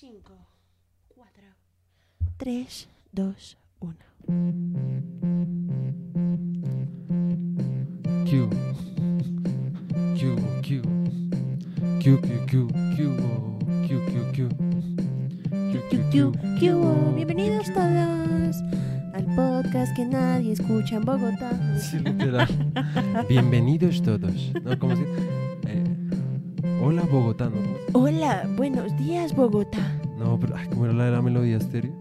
5, 4, 3, 2, 1. Q. Q, Q. Q, Q, Q, Q, Q, Q, Q. Q, Q, Q, Bienvenidos todos al podcast que nadie escucha en Bogotá. Sí, literal. Bienvenidos todos. No, ¿cómo se eh, Hola, Bogotá, ¿no? ¿Cómo se- Hola, buenos días Bogotá. No, pero, ay, ¿cómo era la de la melodía estéreo?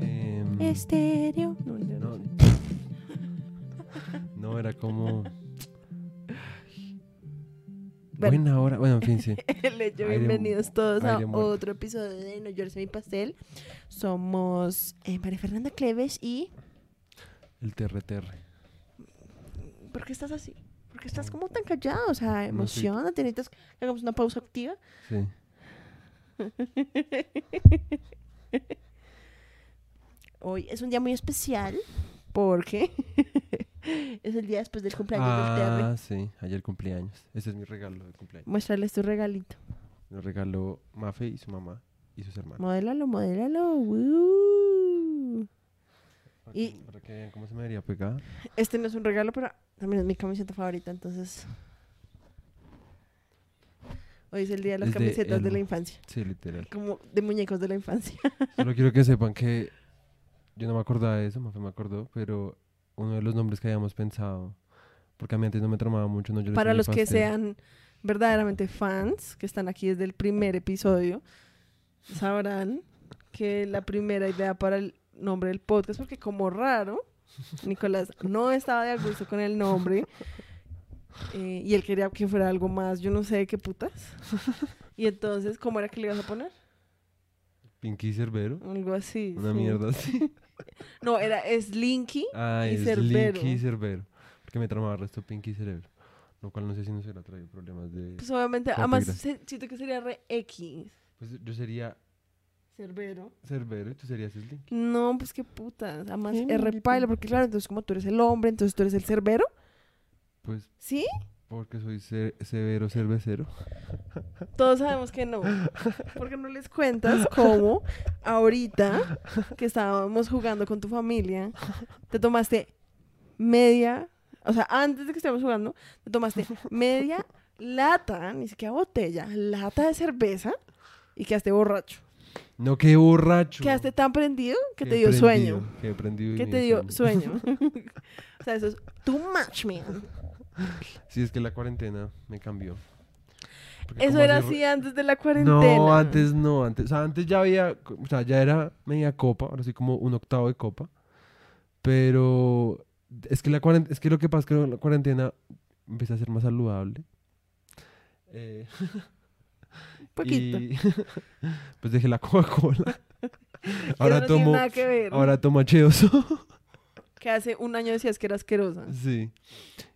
Em, Estéreo. No, yo No, no sé. no, era como. Bueno. Buena hora. Bueno, en fin, sí. Bienvenidos todos a otro episodio de No llores mi pastel. Somos eh, María Fernanda Cleves y... El TRTR. ¿Por qué estás así? ¿Por qué estás como tan callado? O sea, emocionate, necesitas que hagamos una pausa activa. Sí. Hoy es un día muy especial porque es el día después del cumpleaños Ah, sí. Ayer cumpleaños. Ese es mi regalo de cumpleaños. Muéstrales tu regalito. Lo regaló Mafe y su mamá y sus hermanos. Modélalo, modélalo. ¡Woo! Y- que- Para que cómo se me vería pegada. Este no es un regalo, pero también es mi camiseta favorita, entonces... Hoy es el día de las camisetas de la infancia. Sí, literal. Como de muñecos de la infancia. Solo quiero que sepan que yo no me acordaba de eso, me acordó, pero uno de los nombres que habíamos pensado, porque a mí antes no me tramaba mucho, no yo Para los que sean verdaderamente fans, que están aquí desde el primer episodio, sabrán que la primera idea para el nombre del podcast, porque como raro, Nicolás no estaba de acuerdo con el nombre eh, y él quería que fuera algo más, yo no sé qué putas. Y entonces, ¿cómo era que le ibas a poner? Pinky Cerbero. Algo así. Una sí. mierda así. No, era Slinky. Ah, Y es Cerbero. Linky Cerbero. Porque me tramaba el resto Pinky Cerebro. Lo cual no sé si nos hubiera traído problemas de... Pues obviamente, además se- siento que sería re X. Pues yo sería Cerbero. Cerbero y tú serías Slinky. No, pues qué putas. Además, Sí, es repaila, porque claro, entonces como tú eres el hombre, entonces tú eres el cerbero. Pues ¿Sí? porque soy ce- severo cervecero. Todos sabemos que no. Porque no les cuentas cómo ahorita que estábamos jugando con tu familia, te tomaste media, o sea, antes de que estábamos jugando, te tomaste media lata, ni siquiera botella, lata de cerveza y quedaste borracho. No, qué borracho. Quedaste tan prendido que te Qué dio prendido, sueño. Qué prendido. Que te dio sueño. o sea, eso es too much, man. Sí, es que la cuarentena me cambió. Porque Eso era así antes de la cuarentena. No, antes no, antes, o sea, antes ya había, o sea, ya era media copa, ahora sí como un octavo de copa, pero es que la cuarentena, es que lo que pasa es que la cuarentena empieza a ser más saludable. Eh, Poquito. y pues dejé la Coca-Cola. Ahora no tiene tomo, nada que ver. ahora tomo H2O. Que hace un año decías que era asquerosa. sí.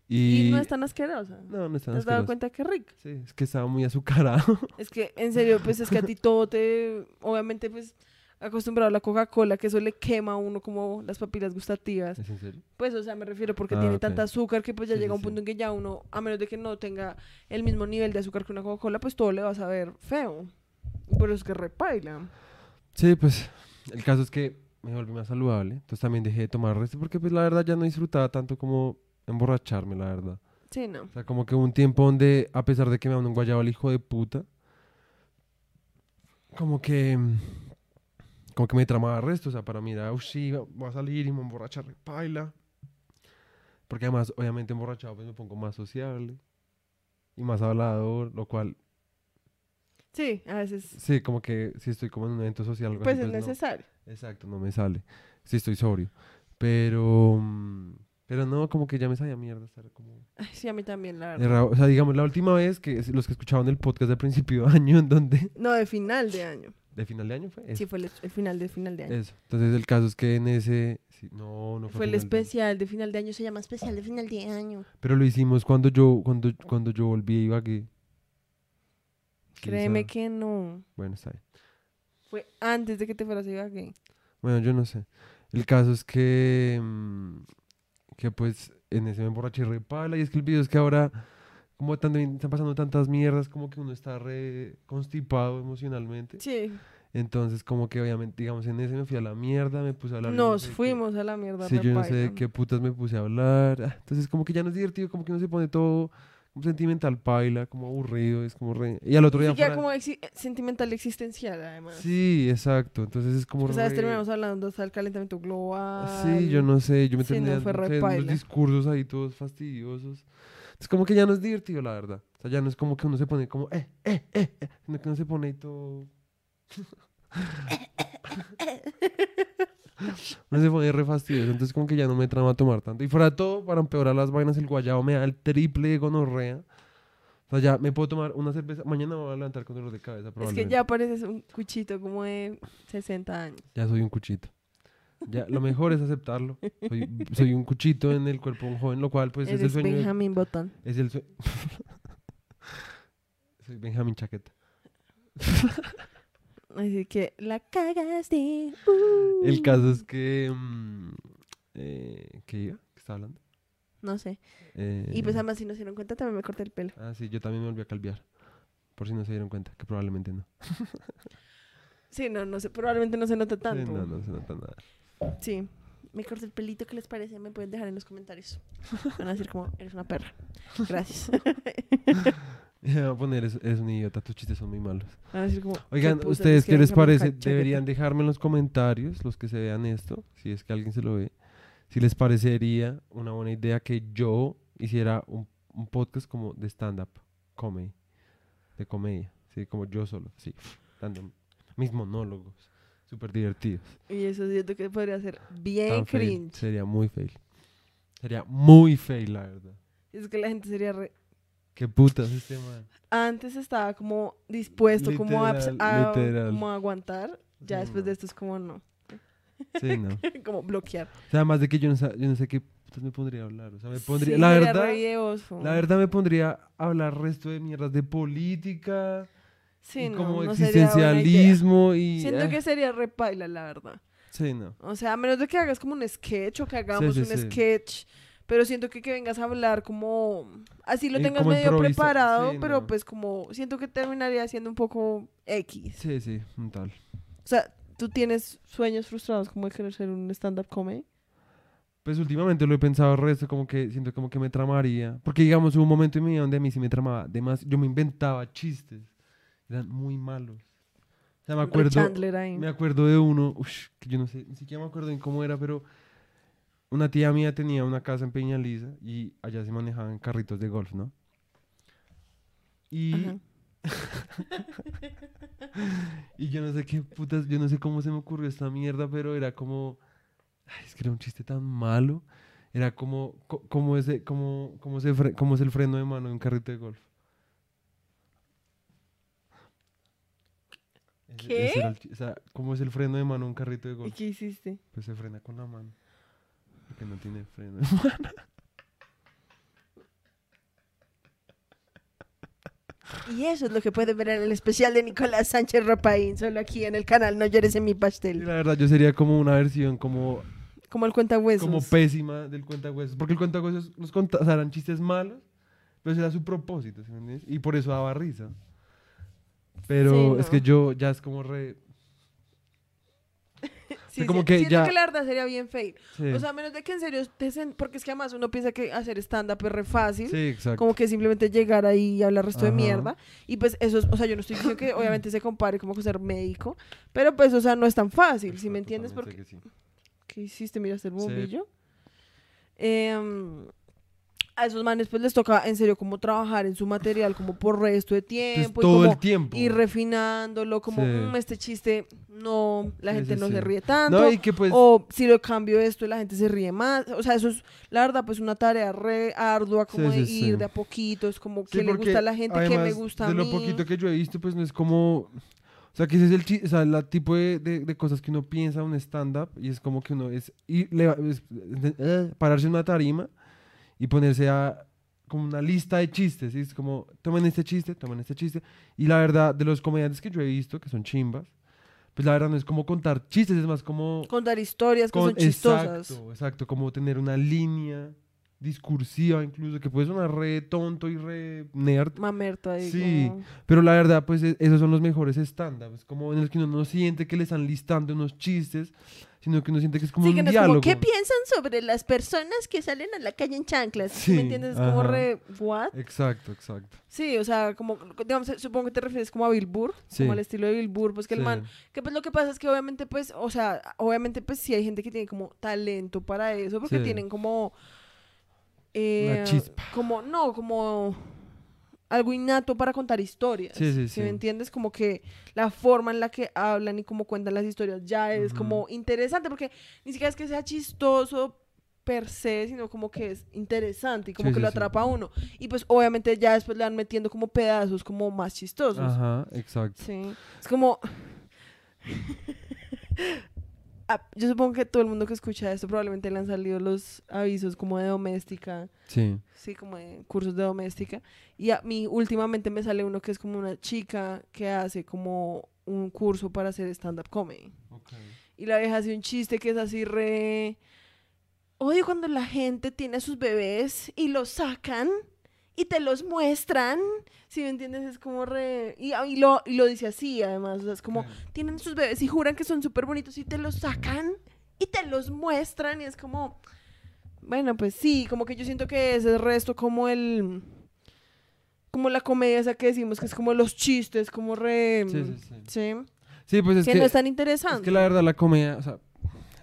Y, Y, no es tan asquerosa. no, no es ¿Te tan has dado asqueroso. cuenta que rica? Sí, es que estaba muy azucarado. Es que, en serio, pues es que a ti todo te... Obviamente, pues, acostumbrado a la Coca-Cola, que eso le quema a uno como las papilas gustativas. ¿Es en serio? Pues, o sea, me refiero porque Ah, tiene ok. tanta azúcar que pues ya Sí, llega un sí. punto en que ya uno, a menos de que no tenga el mismo nivel de azúcar que una Coca-Cola, pues todo le va a saber feo. Eso es que repaila. Sí, pues el caso es que me volví más saludable. Entonces también dejé de tomar resto porque pues la verdad ya no disfrutaba tanto como emborracharme, la verdad. Sí, no. O sea, como que un tiempo donde, a pesar de que me daba un guayabo el hijo de puta, como que, como que me tramaba resto. O sea, para mí era, "Uy, sí, voy a salir y me emborrachar, paila. Porque además, obviamente emborrachado, pues me pongo más sociable y más hablador, lo cual, Sí, a veces, sí, como que si estoy como en un evento social, algo pues así, es no. necesario. Exacto, no me sale. Sí, estoy sobrio. Pero, mm, pero no, como que ya me sabía mierda estar como... Ay, sí, a mí también, la verdad. O sea, digamos, la última vez que los que escuchaban el podcast de principio de año, en donde... No, de final de año. ¿De final de año fue? Sí, fue el, el final de final de año. Eso. Entonces el caso es que en ese... sí, no, no fue, Fue el de especial de final de año, se llama especial de final de año. Pero lo hicimos cuando yo, cuando, cuando yo volví a Ibagué. Créeme que no. Bueno, está bien. Fue antes de que te fueras a Ibagué. Bueno, yo no sé. El caso es que... mm, que pues en ese me emborraché re pala y es que el video es que ahora como también están pasando tantas mierdas, como que uno está re constipado emocionalmente. Sí, Entonces, como que obviamente, digamos, en ese me fui a la mierda, me puse a hablar. de no nos sé qué. fuimos a la mierda. Sí, yo no sé de qué putas me puse a hablar. Ah, Entonces, como que ya no es divertido, como que uno se pone todo como sentimental, paila, como aburrido, es como re... Y al otro Sí, día ya fuera- como exi- sentimental existencial, además. Sí, exacto. Entonces es como Pues, ¿sabes? re- Terminamos hablando hasta el calentamiento global. Sí, yo no sé, yo me Sí, terminé no unos discursos ahí todos fastidiosos. Es como que ya no es divertido, la verdad. O sea, ya no es como que uno se pone como, eh, eh, eh, eh, sino que uno se pone ahí todo... uno se pone re fastidioso, entonces como que ya no me trama tomar tanto. Y fuera de todo, para empeorar las vainas, el guayabo me da el triple de gonorrea. O sea, ya me puedo tomar una cerveza, mañana me voy a levantar con dolor de cabeza, Es que probablemente. ya pareces un cuchito como de 60 años. Ya soy un cuchito. Ya, lo mejor es aceptarlo. Soy, soy un cuchito en el cuerpo de un joven, lo cual pues es el Eres sueño. de- Benjamin Button. Es el sueño. soy Benjamín Chaqueta. Así que la cagaste. uh. El caso es que... mm, eh, ¿Qué iba? ¿Qué estaba hablando? No sé. Eh, Y pues además si no se dieron cuenta también me corté el pelo. Ah, sí, yo también me volví a calviar. Por si no se dieron cuenta, que probablemente no. Sí, no, no sé. Probablemente no se nota Sí, tanto. no, no se nota nada. Sí. Me corté el pelito, ¿qué les parece? Me pueden dejar en los comentarios. Van a decir como, eres una perra. Gracias. Voy a poner, es, eres un idiota, tus chistes son muy malos. Van a decir como, Oigan, putas, ¿ustedes qué les parece? Deberían dejarme en los comentarios, los que se vean esto, si es que alguien se lo ve, si les parecería una buena idea que yo hiciera un, un podcast como de stand-up, comedy, de comedia, ¿sí? como yo solo, sí, dando mis monólogos, súper divertidos. Y eso siento que podría ser bien Tan fail, cringe. Sería muy fail. Sería muy fail, la verdad. Es que la gente sería re... Qué putas este man. Antes estaba como dispuesto como a, Literal, a- literal. como a aguantar. Ya Sí, después no. de esto es como no. Sí, no. como bloquear. O sea, además de que yo no, yo no sé qué me pondría a hablar. O sea, me pondría, Sí, la verdad, la verdad me pondría a hablar resto de mierdas de política, Sí, y no, como no existencialismo y... Siento ah, que sería repaila, la verdad. Sí, no. O sea, a menos de que hagas como un sketch o que hagamos sí, un sí. sketch. Pero siento que que vengas a hablar como... Así lo Eh, tengas medio improvisa- preparado, sí, pero no. pues como... Siento que terminaría siendo un poco X. Sí, sí, un tal. O sea, ¿tú tienes sueños frustrados como de querer ser un stand-up comedy? Pues últimamente lo he pensado resto, como que siento como que me tramaría. Porque digamos, hubo un momento en mi vida donde a mí sí me tramaba. Además, yo me inventaba chistes. Eran muy malos. O sea, me acuerdo... Me acuerdo de uno, ush, que yo no sé, ni siquiera me acuerdo en cómo era, pero una tía mía tenía una casa en Peñaliza y allá se manejaban carritos de golf, ¿no? Y, y yo no sé qué putas, yo no sé cómo se me ocurrió esta mierda, pero era como, ay, es que era un chiste tan malo. Era como, co- como ese, como, como, se fre- como es el freno de mano de un carrito de golf. ¿Qué? ese era el o sea, ¿cómo es el freno de mano un carrito de ¿Y golf? qué hiciste? Pues se frena con la mano. Porque no tiene freno. de mano. Y eso es lo que pueden ver en el especial de Nicolás Sánchez Rapaín, solo aquí en el canal No llores en mi Y pastel. la verdad, yo sería como una versión como, Como el cuenta huesos. como pésima del cuentahuesos. Porque el cuentahuesos los conta o sea, eran chistes malos, pero era su propósito, ¿sí? Y por eso daba risa. Pero Sí, es no. que yo ya es como re... Sí, como sí, que siento ya- que la verdad sería bien fail. O sea, a menos de que en serio te sen- porque es que además uno piensa que hacer stand-up es re fácil. sí, exacto. Como que simplemente llegar ahí y hablar resto de Ajá. mierda. Y pues eso es, o sea, yo no estoy diciendo que obviamente se compare como con ser médico, pero pues, o sea, no es tan fácil, si me entiendes? Porque, que. ¿qué hiciste? ¿Miraste el bombillo? Em, a esos manes pues les toca en serio como trabajar en su material como por resto de Pues tiempo y todo como el tiempo. ir refinándolo, como Sí. "Mm, este chiste no, la gente sí, no se ríe tanto. No, y que pues... O si lo cambio esto, la gente se ríe más. O sea, eso es, la verdad, pues una tarea re ardua, como de ir de a poquitos, como Sí, que le gusta a la gente, que me gusta a de mí. lo poquito que yo he visto, pues no es como... O sea, que ese es el chi- o sea, la tipo de, de- de cosas que uno piensa un stand-up y es como que uno es, y le- es- eh, pararse en una tarima y ponerse a como una lista de chistes. ¿sí? Es como, tomen este chiste, tomen este chiste. Y la verdad, de los comediantes que yo he visto, que son chimbas, pues la verdad no es como contar chistes, es más como... Contar historias que con- son chistosas. Exacto, exacto, como tener una línea discursiva incluso, que puede sonar re tonto y re nerd, Mamerto ahí. Sí. como- pero la verdad, pues e- esos son los mejores stand-ups, como en el que uno no siente que le están listando unos chistes, sino que uno siente que es como Sí, un que no diálogo. como, ¿qué piensan sobre las personas que salen a la calle en chanclas? ¿Sí ¿Me entiendes? Es como re, ¿what? Exacto, exacto. Sí, o sea, como, digamos, supongo que te refieres como a Bill Burr, Sí. como al estilo de Bill Burr, pues que el man, que pues lo que pasa es que obviamente, pues, o sea, obviamente, pues sí hay gente que tiene como talento para eso, porque tienen como... eh, Una chispa. Como, no, como algo innato para contar historias. Sí, sí, ¿sí me entiendes? Como que la forma en la que hablan y cómo cuentan las historias ya es como interesante, porque ni siquiera es que sea chistoso per se, sino como que es interesante y como Sí, que sí, lo sí. atrapa a uno. Y pues obviamente ya después le van metiendo como pedazos como más chistosos. Ajá, exacto. Sí. Es como... Ah, yo supongo que todo el mundo que escucha esto probablemente le han salido los avisos como de doméstica, Sí. sí, como de cursos de doméstica. Y a mí últimamente me sale uno que es como una chica que hace como un curso para hacer stand-up comedy. Y la vieja hace un chiste que es así re... Odio cuando la gente tiene a sus bebés y los sacan y te los muestran. Si me entiendes, es como re... Y, y lo, y lo dice así, además. O sea, es como, tienen sus bebés y juran que son súper bonitos y te los sacan y te los muestran. Y es como... Bueno, pues sí, como que yo siento que ese es el resto como el... Como la comedia esa que decimos, que es como los chistes, como re... Sí, sí, sí. Sí. Sí, pues es que, que, no es tan es interesante. que la verdad la comedia, o sea,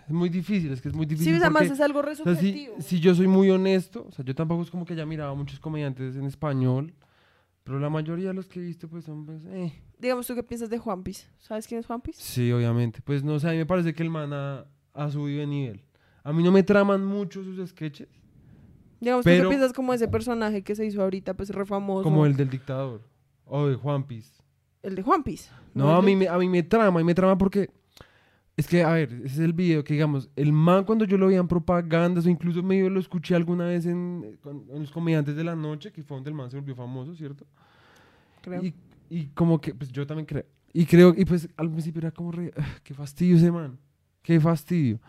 es muy difícil, es que es muy Sí, difícil. además porque- es algo re O sea, si, si yo soy muy honesto, o sea, yo tampoco es como que haya mirado a muchos comediantes en español, pero la mayoría de los que he visto, pues son, pues, eh. Digamos, ¿tú qué piensas de Juan Piz? ¿Sabes quién es Juan Piz? Sí, obviamente. Pues no sé, a mí me parece que el man ha, ha subido de nivel. A mí no me traman mucho sus sketches, Digamos, ¿tú Pero- qué piensas como ese personaje que se hizo ahorita, pues re famoso? como el del dictador, o de Juan Piz. El de Juan Piz. No, a el mí, de- a mí me trama, y me trama porque... Es que, a ver, ese es el video que, digamos, el man cuando yo lo veía en propagandas o incluso medio lo escuché alguna vez en, en los comediantes de la noche, que fue donde el man se volvió famoso, ¿cierto? creo. Y, y como que, pues yo también creo. Y creo, y pues al principio era como re, "Ah, qué fastidio ese man, qué fastidio.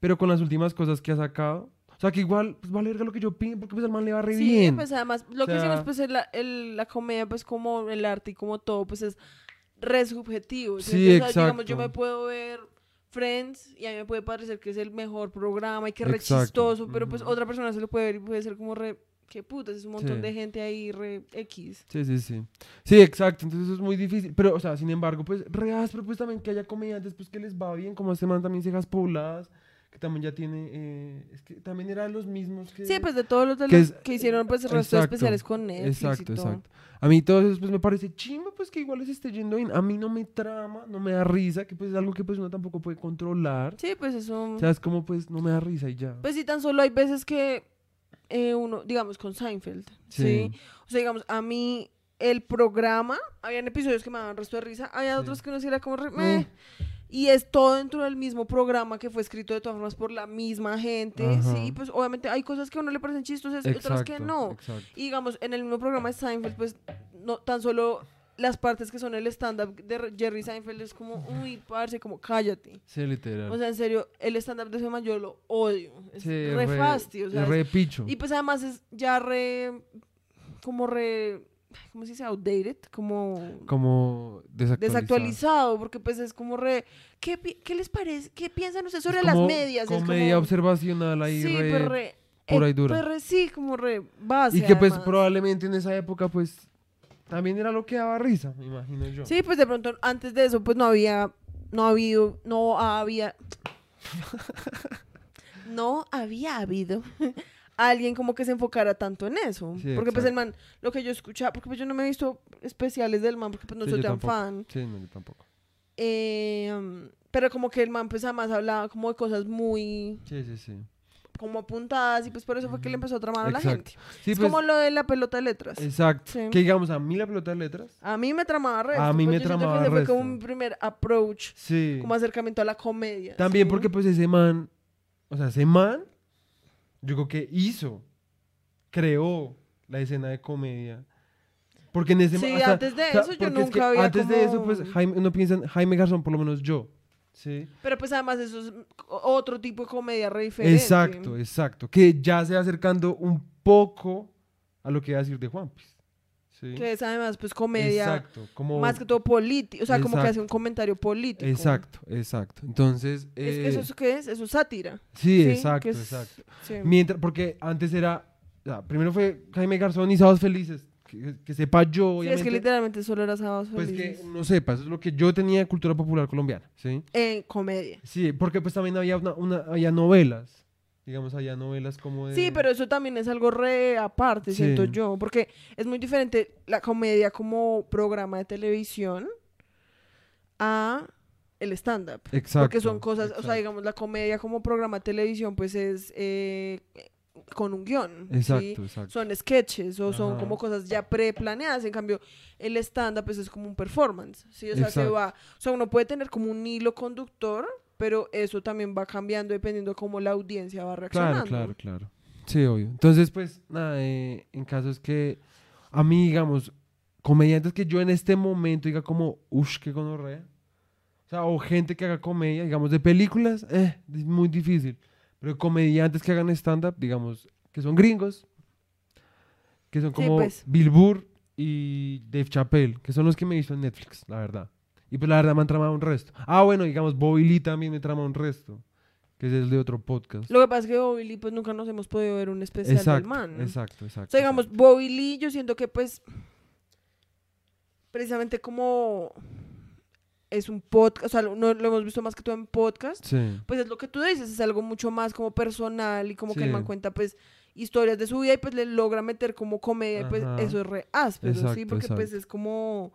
Pero con las últimas cosas que ha sacado, o sea que igual, pues vale verga lo que yo opine, porque pues al man le va re Sí, bien. pues además, lo O que sea- decimos, pues el- el- la comedia, pues como el arte y como todo, pues es re subjetivo. ¿sí? Sí, o sea, digamos, yo exacto. me puedo ver Friends y a mí me puede parecer que es el mejor programa y que es re chistoso, pero pues otra persona se lo puede ver y puede ser como re, qué putas, es un montón Sí. de gente ahí re X. Sí, sí, sí. Sí, exacto, entonces eso es muy difícil. Pero, o sea, sin embargo, pues re áspero, pues también que haya comediantes pues que les va bien, como este man también cejas pobladas, que también ya tiene, eh, es que también eran los mismos que... Sí, pues de todos los de que los es- que hicieron pues restos exacto, especiales con Netflix Exacto, y todo. exacto. A mí todo eso pues me parece chimba, pues que igual les esté yendo bien. A mí no me trama, no me da risa, que pues es algo que pues uno tampoco puede controlar. Sí, pues eso. O sea, es como pues no me da risa y ya. Pues sí, tan solo hay veces que eh, uno, digamos, con Seinfeld, ¿sí? Sí. O sea, digamos, a mí el programa, habían episodios que me daban resto de risa, había Sí. otros que uno sí era como re, Eh. meh. Y es todo dentro del mismo programa que fue escrito de todas formas por la misma gente, Ajá. sí, pues obviamente hay cosas que a uno le parecen chistosas y otras que no. Exacto. Y digamos, en el mismo programa de Seinfeld, pues no tan solo las partes que son el stand-up de Jerry Seinfeld es como, uy, parce, como cállate. Sí, literal. O sea, en serio, el stand-up de ese man yo lo odio. Es Sí, re, fastidio. o sea, es re picho. y pues además es ya re. como re. ¿Cómo se dice? Outdated. Como. como desactualizado. Desactualizado, porque pues es como re. ¿Qué, les parece? ¿Qué piensan ustedes sobre Es las como medias? Es Comedia como, observacional ahí sí, re... pues re. pura eh, y dura. pues re- sí, como re base. Y que pues probablemente en esa época pues también era lo que daba risa, me imagino yo. Sí, pues de pronto antes de eso, pues no había. No ha habido. No había. no había habido alguien como que se enfocara tanto en eso. Sí, porque pues el exacto. man, lo que yo escuchaba, porque pues yo no me he visto especiales del man, porque pues no Sí, soy tan tampoco. fan. Sí, no, yo tampoco. Eh, pero como que el man pues además hablaba como de cosas muy Sí, sí, sí. como apuntadas y pues por eso fue que le empezó a tramar a la Exacto. gente. Sí, es pues, como lo de la pelota de letras. Exacto. Que digamos, a mí la pelota de letras. A mí me tramaba resto. A mí pues me yo tramaba que ese fue como resto. mi primer approach, Sí. como acercamiento a la comedia. También porque pues ese man, o sea, ese man, yo creo que hizo, creó la escena de comedia. Porque en ese Sí, hasta- antes de o sea, eso yo porque es que nunca había Antes de eso, pues Jaime, uno piensa en Jaime Garzón, por lo menos yo. ¿sí? Pero pues además eso es otro tipo de comedia re diferente. Exacto, exacto. Que ya se va acercando un poco a lo que iba a decir de Juan. ¿Sí? Que es además pues comedia Exacto, como... más que todo política, o sea, como que Exacto. hace un comentario político. Exacto, exacto. Entonces... Es- eh, ¿Eso es qué es? Eso es sátira. Sí, ¿sí? exacto, es- exacto. sí. Mientras, porque antes era... primero fue Jaime Garzón y Sábados Felices. Que, que sepa yo, Sí, es que literalmente solo era sábados Pues felices. que no sepa, eso es lo que yo tenía de cultura popular colombiana, ¿sí? En comedia. Sí, porque pues también había, una, una- había novelas, digamos, había novelas como de... Sí, pero eso también es algo re aparte, Sí. siento yo, porque es muy diferente la comedia como programa de televisión a el stand-up. Exacto. Porque son cosas, o sea, exacto. digamos, la comedia como programa de televisión, pues es eh, con un guion. ¿sí? Exacto, exacto. Son sketches o son como cosas ya preplaneadas. En cambio, el stand-up pues, es como un performance. ¿sí? O sea, se Exacto. va. O sea, uno puede tener como un hilo conductor, pero eso también va cambiando dependiendo de cómo la audiencia va reaccionando. Claro, claro, claro. Sí, obvio. Entonces, pues, nada, eh, en casos que a mí, digamos, comediantes que yo en este momento diga como, uff, qué gonorrea. O sea, o gente que haga comedia, digamos, de películas, eh, es muy difícil. Pero comediantes que hagan stand-up, digamos, que son gringos, que son Sí, como pues. Bill Burr y Dave Chappelle, que son los que me visto en Netflix, la verdad. Y pues la verdad me han tramado un resto. Ah, bueno, digamos, Bobby Lee también me trama un resto, que es el de otro podcast. Lo que pasa es que Bobby Lee, pues nunca nos hemos podido ver un especial Exacto, del man. exacto, exacto. O sea, digamos, Bobby Lee, yo siento que pues precisamente como es un podcast, o sea, no- lo hemos visto más que todo en podcast, Sí, pues es lo que tú dices, es algo mucho más como personal y como que el Sí. man cuenta pues historias de su vida y pues le logra meter como comedia y pues Ajá. eso es re áspero, ¿sí? Exacto, Porque pues exacto. es como,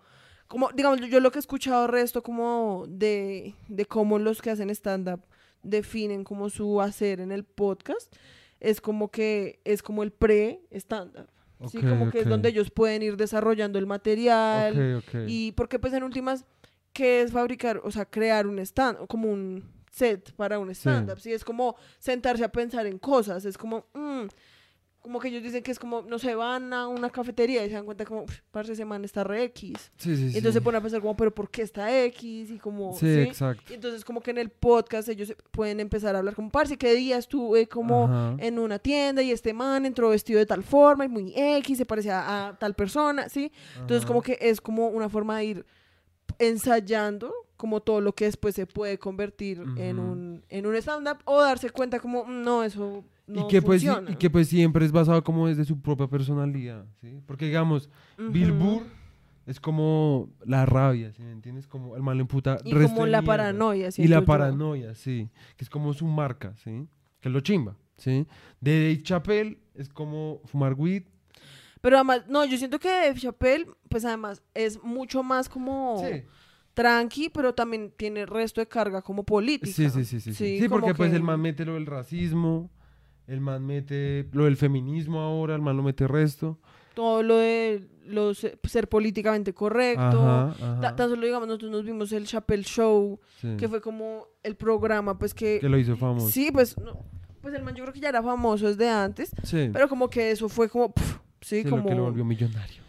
como digamos, yo, yo lo que he escuchado resto como de, de cómo los que hacen stand-up definen como su hacer en el podcast, es como que es como el pre-stand-up. Sí, como que es donde ellos pueden ir desarrollando el material. Ok, ok. Y porque pues en últimas, ¿qué es fabricar? O sea, crear un stand, como un set para un stand-up. Sí. es como sentarse a pensar en cosas. Es como, mm, como que ellos dicen que es como, no sé, van a una cafetería y se dan cuenta como, parce, ese man está re X. Sí, sí, Y sí. entonces se ponen a pensar como, pero ¿por qué está X? Y como, Sí, exacto. Y entonces como que en el podcast ellos pueden empezar a hablar como, parce, ¿qué día estuve como Ajá. en una tienda y este man entró vestido de tal forma y muy X, se parecía a, tal persona, ¿sí? Entonces como que es como una forma de ir ensayando como todo lo que después se puede convertir en Ujú. un, en un stand-up o darse cuenta como, "Mm, no, eso no y, que pues, y que pues siempre es basado como desde su propia personalidad, ¿sí? Porque digamos, Bill Ujú. Burr es como la rabia, ¿sí me entiendes? Como el mal le emputa Y como la paranoia. Y siento la yo. paranoia, sí. Que es como su marca, ¿sí? Que es lo chimba, ¿sí? De Dave Chappelle es como fumar weed. Pero además, no, yo siento que Dave Chappelle, pues además es mucho más como Sí. tranqui, pero también tiene resto de carga como política. Sí, sí, sí, sí. Sí, Sí, Sí, porque pues que- el man mete lo del racismo, el man mete lo del feminismo ahora, el man lo mete resto. Todo lo de lo se- ser políticamente correcto. Ajá, ajá. Tan solo digamos, nosotros nos vimos el Chappelle Show, sí. que fue como el programa, pues que... Que lo hizo famoso. Sí, pues, no, pues el man yo creo que ya era famoso desde antes, Sí. pero como que eso fue como... pf, sí, Sí, como... lo que lo volvió millonario.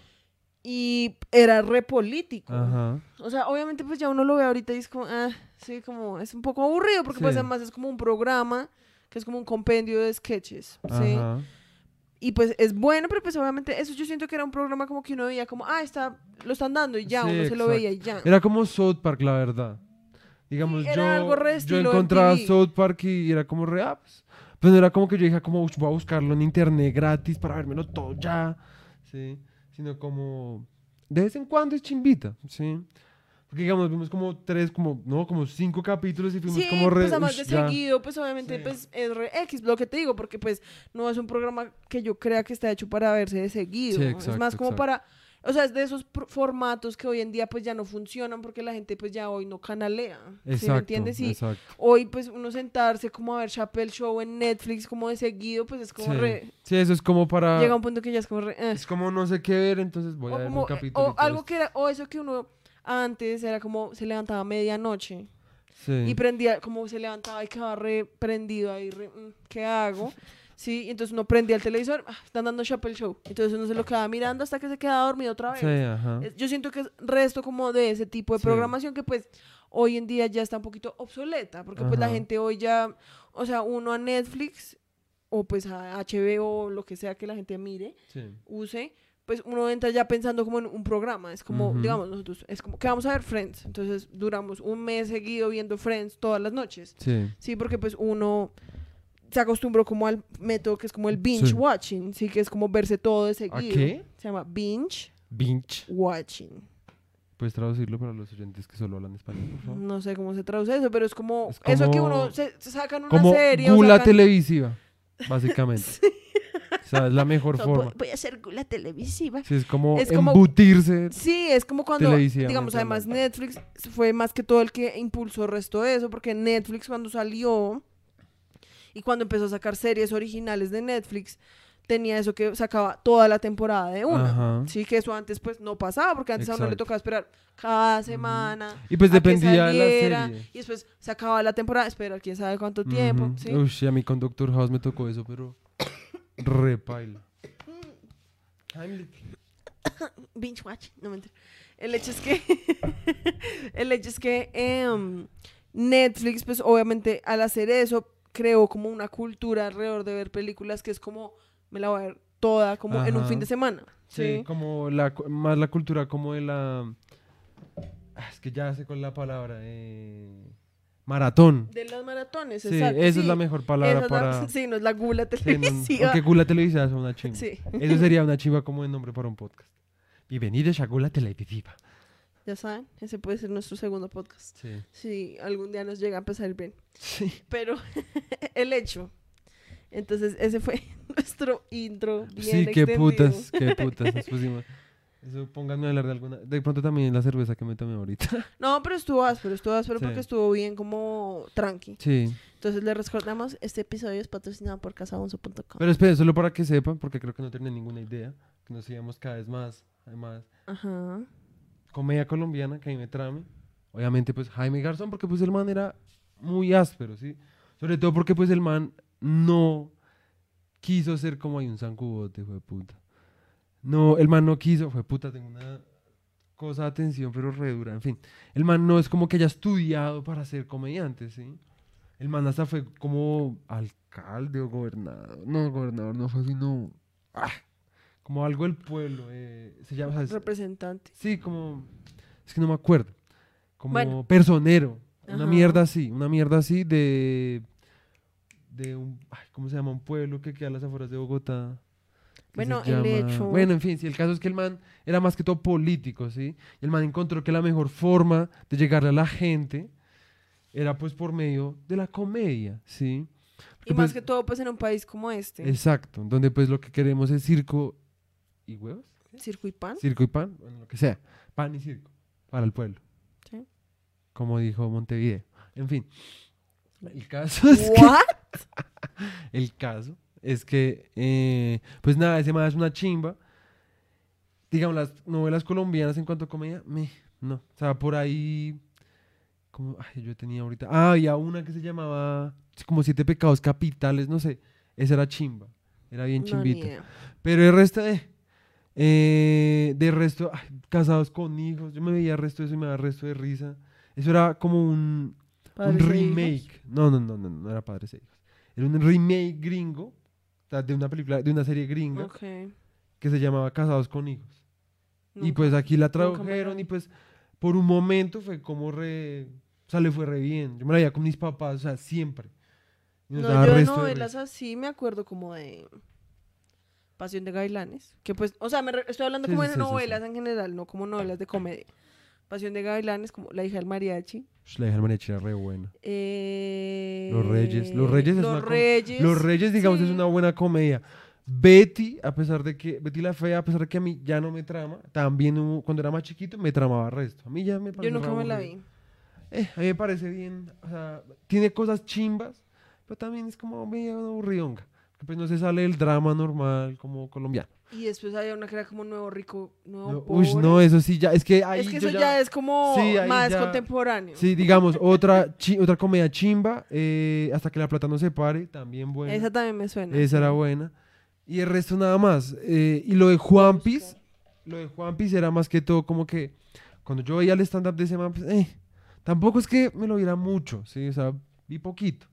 Y era re político. Ajá. O sea, obviamente pues ya uno lo ve ahorita y es como, ah, sí, como es un poco aburrido porque pues además es como un programa que es como un compendio de sketches, ¿sí? Ajá. Y pues es bueno, pero pues obviamente eso yo siento que era un programa como que uno veía como, ah, está, lo están dando y ya, Sí, uno se lo exacto. veía y ya. Era como South Park, la verdad. Digamos, Sí, era yo, algo yo encontraba. South Park y era como re, ah, pues, pues no era como que yo dije, como "Ush, voy a buscarlo en internet gratis para vérmelo todo ya, ¿sí? Sino como, de vez en cuando es chimbita, ¿sí? Porque digamos, vimos como tres, como, no, como cinco capítulos y fuimos Sí, como re, pues además "Ush, de ya". seguido, pues obviamente Sí. pues es re X, lo que te digo, porque pues no es un programa que yo crea que está hecho para verse de seguido. Sí, es exacto, más como exacto. para, o sea, es de esos formatos que hoy en día pues ya no funcionan porque la gente pues ya hoy no canalea. ¿Sí Exacto, me entiendes? Y exacto. hoy pues uno sentarse como a ver Chappelle Show en Netflix como de seguido, pues es como Sí. re... Sí, eso es como para... Llega un punto que ya es como re... eh. Es como no sé qué ver, entonces voy a O, ver como, un capítulo. o algo que era, o eso que uno antes era como se levantaba a medianoche Sí. y prendía, como se levantaba y quedaba re prendido ahí, re, mm, ¿qué hago? Sí, y entonces uno prendía el televisor, ah, están dando Chappelle Show. Entonces uno se lo quedaba mirando hasta que se quedaba dormido otra vez. Sí, ajá. Es- Yo siento que es resto como de ese tipo de Sí. programación que pues hoy en día ya está un poquito obsoleta, porque pues la Ajá. gente hoy ya, o sea, uno a Netflix o pues a HBO o lo que sea que la gente mire, use, pues uno entra ya pensando como en un programa, es como, Ujú. digamos, nosotros, es como que vamos a ver Friends, entonces duramos un mes seguido viendo Friends todas las noches, Sí. sí, porque pues uno se acostumbró como al método que es como el binge Sí. watching, sí, que es como verse todo de seguido. ¿A qué? Se llama binge Binge. watching. ¿Puedes traducirlo para los oyentes que solo hablan español, por favor? No sé cómo se traduce eso, pero es como, Es eso que como- uno se, se sacan una Como serie. o gula sacan- televisiva, básicamente. O sea, es la mejor No, forma. voy, a hacer gula televisiva. Sí, es como Es como- embutirse. Sí, es como cuando, digamos, además. Netflix fue más que todo el que impulsó el resto de eso, porque Netflix cuando salió y cuando empezó a sacar series originales de Netflix, tenía eso que sacaba toda la temporada de una. Ajá. Sí, que eso antes pues no pasaba, porque antes a uno le tocaba esperar cada semana. Y pues dependía de la serie. Y después se acababa la temporada, esperar quién sabe cuánto tiempo. ¿sí? Ush, a mí con Doctor House me tocó eso, pero repaila. binge watch, no mentira. El hecho es que el hecho es que em, Netflix, pues obviamente al hacer eso, creó como una cultura alrededor de ver películas que es como me la voy a ver toda como en un fin de semana. Sí, Sí. como la, más la cultura como de la... Ah, Es que ya sé cuál es la palabra. eh, Maratón. De las maratones, Sí, exacto. esa sí. es la mejor Esa palabra es la- para... sí, no es la gula no, televisiva. porque gula televisiva es una chimba. Sí, Eso sería una chimba como de nombre para un podcast. Bienvenidos a Gula Televisiva. ya saben, ese puede ser nuestro segundo podcast. Sí. Si algún día nos llega a empezar bien. Sí. Pero el hecho. Entonces, ese fue nuestro intro. Bien Sí, qué putas, qué putas nos pusimos. Eso pónganme a hablar de alguna. De pronto también la cerveza que me tomé ahorita. No, pero estuvo áspero, estuvo áspero Sí. porque estuvo bien como tranqui. Sí. Entonces les recordamos, este episodio es patrocinado por casabonzo.com. Pero esperen, solo para que sepan, porque creo que no tienen ninguna idea, que nos sigamos cada vez más. Además, Ajá. comedia colombiana que a mí me trame. Obviamente, pues Jaime Garzón, porque pues el man era muy áspero, ¿sí? Sobre todo porque pues el man no quiso ser como hay un zancubote, fue puta. No, el man no quiso, fue puta, tengo una cosa de atención, pero re dura, en fin. El man no es como que haya estudiado para ser comediante, ¿sí? El man hasta fue como alcalde o gobernador. No, gobernador no fue sino... ah, como algo del pueblo. eh, se llama... ¿sabes? Representante. Sí, como. Es que no me acuerdo. Como Bueno. personero. Una mierda así. Una mierda así de. De un. ay, ¿Cómo se llama? Un pueblo que queda a las afueras de Bogotá. Bueno, el hecho- Bueno, en fin, sí, el caso es que el man era más que todo político, ¿sí? Y el man encontró que la mejor forma de llegarle a la gente era pues por medio de la comedia, ¿sí? Y Porque, más pues, que todo, pues en un país como este, Exacto, donde pues lo que queremos es circo y huevos. circo y pan. Circo y pan, bueno, lo que sea. Pan y circo para el pueblo. Sí. Como dijo Montevideo. En fin. El caso es que, ¿What? el caso es que eh, pues nada, ese man es una chimba. Digamos, las novelas colombianas en cuanto a comedia, me, no. O sea, por ahí. Como, ay, yo tenía ahorita. Ah, había una que se llamaba como Siete Pecados Capitales, no sé. Esa era chimba. Era bien chimbita. Pero el resto de. Eh, de resto, ay, casados con hijos. Yo me veía el resto de eso y me daba resto de risa. Eso era como un, un remake. No, no, no, no, no era Padres e Hijos. Era un remake gringo sea, de una película, de una serie gringa que se llamaba Casados con hijos. y pues aquí la tradujeron y pues por un momento fue como re. O sea, le fue re bien. Yo me la veía con mis papás, o sea, siempre. No, yo de novelas así me acuerdo como de Pasión de Gailanes, que pues, o sea, me re- estoy hablando Sí, como sí, de sí, sí, novelas en general, no como novelas de comedia. Pasión de Gailanes, como La hija del mariachi. Mariachi era re buena. Eh, Los Reyes. Los Reyes es Los una Reyes. Los Reyes, digamos, es sí. una buena comedia. Betty, a pesar de que, Betty la Fea, a pesar de que a mí ya no me trama, también hubo- cuando era más chiquito me tramaba el resto. A mí ya me Yo nunca me la vi. Eh, a mí me parece bien, o sea, tiene cosas chimbas, pero también es como medio aburridonga. Pues no se sale del drama normal como colombiano. Y después había una que era como nuevo rico, nuevo No, pobre. uy, no, eso sí ya, es que ahí es que eso ya, es como Sí, más ya- contemporáneo. Sí, digamos, otra, chi- otra comedia chimba, eh, hasta que la plata no se pare, también buena. Esa también me suena. Esa era buena. Y el resto nada más. Eh, y lo de Juan Piz, lo de Juan Piz era más que todo como que cuando yo veía el stand-up de ese man, pues, eh, tampoco es que me lo viera mucho, ¿sí? O sea, vi poquito.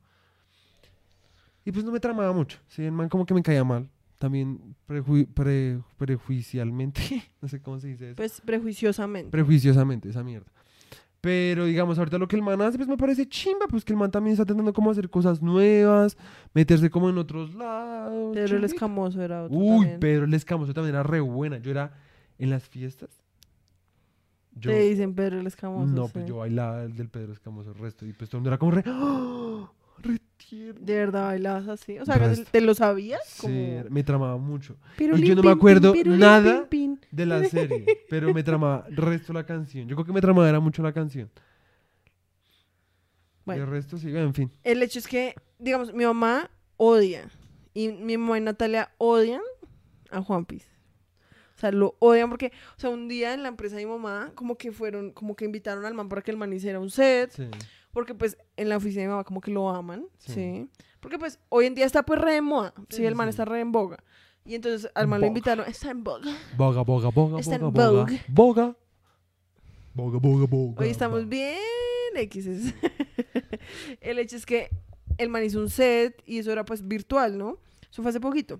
Y pues no me tramaba mucho, ¿sí? El man como que me caía mal. También prejui- pre- prejuicialmente, no sé cómo se dice eso. Pues prejuiciosamente. Prejuiciosamente, esa mierda. Pero digamos, ahorita lo que el man hace, pues me parece chimba, pues que el man también está intentando como hacer cosas nuevas, meterse como en otros lados. Pedro el. Escamoso era otro Uy, también. Pedro el Escamoso también era re buena. Yo era en las fiestas. Yo, Te dicen Pedro el Escamoso. no, sí. pues yo bailaba el del Pedro Escamoso el resto. Y pues todo el mundo era como re. ¡Ah! Re tierno. De verdad bailabas así. O sea, Resto. ¿te lo sabías? Sí, me tramaba mucho. Pirulín, yo no me pin, acuerdo pirulín, nada. pin, pin. De la serie, pero me tramaba el resto la canción. Yo creo que me tramaba era mucho la canción. Bueno. Y el resto sí, en fin. El hecho es que, digamos, mi mamá odia. Y mi mamá y Natalia odian a Juan Piz. O sea, lo odian porque, o sea, un día en la empresa de mi mamá, como que fueron, como que invitaron al man para que el man hiciera un set. Sí. Porque pues en la oficina de mi mamá como que lo aman, Sí. ¿sí? Porque pues hoy en día está pues re de moda, Sí, sí, el man sí. está re en boga. Y entonces al man lo Boga. invitaron, está en boga. Boga, boga, boga, Está en boga, boga. Boga. Boga, boga, boga. Hoy estamos boga. bien X's. el hecho es que el man hizo un set y eso era pues virtual, ¿no? Eso fue hace poquito.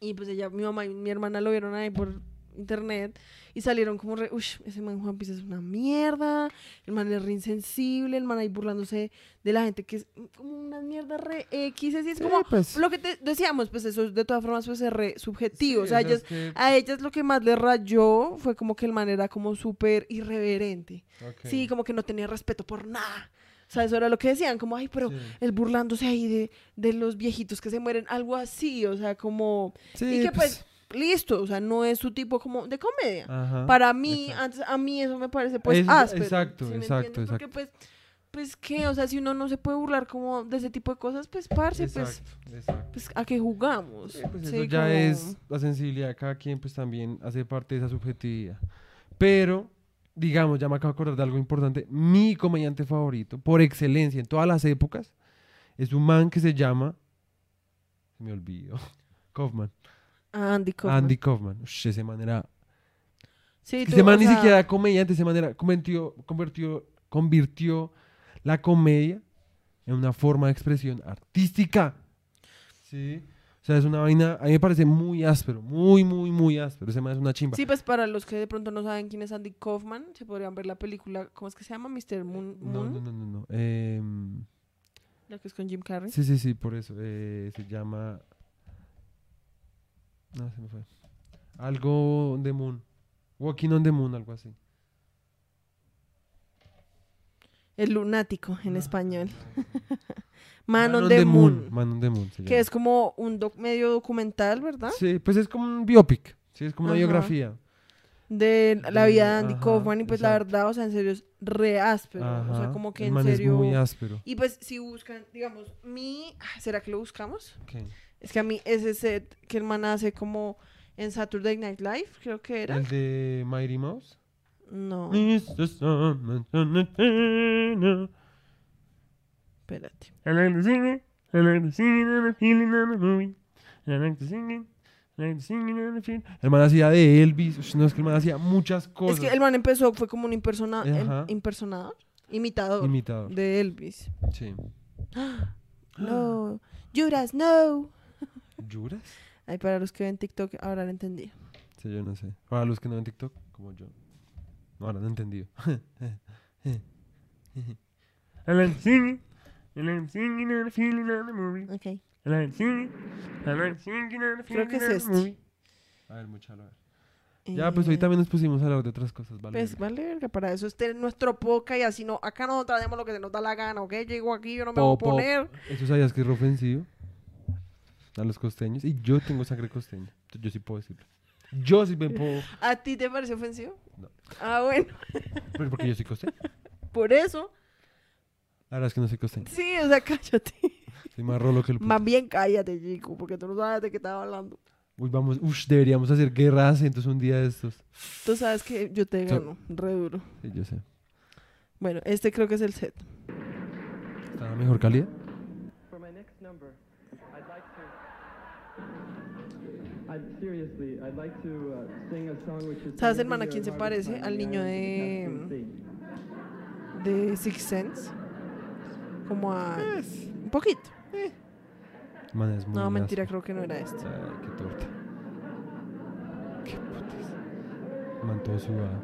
Y pues ella, mi mamá y mi hermana lo vieron ahí por internet y salieron como re, uff, ese man Juan Piz es una mierda, el man es re insensible, el man ahí burlándose de la gente que es como una mierda re X, así es Sí, como pues, lo que te decíamos, pues eso de todas formas pues es re subjetivo, sí, o sea, ellas, que- a ellas lo que más le rayó fue como que el man era como súper irreverente. Sí, como que no tenía respeto por nada. O sea, eso era lo que decían, como, ay, pero Sí. él burlándose ahí de, de los viejitos que se mueren, algo así, o sea, como... Y que pues, listo, o sea, no es su tipo como de comedia. Ajá, Para mí, exacto. antes, a mí eso me parece pues áspero. exacto, ¿sí me exacto, entiendes? Porque exacto. pues, pues, ¿qué? O sea, si uno no se puede burlar como de ese tipo de cosas, pues, parce, pues, Exacto, exacto. pues, ¿a qué jugamos? Sí, pues Sí, eso ya como- es la sensibilidad de cada quien, pues también hace parte de esa subjetividad. Pero, digamos, ya me acabo de acordar de algo importante. Mi comediante favorito, por excelencia, en todas las épocas, es un man que se llama. Se me olvidó. Kaufman. Andy Kaufman. Andy Kaufman. Ush, ese man era. Sí, es que tú, ese man ni sea, siquiera era comediante, ese man era, convirtió, convirtió, convirtió la comedia en una forma de expresión artística. Sí. O sea, es una vaina, a mí me parece muy áspero, muy, muy, muy áspero. Ese man es una chimba. Sí, pues para los que de pronto no saben quién es Andy Kaufman, se podrían ver la película, ¿cómo es que se llama? Mr. Moon. no, no, no, no, no. Em, La que es con Jim Carrey. sí, sí, sí, por eso. eh, se llama. No, se me fue. Algo on the Moon. Walking on the Moon, algo así. El lunático en Ah, español. Man, Man on the Moon. Man on the Moon. Que es como un doc medio documental, ¿verdad? Sí, pues es como un biopic. Sí, es como una biografía. De la vida de Andy ajá, Kaufman. Y pues la verdad, o sea, en serio es re áspero. O sea, como que en man serio. es muy áspero. Y pues si buscan, digamos, mi. ah, ¿Será que lo buscamos? Ok. Es que a mí ese set que el man hace como en Saturday Night Live, creo que era. El de Mighty Mouse. No, espérate. I like to sing it. I like to sing it and the feeling of the movie. I like to sing it. I like to sing it and the feeling. El man hacía de Elvis. No, es que el man hacía muchas cosas. Es que el man empezó, fue como un impersona- em- Ajá. impersonador, imitador Imitador. de Elvis. Sí. No, Judas, no. ¿Juras? Ay, para los que ven TikTok ahora lo entendí. Sí, yo no sé. Para los que no ven TikTok, como yo. No, ahora no he entendido. I like to sing it. I like to sing it and feeling the movie. Ok. I like to sing it. I like to sing it and the Creo feeling que es the este. movie. A ver, mucha a ver. Ya, pues hoy Eh, también nos pusimos a hablar de otras cosas, ¿vale? Pues vale, verga, para eso este nuestro podcast y así no, acá no traemos lo que se nos da la gana, ¿ok? Llego aquí, yo no me voy a poner. ¿Eso sabías que es re ofensivo? A los costeños. Y yo tengo sangre costeña. Entonces yo sí puedo decirlo. Yo sí me puedo. ¿A ti te parece ofensivo? No. Ah, bueno, Pero porque yo soy costeño. por eso. La verdad es que no soy costeño. Sí, o sea, cállate. Soy más rolo que el puto. Más bien cállate, chico, porque tú no sabes de qué estaba hablando. Uy, vamos, ush, deberíamos hacer guerra entonces un día de estos. Tú sabes que yo te So- gano, re duro. Sí, yo sé. Bueno, este creo que es el set. ¿Está la mejor calidad? For my next number, I'd like to. I'd, seriously, I'd like to uh, sing a song which is. ¿Sabes, sung hermana, quién se parece? Al niño de-. De Six Sense. Como a... Un poquito. Man, es muy No, mentira, creo que no era este. Ay, qué torta. Qué putas. Man, todo sudado.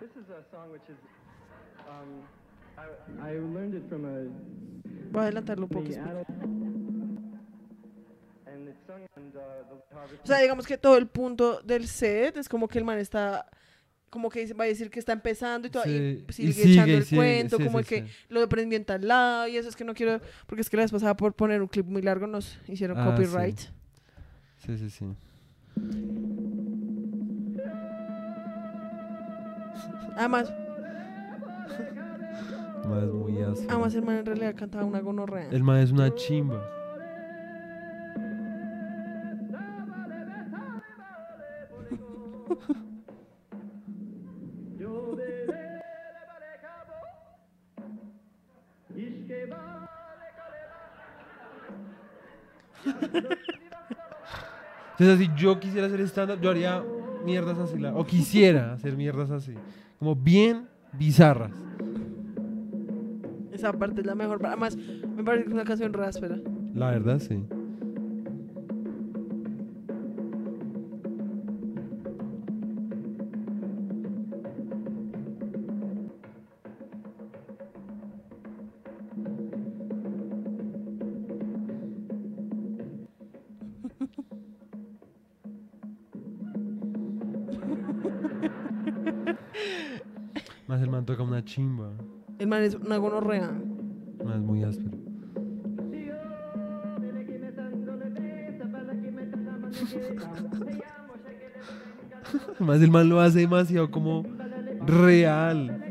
This is a song which is. Um, I, I learned it from a Voy a adelantarlo un poco. O sea, digamos que todo el punto del set es como que el man está... Como que va a decir que está empezando y todo. Sí, Y sigue, y sigue, echando el sigue, cuento, sí, como sí, que sí. lo aprendió en tal lado y eso es que no quiero... Porque es que la vez pasada por poner un clip muy largo nos hicieron Ah, sí. copyright. Sí, sí, sí. Además, Man, es muy áspero. además el man en realidad cantaba una gonorrea. El man es una chimba. Entonces, si yo quisiera hacer stand-up, yo haría mierdas así. O quisiera hacer mierdas así. Como bien bizarras. Esa parte es la mejor. Además, me parece que es una canción ráspera. La verdad, sí. Es una gonorrea. Más muy áspero. Más el man lo hace demasiado como real.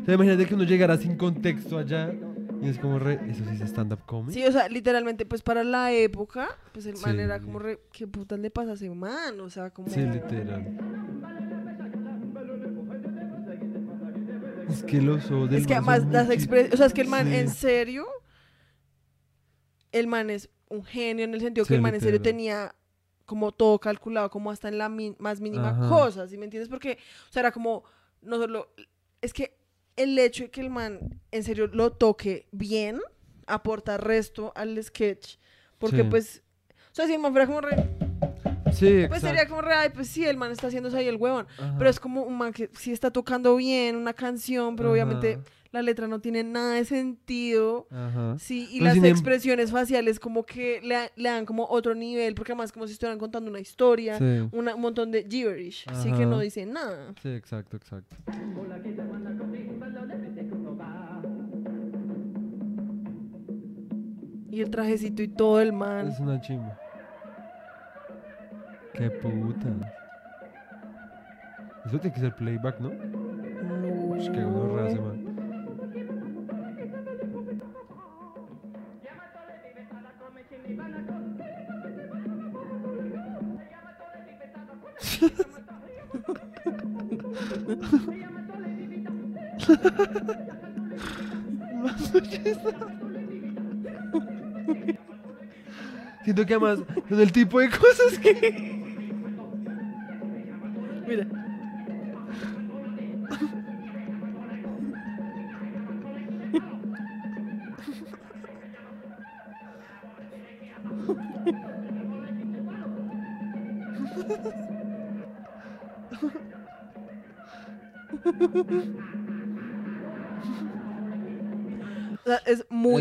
O sea, imagínate que uno llegara sin contexto allá y es como re... Eso sí es stand-up comedy. Sí, o sea, literalmente, pues para la época, pues el man Sí. era como re... ¿Qué putas le pasa a ese man? O sea, como... Sí, literal. Es que del Es que además las expresiones... O sea, es que el man, Sí. en serio... El man es un genio en el sentido que Sí, el man en serio tenía como todo calculado, como hasta en la más mínima Ajá. cosa, ¿sí me entiendes? Porque, o sea, era como... No solo... Es que el hecho de que el man en serio lo toque bien aporta resto al sketch. Porque Sí. pues... O sea, si el man fuera como re... Sí, Pues sería como re, ay, pues sí, el man está haciéndose ahí el huevón. Ajá. Pero es como un man que sí está tocando bien una canción, pero obviamente la letra no tiene nada de sentido. Ajá. Sí, y Pero las em- expresiones faciales como que le, le dan como otro nivel, porque además como si estuvieran contando una historia, Sí. una- un montón de gibberish, así que no dice nada. Sí, exacto, exacto. Y el trajecito y todo el man. Es una chimba. Qué puta. Eso tiene que ser playback, ¿no? Ush, qué gonorrea ese man. Siento que además son el tipo de cosas que...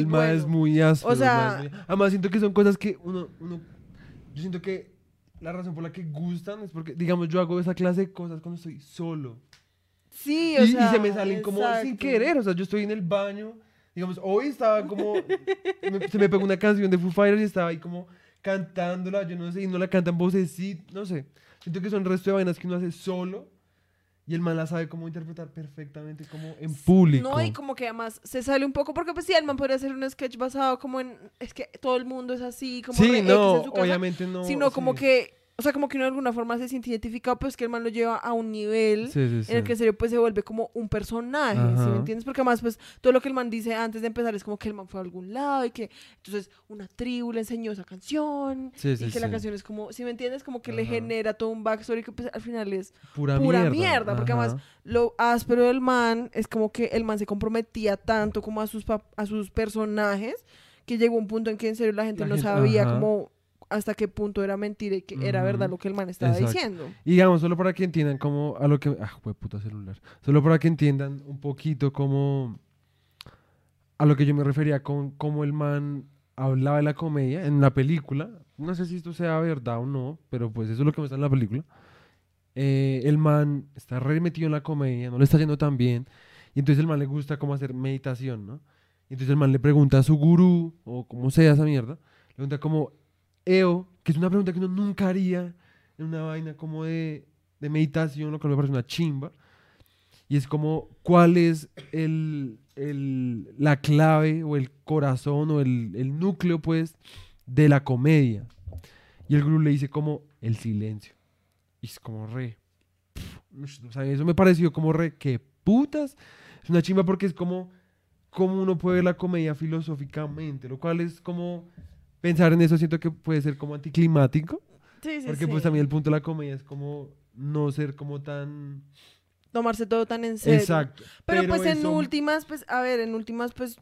el bueno. es muy áspero. O el sea- muy- Además siento que son cosas que uno, uno... Yo siento que la razón por la que gustan es porque, digamos, yo hago esa clase de cosas cuando estoy solo. Sí, Y, o y sea, se me salen como sin exacto. querer. O sea, yo estoy en el baño. Digamos, hoy estaba como. me- se me pegó una canción de Foo Fighters y estaba ahí como cantándola. Yo no sé, y no la cantan vocecita. No sé. Siento que son resto de vainas que uno hace solo. Y el man la sabe cómo interpretar perfectamente como en público. No, y como que además se sale un poco, porque pues sí, el man podría hacer un sketch basado como en, es que todo el mundo es así, como re sí, X no, en su casa, obviamente no. sino como que, o sea, como que uno de alguna forma se siente identificado, pues que el man lo lleva a un nivel Sí, sí, sí. en el que en serio pues se vuelve como un personaje, ¿sí Ajá. me entiendes? Porque además pues todo lo que el man dice antes de empezar es como que el man fue a algún lado y que entonces una tribu le enseñó esa canción Sí, y sí, que la canción es como, ¿sí me entiendes? Como que le genera todo un backstory que pues al final es Pura, pura mierda. mierda, porque además lo áspero del man es como que el man se comprometía tanto como a sus, a sus personajes que llegó un punto en que en serio la gente La no gente- sabía ajá. como hasta qué punto era mentira y que era verdad lo que el man estaba Exacto. diciendo. Y digamos, solo para que entiendan como a lo que... Ah, fue puta celular. Solo para que entiendan un poquito como... A lo que yo me refería con cómo el man hablaba de la comedia en la película. No sé si esto sea verdad o no, pero pues eso es lo que me está en la película. Eh, el man está re metido en la comedia, no le está yendo tan bien. Y entonces el man le gusta como hacer meditación, ¿no? Y entonces el man le pregunta a su gurú, o como sea esa mierda, le pregunta como, Eo, que es una pregunta que uno nunca haría en una vaina como de, de meditación, lo que me parece una chimba. Y es como, ¿cuál es el, el- la clave o el corazón o el, el núcleo, pues, de la comedia? Y el gurú le dice como, el silencio. Y es como re... pf, O sea, eso me pareció como re, que putas. Es una chimba porque es como, como uno puede ver la comedia filosóficamente, lo cual es como... Pensar en eso siento que puede ser como anticlimático. Sí, sí, Porque sí. pues también el punto de la comedia es como no ser como tan... Tomarse todo tan en serio. Exacto. Pero, pues en últimas, pues, a ver, en últimas, pues,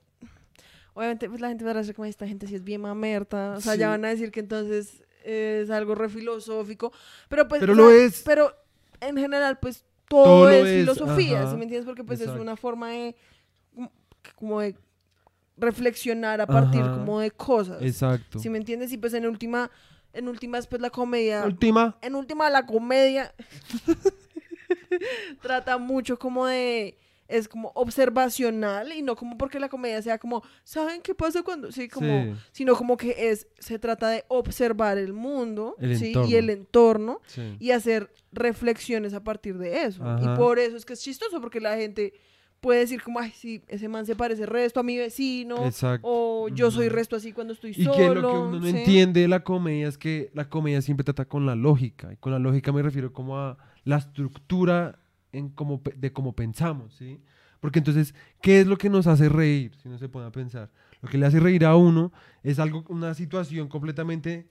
obviamente, pues la gente va a decir como esta gente sí es bien mamerta. O sea, ya van a decir que entonces es algo re filosófico. Pero pues, Pero o lo es. Pero en general, pues, todo, es, es, filosofía, ajá, ¿sí me entiendes? Porque pues exacto. es una forma de, como de reflexionar a partir Ajá. como de cosas. Exacto. ¿Sí me entiendes? Y pues en última, en últimas, pues la comedia Última. en última la comedia trata mucho como de es como observacional y no como porque la comedia sea como saben qué pasa cuando sí como Sí. sino como que es se trata de observar el mundo El ¿sí? y el entorno Sí. y hacer reflexiones a partir de eso Ajá. y por eso es que es chistoso porque la gente puede decir como ay sí ese man se parece resto a mi vecino Exacto. o yo soy resto así cuando estoy Y solo que lo que uno no ¿sí? entiende de la comedia es que la comedia siempre trata con la lógica. Y con la lógica me refiero como a la estructura en cómo pe- de cómo pensamos, ¿sí? Porque entonces, ¿qué es lo que nos hace reír? Si uno se pone a pensar. Lo que le hace reír a uno es algo, una situación completamente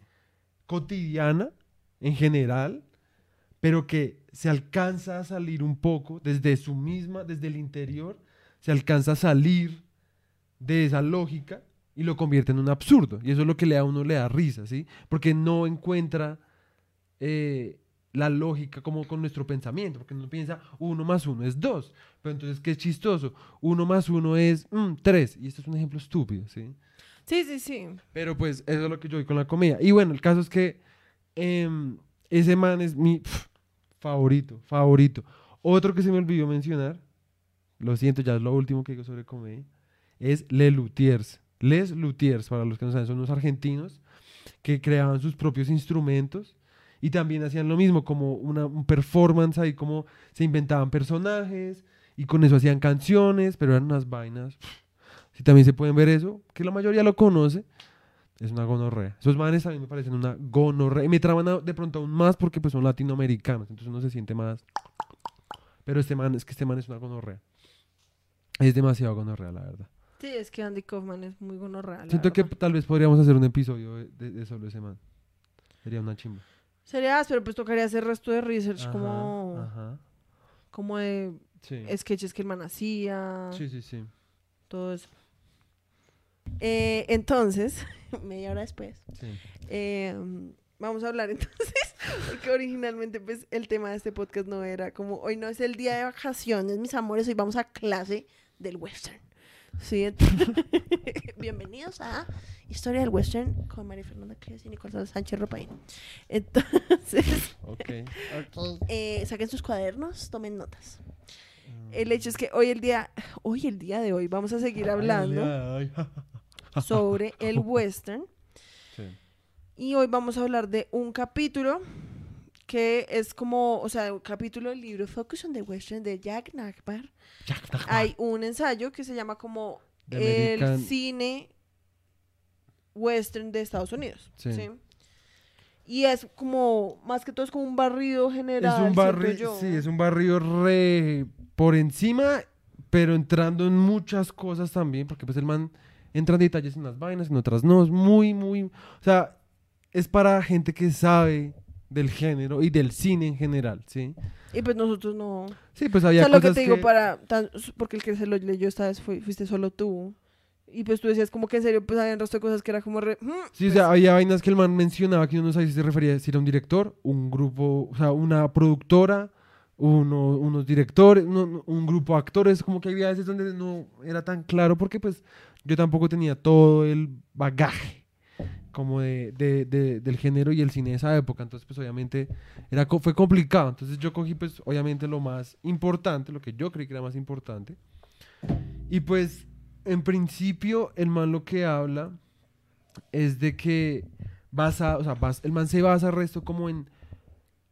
cotidiana, en general, pero que se alcanza a salir un poco desde su misma, desde el interior, se alcanza a salir de esa lógica y lo convierte en un absurdo. Y eso es lo que le a uno le da risa, ¿sí? Porque no encuentra eh, la lógica como con nuestro pensamiento, porque uno piensa uno más uno es dos, pero entonces qué chistoso, uno más uno es mm, tres, y esto es un ejemplo estúpido, ¿sí? sí sí sí Pero pues eso es lo que yo voy con la comedia. Y bueno, el caso es que em, ese man es mi favorito, favorito. Otro que se me olvidó mencionar, lo siento, ya es lo último que digo sobre comedia, es Les Luthiers. Les Luthiers, para los que no saben, son unos argentinos que creaban sus propios instrumentos y también hacían lo mismo, como una, un performance ahí, como se inventaban personajes y con eso hacían canciones, pero eran unas vainas. Si también se pueden ver eso, que la mayoría lo conoce, es una gonorrea. Esos manes a mí me parecen una gonorrea. Y me traban de pronto aún más porque pues son latinoamericanos. Entonces uno se siente más. Pero este man, es que este man es una gonorrea. Es demasiado gonorrea, la verdad. Sí, es que Andy Kaufman es muy gonorrea. Siento que tal vez podríamos hacer un episodio de, de- de solo ese man. Sería una chimba. Sería pero pues tocaría hacer resto de research Ajá, como, Ajá. como de Sí. sketches que el man hacía, Sí, sí, sí. todo eso. Eh, entonces, media hora después, sí. eh, vamos a hablar entonces, porque originalmente pues el tema de este podcast no era como, hoy no es el día de vacaciones, mis amores, hoy vamos a clase del western. Sí, entonces, bienvenidos a Historia del Western con María Fernanda Cles y Nicolás Sánchez Ropaín. Entonces, eh, saquen sus cuadernos, tomen notas. El hecho es que hoy el día, hoy el día de hoy vamos a seguir hablando Ay, ay, ay. sobre el western Sí. y hoy vamos a hablar de un capítulo que es como, o sea, un capítulo del libro Focus on the Western de Jack Nakbar. Hay un ensayo que se llama como The el American- cine western de Estados Unidos. Sí. Sí. Y es como, más que todo es como un barrido general. Es un yo. sí, es un barrio re por encima, pero entrando en muchas cosas también, porque pues el man entra en detalles en unas vainas, en otras no, es muy, muy, o sea, es para gente que sabe del género y del cine en general, ¿sí? Y pues nosotros no. Sí, pues O había sea, lo que cosas te digo para. tan- porque el que se lo leyó esta vez fue- fuiste solo tú. Y pues tú decías como que en serio, pues había un resto de cosas que era como re. "Mm", Sí, pues, o sea, había vainas que el man mencionaba que uno no sabía si se refería si era un director, un grupo, o sea, una productora, uno- unos directores, no- no, un grupo de actores, como que había veces donde no era tan claro porque pues yo tampoco tenía todo el bagaje como de, de- de- del género y el cine de esa época, entonces pues obviamente era, fue complicado, entonces yo cogí pues obviamente lo más importante, lo que yo creí que era más importante, y pues en principio el man lo que habla es de que basa, o sea, bas- el man se basa resto como en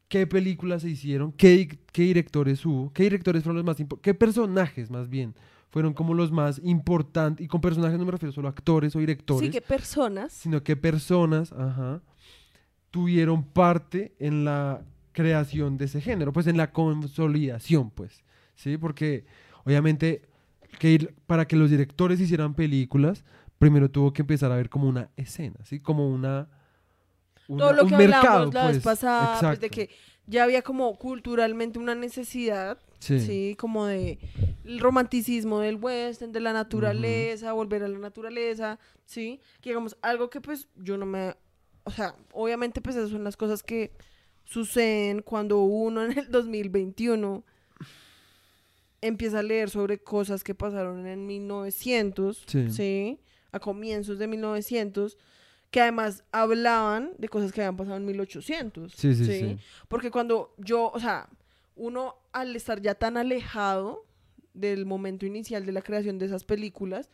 qué películas se hicieron, qué, qué directores hubo, qué directores fueron los más importantes, qué personajes más bien fueron como los más importantes, y con personajes no me refiero solo a actores o directores, Sí, que personas. sino que personas, ajá, tuvieron parte en la creación de ese género, pues en la consolidación, pues, ¿sí? Porque obviamente que ir- para que los directores hicieran películas, primero tuvo que empezar a ver como una escena, ¿sí? Como una... una- todo lo que hablamos la vez pues, pasada, pues, de que ya había como culturalmente una necesidad, Sí. sí, como de el romanticismo del western, de la naturaleza, volver a la naturaleza, sí, que digamos, algo que pues yo no me, o sea, obviamente pues esas son las cosas que suceden cuando uno en el 2021 empieza a leer sobre cosas que pasaron en 1900, Sí. sí, a comienzos de 1900, que además hablaban de cosas que habían pasado en 1800. Sí, sí, sí. Porque cuando yo, o sea, uno al estar ya tan alejado del momento inicial de la creación de esas películas,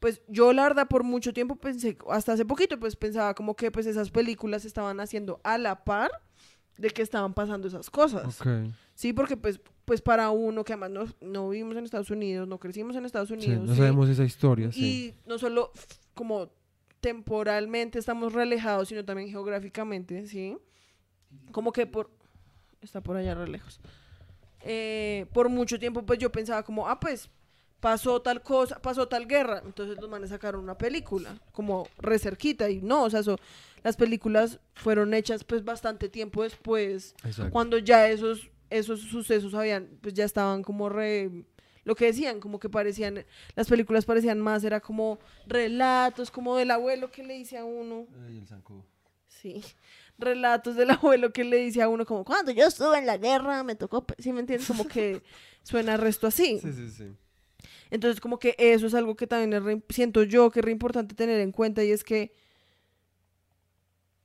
pues yo la verdad por mucho tiempo pensé, hasta hace poquito, pues pensaba como que pues esas películas estaban haciendo a la par de que estaban pasando esas cosas. Ok. Sí, porque pues, pues para uno que además no, no vivimos en Estados Unidos, no crecimos en Estados Sí, Unidos. no ¿sí? sabemos esa historia, sí. Y no solo como temporalmente estamos relejados, sino también geográficamente, ¿sí? Como que por... Está por allá re lejos. Eh, por mucho tiempo, pues yo pensaba como, ah, pues pasó tal cosa, pasó tal guerra. Entonces los manes sacaron una película, como re cerquita. Y no, o sea, las películas fueron hechas pues bastante tiempo después Exacto. cuando ya esos, esos sucesos habían, pues ya estaban como re, lo que decían, como que parecían, las películas parecían más, era como relatos, como del abuelo que le dice a uno, Ay, el zancudo. sí, relatos del abuelo que le dice a uno como, cuando yo estuve en la guerra me tocó, pe-", ¿sí me entiendes? Como que suena resto así. Sí, sí, sí. Entonces, como que eso es algo que también es re- siento yo que es re importante tener en cuenta y es que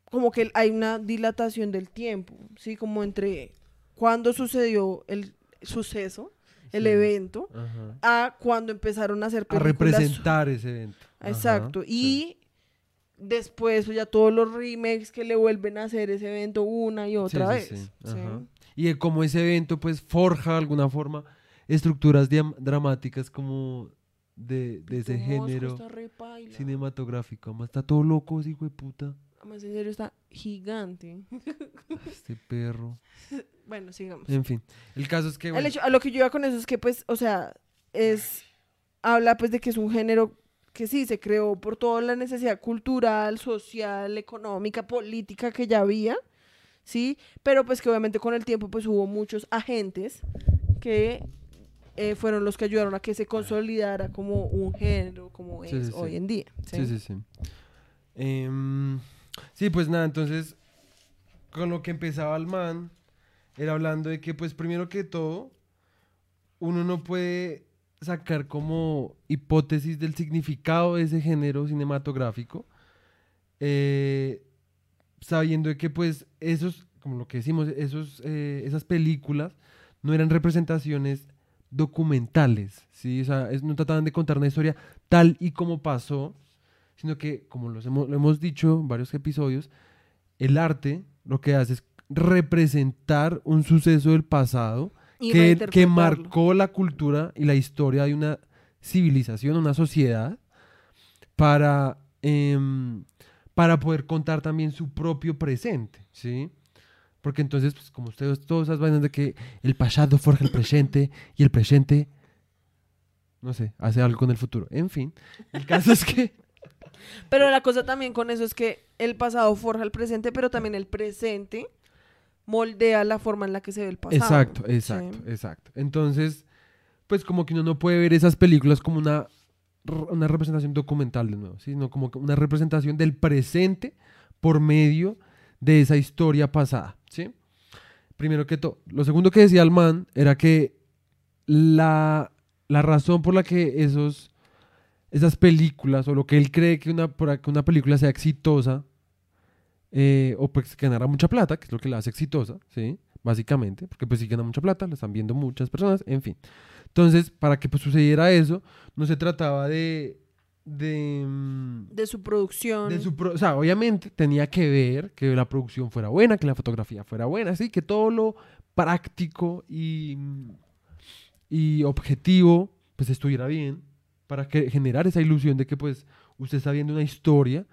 como que hay una dilatación del tiempo, ¿sí? Como entre cuándo sucedió el suceso, el Sí. evento, Ajá. a cuando empezaron a hacer A películas. representar ese evento. Ajá, Exacto. sí. Y después pues, ya todos los remakes que le vuelven a hacer ese evento una y otra Sí, vez. sí. ¿sí? Ajá. Y de cómo ese evento pues forja de alguna forma estructuras dramáticas como de, de ese género cinematográfico. Además está todo loco ese hijo de puta. Además, en serio está gigante. Este perro. bueno, sigamos. En fin. El caso es que El hecho, a lo que yo iba con eso es que, pues, o sea, es. Habla, pues, de que es un género que sí se creó por toda la necesidad cultural, social, económica, política que ya había, ¿sí? Pero, pues, que obviamente con el tiempo, pues, hubo muchos agentes que eh, fueron los que ayudaron a que se consolidara como un género, como Sí, es sí, sí. hoy en día. Sí, sí, sí. Em, sí, pues nada, entonces, con lo que empezaba el man, era hablando de que, pues, primero que todo, uno no puede sacar como hipótesis del significado de ese género cinematográfico, eh, sabiendo de que, pues, esos, como lo que decimos, esos, eh, esas películas no eran representaciones documentales, ¿sí? O sea, es- no trataban de contar una historia tal y como pasó, sino que, como los hemos, lo hemos dicho en varios episodios, el arte lo que hace es representar un suceso del pasado que, que marcó la cultura y la historia de una civilización, una sociedad, para, em, para poder contar también su propio presente, ¿sí? Porque entonces, pues, como ustedes, todas esas vainas de que el pasado forja el presente y el presente, no sé, hace algo con el futuro. En fin, el caso es que... Pero la cosa también con eso es que el pasado forja el presente, pero también el presente moldea la forma en la que se ve el pasado. Exacto, Sí. exacto, exacto. Entonces, pues como que uno no puede ver esas películas como una, una representación documental de nuevo, sino como que una representación del presente por medio de esa historia pasada, ¿sí? Primero que todo. Lo segundo que decía el man era que la, la razón por la que esos, esas películas, o lo que él cree que una, que una película sea exitosa, eh, o pues que ganara mucha plata, que es lo que la hace exitosa, ¿sí? Básicamente, porque pues si gana mucha plata, la están viendo muchas personas, en fin. Entonces, para que pues sucediera eso, no se trataba de... de mm, De su producción. de su pro- o sea, obviamente tenía que ver que la producción fuera buena, que la fotografía fuera buena, sí, que todo lo práctico y, y objetivo pues estuviera bien para que generar esa ilusión de que pues usted está viendo una historia,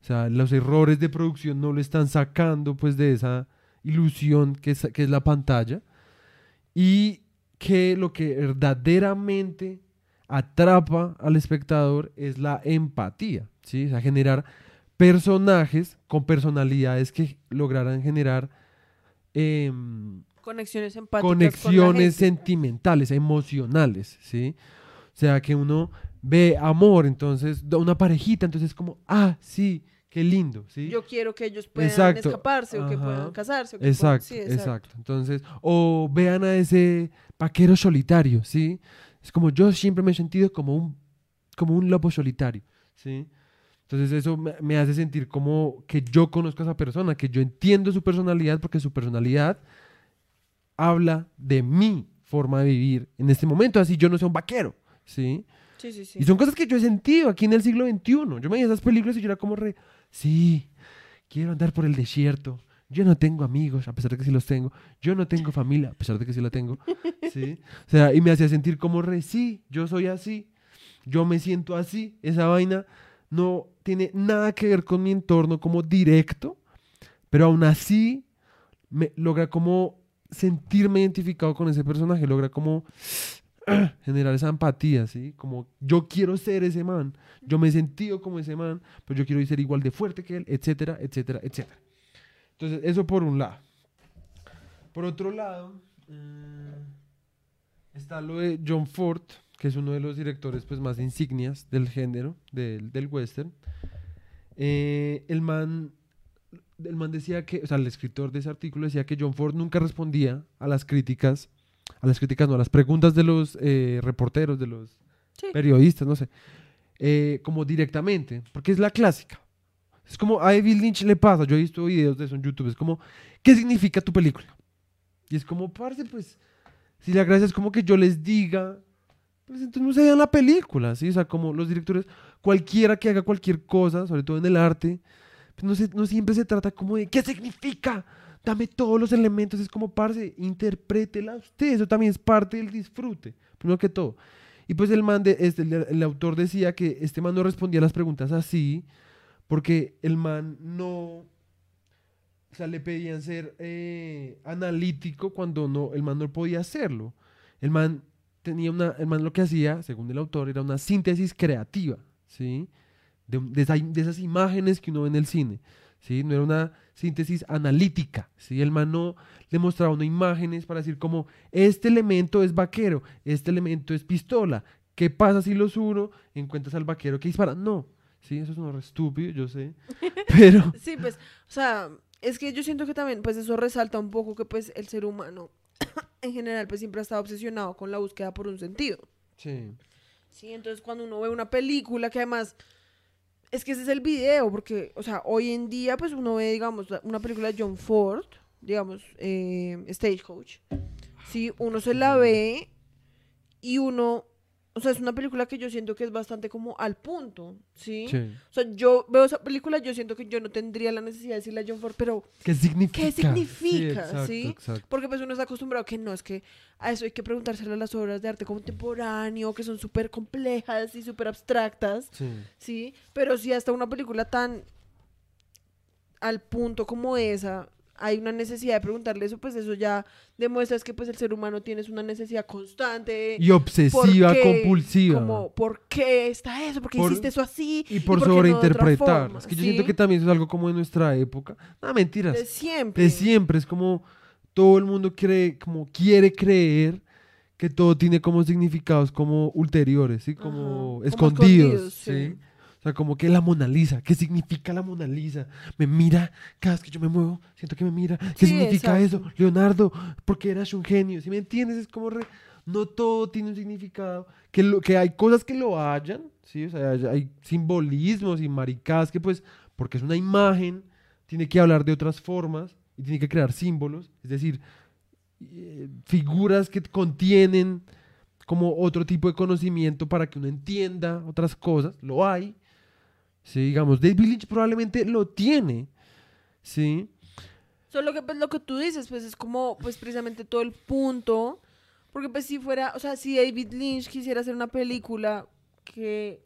o sea, los errores de producción no lo están sacando pues de esa ilusión que es, que es la pantalla y que lo que verdaderamente atrapa al espectador es la empatía, ¿sí? O sea, generar personajes con personalidades que lograran generar em, Conexiones empáticas. conexiones sentimentales, emocionales, ¿sí? O sea, que uno ve amor, entonces, una parejita, entonces es como, ah, sí, qué lindo, ¿sí? Yo quiero que ellos puedan Exacto. escaparse o que puedan casarse. O que Exacto, puedan- sí, exacto. Entonces, o vean a ese vaquero solitario, ¿sí? Es como yo siempre me he sentido como un, como un lobo solitario, ¿sí? Entonces eso me, me hace sentir como que yo conozco a esa persona, que yo entiendo su personalidad, porque su personalidad habla de mi forma de vivir en este momento, así yo no sea un vaquero, ¿sí? Sí, sí, sí. Y son cosas que yo he sentido aquí en el siglo XXI. Yo me veía esas películas y yo era como re, sí, quiero andar por el desierto. Yo no tengo amigos, a pesar de que sí los tengo. Yo no tengo familia, a pesar de que sí la tengo. ¿Sí? O sea, y me hacía sentir como re, sí, yo soy así. Yo me siento así. Esa vaina no tiene nada que ver con mi entorno como directo, pero aún así me logra como sentirme identificado con ese personaje, logra como generar esa empatía, ¿sí? Como yo quiero ser ese man, yo me he sentido como ese man, pero yo quiero ser igual de fuerte que él, etcétera, etcétera, etcétera. Entonces, eso por un lado. Por otro lado, eh, está lo de John Ford, que es uno de los directores pues, más insignias del género, del, del western. Eh, el man el man decía que, o sea, el escritor de ese artículo decía que John Ford nunca respondía a las críticas, a las críticas, no, a las preguntas de los eh, reporteros, de los Sí. periodistas, no sé, eh, como directamente, porque es la clásica. Es como a David Lynch le pasa, yo he visto videos de eso en YouTube, es como, ¿qué significa tu película? Y es como, parce, pues, si la gracia es como que yo les diga, pues entonces no se vean la película, ¿sí? O sea, como los directores, cualquiera que haga cualquier cosa, sobre todo en el arte, pues no, se- no siempre se trata como de, ¿qué significa? Dame todos los elementos, es como, parce, interprétela usted, eso también es parte del disfrute, primero que todo. Y pues el man, de, este, el, autor decía que este man no respondía las preguntas así, porque el man no, o sea, le pedían ser eh, analítico cuando no, el man no podía hacerlo. El man tenía una, el man lo que hacía, según el autor, era una síntesis creativa, ¿sí? De esas imágenes que uno ve en el cine, ¿sí? No era una síntesis analítica, ¿sí? El man no le mostraba unas imágenes para decir como, este elemento es vaquero, este elemento es pistola, ¿qué pasa si los uno encuentras al vaquero que dispara? No, sí, eso es un estúpido, yo sé, pero... Sí, pues, o sea, es que yo siento que también, pues eso resalta un poco que pues el ser humano en general pues siempre ha estado obsesionado con la búsqueda por un sentido. Sí. Sí, entonces cuando uno ve una película que además es que ese es el video, porque, o sea, hoy en día pues uno ve, digamos, una película de John Ford, digamos, eh, Stagecoach, sí, uno se la ve y uno o sea, es una película que yo siento que es bastante como al punto, ¿sí? Sí. O sea, yo veo esa película, yo siento que yo no tendría la necesidad de decirle a John Ford, pero ¿Qué significa? ¿Qué significa? exacto, ¿sí? exacto. Porque pues uno está acostumbrado que no, es que a eso hay que preguntárselo a las obras de arte contemporáneo, que son súper complejas y súper abstractas, Sí. ¿sí? Pero si hasta una película tan al punto como esa, hay una necesidad de preguntarle eso, pues eso ya demuestra es que pues el ser humano tiene una necesidad constante. Y obsesiva, compulsiva. Como, ¿por qué está eso? ¿Por qué Por- hiciste eso así? Y por no sobreinterpretar. forma? es que yo siento que también eso es algo como de nuestra época. No, mentiras. De siempre. De siempre. Es como todo el mundo cree, como quiere creer que todo tiene como significados como ulteriores, ¿sí? Como, Ajá, como escondidos, escondidos, ¿sí? sí. O sea, como que la Mona Lisa, ¿qué significa la Mona Lisa? Me mira, cada vez que yo me muevo, siento que me mira. ¿Qué Sí, significa exacto. eso? Leonardo, porque eras un genio, ¿sí me entiendes? Es como re- no todo tiene un significado, que, lo, que hay cosas que lo hayan, ¿sí? O sea, hay, hay simbolismos y maricadas que pues, porque es una imagen, tiene que hablar de otras formas y tiene que crear símbolos, es decir, eh, figuras que contienen como otro tipo de conocimiento para que uno entienda otras cosas, lo hay, sí, digamos, David Lynch probablemente lo tiene, sí, Solo que pues lo que tú dices, pues es como pues precisamente todo el punto, porque pues si fuera, o sea, si David Lynch quisiera hacer una película que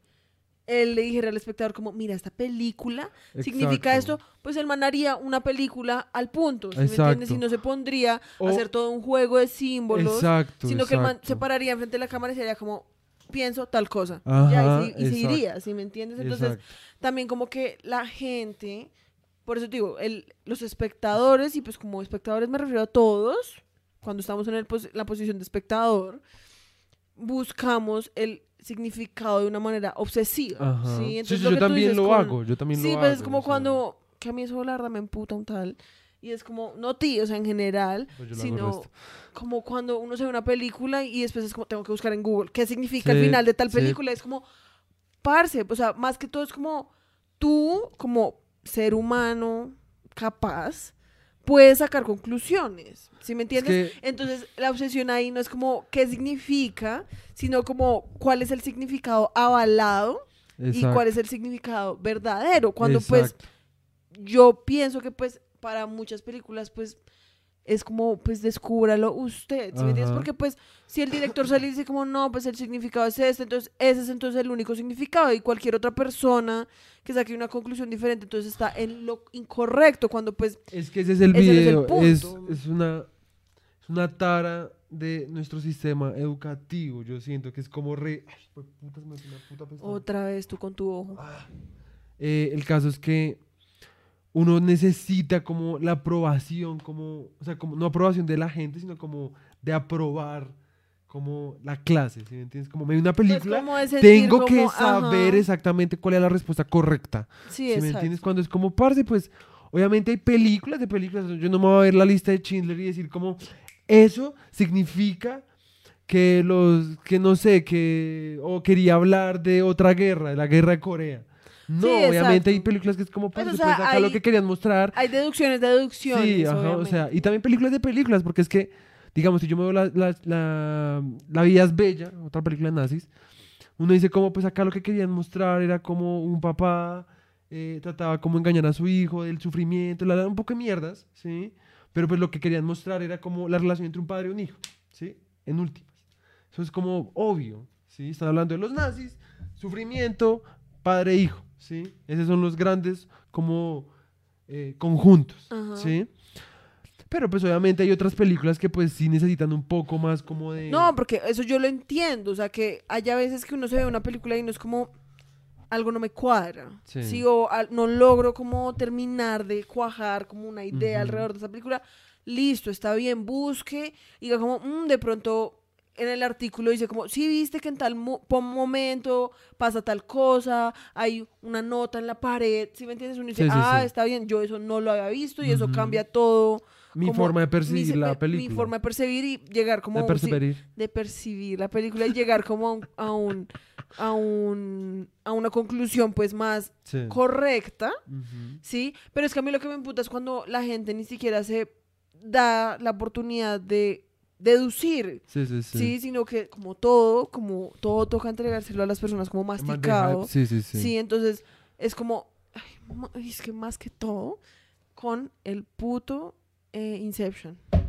él le dijera al espectador como, mira, esta película significa Exacto. esto, pues el man haría una película al punto, ¿sí me Exacto. entiendes? Y no se pondría O- a hacer todo un juego de símbolos, exacto, sino que el man se pararía enfrente de la cámara y sería como, pienso tal cosa, Ajá, ya, y, exacto. iría, ¿sí me entiendes? Entonces, Exacto. también como que la gente, por eso te digo, el, los espectadores, y pues como espectadores me refiero a todos, cuando estamos en el pos- la posición de espectador, buscamos el significado de una manera obsesiva. Ajá. ¿sí? Sí, Entonces, sí, lo yo que tú también dices lo con- hago, yo también Sí, lo pues hago. es como o sea, cuando, que a mí eso la verdad me emputa un tal, y es como, no ti, o sea, en general, Pues sino como cuando uno se ve una película y después es como, tengo que buscar en Google, ¿qué significa el final de tal sí. película? Es como, parce, o sea, más que todo es como, tú, como ser humano capaz, puedes sacar conclusiones, ¿sí me entiendes? que- Entonces, la obsesión ahí no es como qué significa, sino como cuál es el significado avalado y cuál es el significado verdadero. Cuando pues yo pienso que pues para muchas películas pues es como pues descúbralo usted, ¿sí me entiendes? Porque pues si el director sale y dice como no, pues el significado es este, entonces ese es entonces el único significado y cualquier otra persona que saque una conclusión diferente entonces está en lo incorrecto cuando pues Es que ese es el Ese no es el video, es, es una, es una tara de nuestro sistema educativo. Yo siento que es como re. Ay, me una puta otra vez tú con tu ojo. Eh, el caso es que uno necesita como la aprobación, como, o sea, como no aprobación de la gente, sino como de aprobar como la clase, ¿sí me entiendes? Como me vi una Pues película, como tengo que saber ajá. exactamente cuál es la respuesta correcta. Sí, ¿Sí me entiendes? Cuando es como parce, pues obviamente hay películas de películas. Yo no me voy a ver la lista de Schindler y decir como eso significa que los, que no sé, que, o quería hablar de otra guerra, de la guerra de Corea. No, Sí, obviamente hay películas que es como, Pues, parce, o sea, pues acá lo que querían mostrar. Hay deducciones, deducciones. Sí, ajá, o sea, y también películas de películas, porque es que, digamos, si yo me veo la, la, la, La vida es bella, otra película de nazis, uno dice como, pues acá lo que querían mostrar era como un papá eh, trataba como engañar a su hijo, del sufrimiento, la, un poco de mierdas, ¿sí? Pero pues lo que querían mostrar era como la relación entre un padre y un hijo, ¿sí? En últimas. Eso es como obvio, ¿sí? Están hablando de los nazis, sufrimiento, padre e hijo, ¿sí? Esos son los grandes como eh, conjuntos, Ajá. ¿sí? Pero pues obviamente hay otras películas que pues sí necesitan un poco más como de... No, porque eso yo lo entiendo. O sea, que haya veces que uno se ve una película y no es como algo no me cuadra. Sí. Sí. o al- no logro como terminar de cuajar como una idea alrededor de esa película. Listo, está bien, busque. Y como, "Mm, de pronto en el artículo dice como, sí viste que en tal mo- momento pasa tal cosa, hay una nota en la pared, ¿sí me entiendes? Uno dice, Sí, ah, está bien, yo eso no lo había visto y eso cambia todo. mi como forma de mi percibir la mi película. forma de percibir y llegar como de un- percibir. de percibir la película y llegar como a un, a un, a un- a una conclusión pues más correcta. ¿sí? Pero es que a mí lo que me emputa es cuando la gente ni siquiera se da la oportunidad de deducir, Sí, sí, sí. sí. sino que como todo, como todo toca entregárselo a las personas como masticado. Sí, sí, sí. Sí, entonces es como, ay, es que más que todo, con el puto eh, Inception. Ay,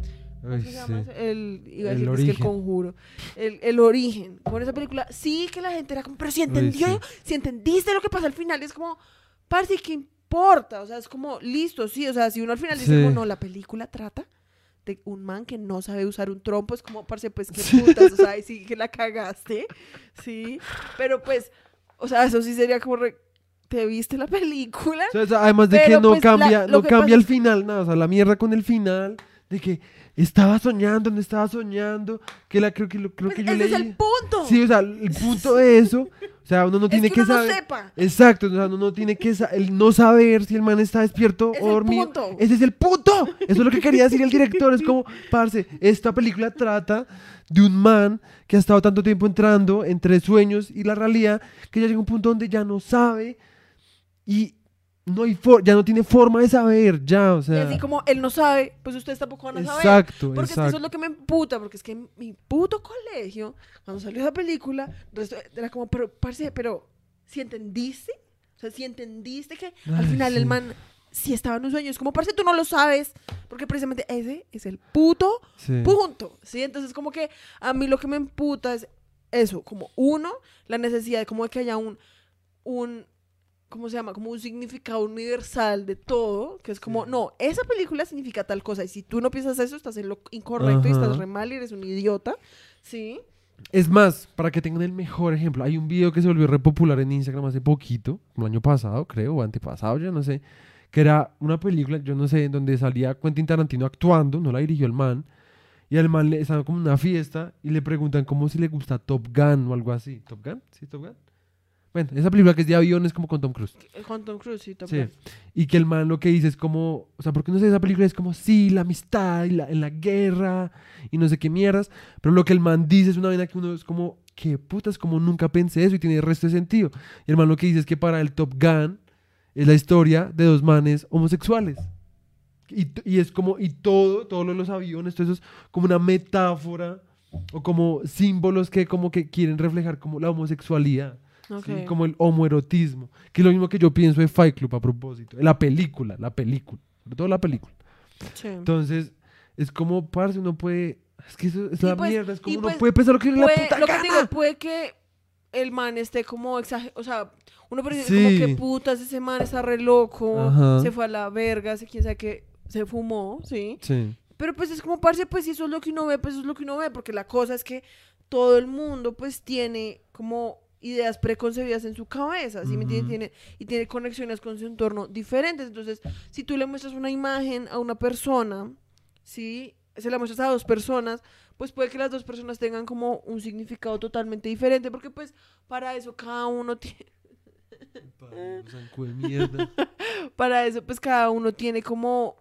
¿Cómo se llama sí. El, iba a El decir que es que el origen. conjuro. El, el origen. Con esa película, sí que la gente era como, pero si entendió, sí. si entendiste lo que pasa al final, es como, parce, ¿qué importa? O sea, es como, listo, sí. O sea, si uno al final dice, como, no, la película trata de un man que no sabe usar un trompo, es como, parce, pues qué putas, o sea, ahí sí que la cagaste, sí. Pero pues, o sea, eso sí sería como, re- ¿te viste la película? O sea, además de que no pues, cambia, no cambia el final, nada, o sea, la mierda con el final, de que estaba soñando, no estaba soñando, que la creo que lo creo Pues que yo ese leí. es el punto. Sí, o sea, el punto de eso, o sea, uno no es tiene que que, uno no saber. sepa. Exacto, o sea, uno no tiene que sa- el no saber si el man está despierto Es o el dormido. punto. Ese es el punto. Eso es lo que quería decir el director. Es como, parce, esta película trata de un man que ha estado tanto tiempo entrando entre sueños y la realidad que ya llega un punto donde ya no sabe y no hay for- ya no tiene forma de saber, ya, o Y sea. así como él no sabe, pues ustedes tampoco van a saber. Exacto, Porque es que eso es lo que me emputa, porque es que en mi puto colegio, cuando salió esa película, era como, pero, parce, pero, si entendiste? O sea, si entendiste que al final sí. el man sí estaba en un sueño, es como, parce, tú no lo sabes, porque precisamente ese es el puto Sí. punto, ¿sí? Entonces, como que a mí lo que me emputa es eso, como uno, la necesidad de como de que haya un, un, ¿cómo se llama? Como un significado universal de todo, que es como, Sí. no, esa película significa tal cosa, y si tú no piensas eso, estás en lo incorrecto y estás re mal y eres un idiota, ¿sí? Es más, para que tengan el mejor ejemplo, hay un video que se volvió re popular en Instagram hace poquito, como el año pasado, creo, o antepasado, ya no sé, que era una película, yo no sé, donde salía Quentin Tarantino actuando, no la dirigió el man, y al man le estaba como en una fiesta y le preguntan como si le gusta Top Gun o algo así. ¿Top Gun? ¿Sí, Top Gun? Bueno, esa película que es de aviones como con Tom Cruise. Juan Tom Cruise, sí, Top Sí. Y que el man lo que dice es como, o sea, porque no sé, esa película es como, sí, la amistad y la, en la guerra y no sé qué mierdas, pero lo que el man dice es una vaina que uno es como, qué putas, como nunca pensé eso y tiene el resto de sentido. Y el man lo que dice es que para el Top Gun es la historia de dos manes homosexuales. Y, y es como, y todo, todo lo de los aviones, todo eso es como una metáfora o como símbolos que como que quieren reflejar como la homosexualidad. Sí, como el homoerotismo, que es lo mismo que yo pienso de Fight Club a propósito, la película, la película, sobre todo la película. Sí. Entonces, es como, parce, uno puede, es que eso es Y la pues- mierda, es como uno pues, puede pensar lo que dé la puta lo que gana. digo, puede que el man esté como exagerado, o sea, uno puede decir como que putas, ese man está re loco, Ajá. se fue a la verga, se quién sabe que se fumó, ¿sí? Sí, Pero pues es como, parce, pues si eso es lo que uno ve, pues eso es lo que uno ve, porque la cosa es que todo el mundo pues tiene como ideas preconcebidas en su cabeza, ¿sí me entiendes? Ujú. Tiene, y tiene conexiones con su entorno diferentes. Entonces, si tú le muestras una imagen a una persona, ¿sí? Se la muestras a dos personas, pues puede que las dos personas tengan como un significado totalmente diferente, porque pues para eso cada uno tiene, para eso pues cada uno tiene como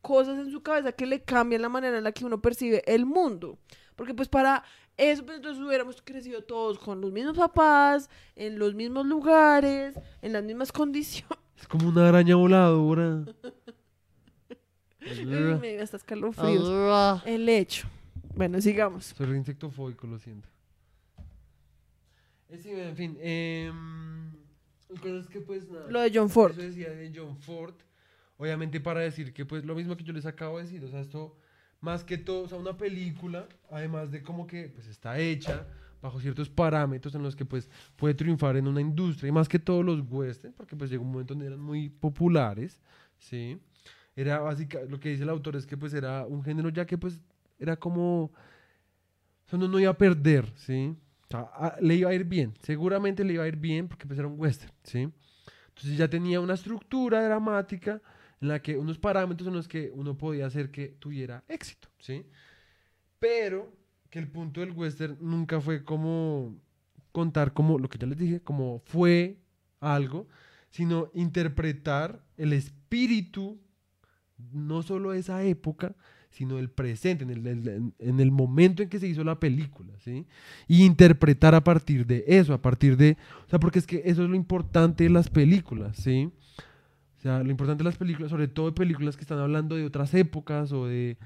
cosas en su cabeza que le cambian la manera en la que uno percibe el mundo. Porque pues para eso pues entonces hubiéramos crecido todos con los mismos papás, en los mismos lugares, en las mismas condiciones. Es como una araña voladora. Me dio hasta escalofríos. El hecho. Bueno, sigamos. Soy re insectofóbico, lo siento. Eh, sí, en fin. em, es que pues nada. Lo de John Ford. Eso decía de John Ford. Obviamente para decir que pues lo mismo que yo les acabo de decir. O sea, esto más que todo, o sea, una película, además de como que pues está hecha bajo ciertos parámetros en los que pues puede triunfar en una industria. Y más que todos los western, porque pues llegó un momento donde eran muy populares. ¿sí? Era básicamente, lo que dice el autor es que pues era un género ya que pues era como... O sea, uno no iba a perder, ¿sí? O sea, a- le iba a ir bien, seguramente le iba a ir bien porque pues era un western, ¿sí? Entonces ya tenía una estructura dramática en la que unos parámetros en los que uno podía hacer que tuviera éxito, ¿sí? Pero que el punto del western nunca fue como contar como lo que ya les dije, como fue algo, sino interpretar el espíritu no solo de esa época, sino del presente, en el, el- en- en el momento en que se hizo la película, ¿sí? Y interpretar a partir de eso, a partir de, o sea, porque es que eso es lo importante de las películas, ¿sí? O sea, lo importante de las películas, sobre todo de películas que están hablando de otras épocas o de,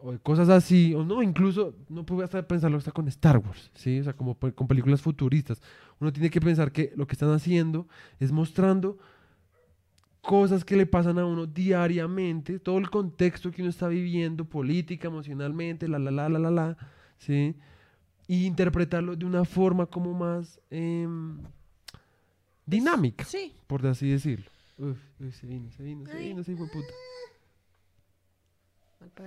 o de cosas así, o no, incluso no puedo hasta pensarlo hasta con Star Wars, ¿sí? O sea, como con películas futuristas. Uno tiene que pensar que lo que están haciendo es mostrando cosas que le pasan a uno diariamente, todo el contexto que uno está viviendo, política, emocionalmente, la, la, la, la, la, la, ¿sí? Y interpretarlo de una forma como más em, dinámica, Sí. por así decirlo. Uf, uf, se vino, se vino, se Ay. vino, ese hijo de puta.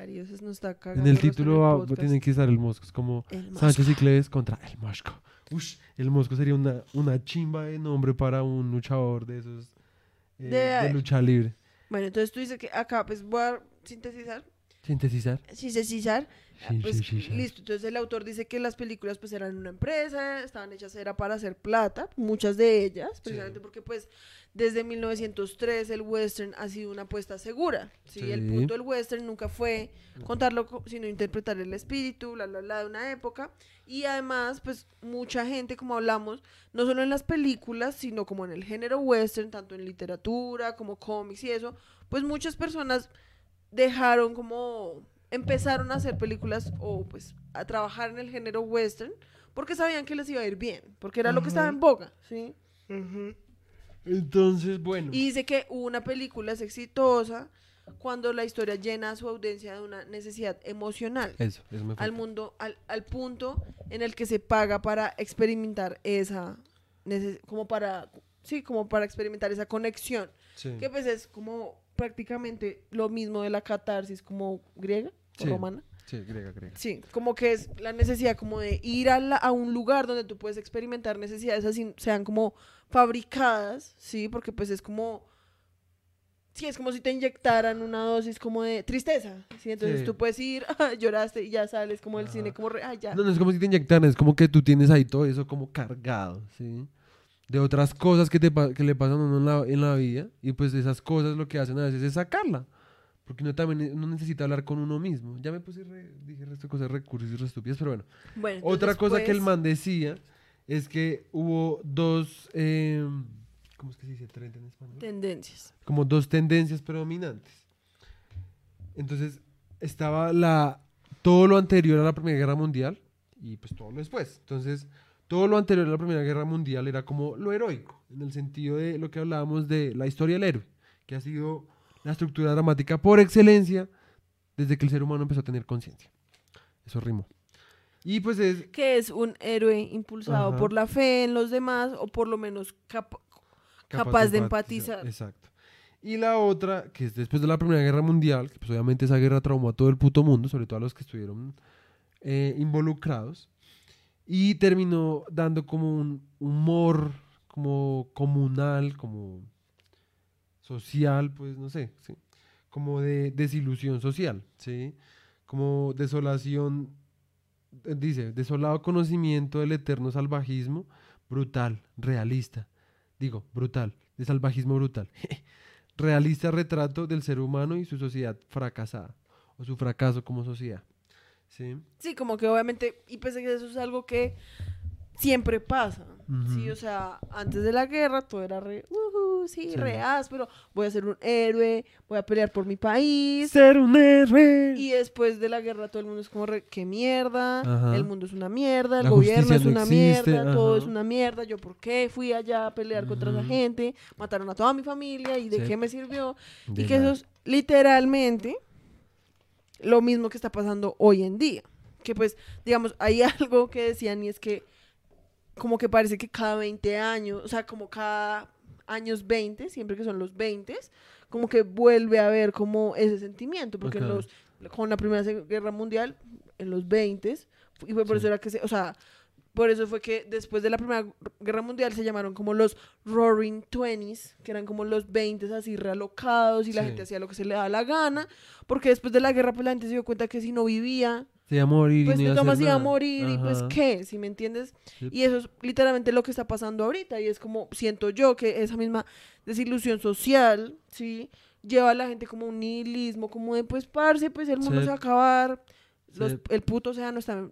Eso nos está cagando. En el título va- tiene que estar el Mosco. Es como El Sánchez Mosco. y Cleves contra el Mosco. Ush, el Mosco sería una, una chimba de nombre para un luchador de esos eh, De- de, lucha libre. Bueno, entonces tú dices que acá, pues voy a sintetizar. Sintetizar. Sintetizar. Sí, Pues sí, sí, sí. listo, entonces el autor dice que las películas pues eran una empresa, estaban hechas era para hacer plata, muchas de ellas, precisamente porque pues desde 1903 el western ha sido una apuesta segura, ¿sí? El punto del western nunca fue contarlo, co- sino interpretar el espíritu, bla, bla, bla, de una época, y además pues mucha gente, como hablamos, no solo en las películas, sino como en el género western, tanto en literatura como cómics y eso, pues muchas personas dejaron como empezaron a hacer películas o pues a trabajar en el género western porque sabían que les iba a ir bien, porque era lo que estaba en boga, ¿sí? Entonces, bueno. Y dice que una película es exitosa cuando la historia llena a su audiencia de una necesidad emocional Eso, eso me al mundo, al, al punto en el que se paga para experimentar esa, como para, sí, como para experimentar esa conexión, Sí. que pues es como prácticamente lo mismo de la catarsis como griega Sí. romana. Sí, griega, griega. Sí, como que es la necesidad como de ir a, la- a un lugar donde tú puedes experimentar necesidades así, sean como fabricadas, ¿sí? Porque pues es como, sí, es como si te inyectaran una dosis como de tristeza, ¿sí? Entonces Sí. tú puedes ir, ah, lloraste y ya sales como del Ajá. cine, como, re- ah, ya. No, no es como si te inyectaran, es como que tú tienes ahí todo eso como cargado, ¿sí? De otras cosas que, te, que le pasan a uno en la, en la vida y pues esas cosas lo que hacen a veces es sacarla. Porque uno también uno necesita hablar con uno mismo. Ya me puse, re- dije resto de cosas recursos y re estúpidas, pero bueno. Bueno, Otra entonces, cosa que el pues, man decía es que hubo dos, eh, ¿cómo es que se dice trend en español? Tendencias. como dos tendencias predominantes. Entonces, estaba la todo lo anterior a la Primera Guerra Mundial y pues todo lo después. Entonces, todo lo anterior a la Primera Guerra Mundial era como lo heroico, en el sentido de lo que hablábamos de la historia del héroe, que ha sido la estructura dramática por excelencia desde que el ser humano empezó a tener conciencia. Eso rimó. Y pues es Que es un héroe impulsado Ajá. por la fe en los demás o por lo menos capa- Capaz de empatizar. Exacto. Y la otra, que es después de la Primera Guerra Mundial, que pues obviamente esa guerra traumó a todo el puto mundo, sobre todo a los que estuvieron eh, involucrados, y terminó dando como un humor como comunal, como social, pues no sé, ¿sí? como de desilusión social, ¿sí? como desolación, eh, dice, desolado conocimiento del eterno salvajismo, brutal, realista, digo, brutal, de salvajismo brutal. Realista retrato del ser humano y su sociedad fracasada, o su fracaso como sociedad. ¿Sí? Sí, como que obviamente, y pensé que eso es algo que siempre pasa. Sí, o sea, antes de la guerra todo era re, "Ujú, sí, Sí. re áspero, voy a ser un héroe, voy a pelear por mi país. Ser un héroe. Y después de la guerra todo el mundo es como, re, qué mierda, Ajá. el mundo es una mierda, el La gobierno es una mierda, todo es una mierda, yo por qué fui allá a pelear contra Ujú. gente, mataron a toda mi familia y de Sí. qué me sirvió. De y que eso es literalmente lo mismo que está pasando hoy en día. Que pues, digamos, hay algo que decían y es que como que parece que cada 20 años, o sea, como cada años 20, siempre que son los 20, como que vuelve a haber como ese sentimiento, porque en Ajá. los, con la Primera Guerra Mundial, en los 20, y fue por Sí. eso era que se, o sea, por eso fue que después de la Primera Guerra Mundial se llamaron como los Roaring Twenties, que eran como los 20 así realocados y la Sí. gente hacía lo que se le daba la gana, porque después de la guerra pues la gente se dio cuenta que si no vivía, Se iba a morir pues y no iba a maneras iba a morir y pues Ajá. qué, si me entiendes? Sí. Y eso es literalmente lo que está pasando ahorita y es como siento yo que esa misma desilusión social, ¿sí? Lleva a la gente como un nihilismo, como de pues parce, pues el mundo Sí. se va a acabar, los- Sí. el puto océano está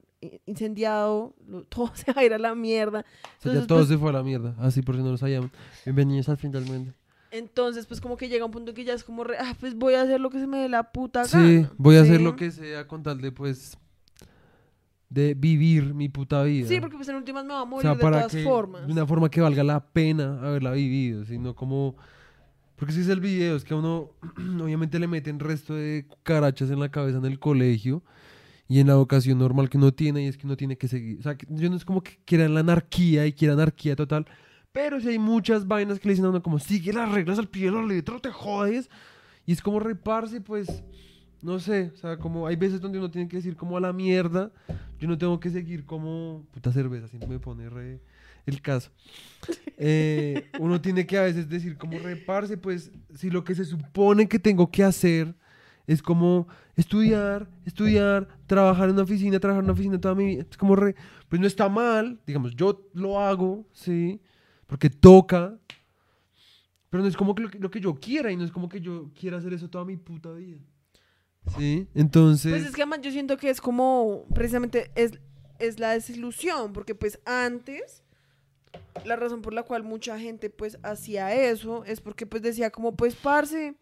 incendiado, lo- todo se va a ir a la mierda. O sea, ya Entonces, todo pues, se fue a la mierda. Así por si no lo sabíamos. Bienvenidos al fin del mundo. Entonces, pues como que llega un punto en que ya es como, re, ah, pues voy a hacer lo que se me dé la puta Sí, gana. voy a hacer Sí. lo que sea con tal de, pues, de vivir mi puta vida. Sí, porque pues en últimas me va a o morir sea, de para todas que, formas. de una forma que valga la pena haberla vivido, sino como... Porque si es el video, es que a uno obviamente le meten resto de cucarachas en la cabeza en el colegio y en la educación normal que uno tiene y es que uno tiene que seguir. O sea, yo no es como que quieran la anarquía y quiera anarquía total, pero si hay muchas vainas que le dicen a uno como sigue las reglas al pie de la letra, te jodes. Y es como reparse, pues, no sé, o sea, como hay veces donde uno tiene que decir como a la mierda, yo no tengo que seguir como puta cerveza, siempre me pone re el caso. Eh, uno tiene que a veces decir como reparse, pues, si lo que se supone que tengo que hacer es como estudiar, estudiar, trabajar en una oficina, trabajar en una oficina toda mi vida, es como re, pues no está mal, digamos, yo lo hago, sí, porque toca, pero no es como que lo, que lo que yo quiera y no es como que yo quiera hacer eso toda mi puta vida. Sí, entonces... Pues es que además yo siento que es como, precisamente, es, es la desilusión, porque pues antes, la razón por la cual mucha gente pues hacía eso es porque pues decía como, pues, parce,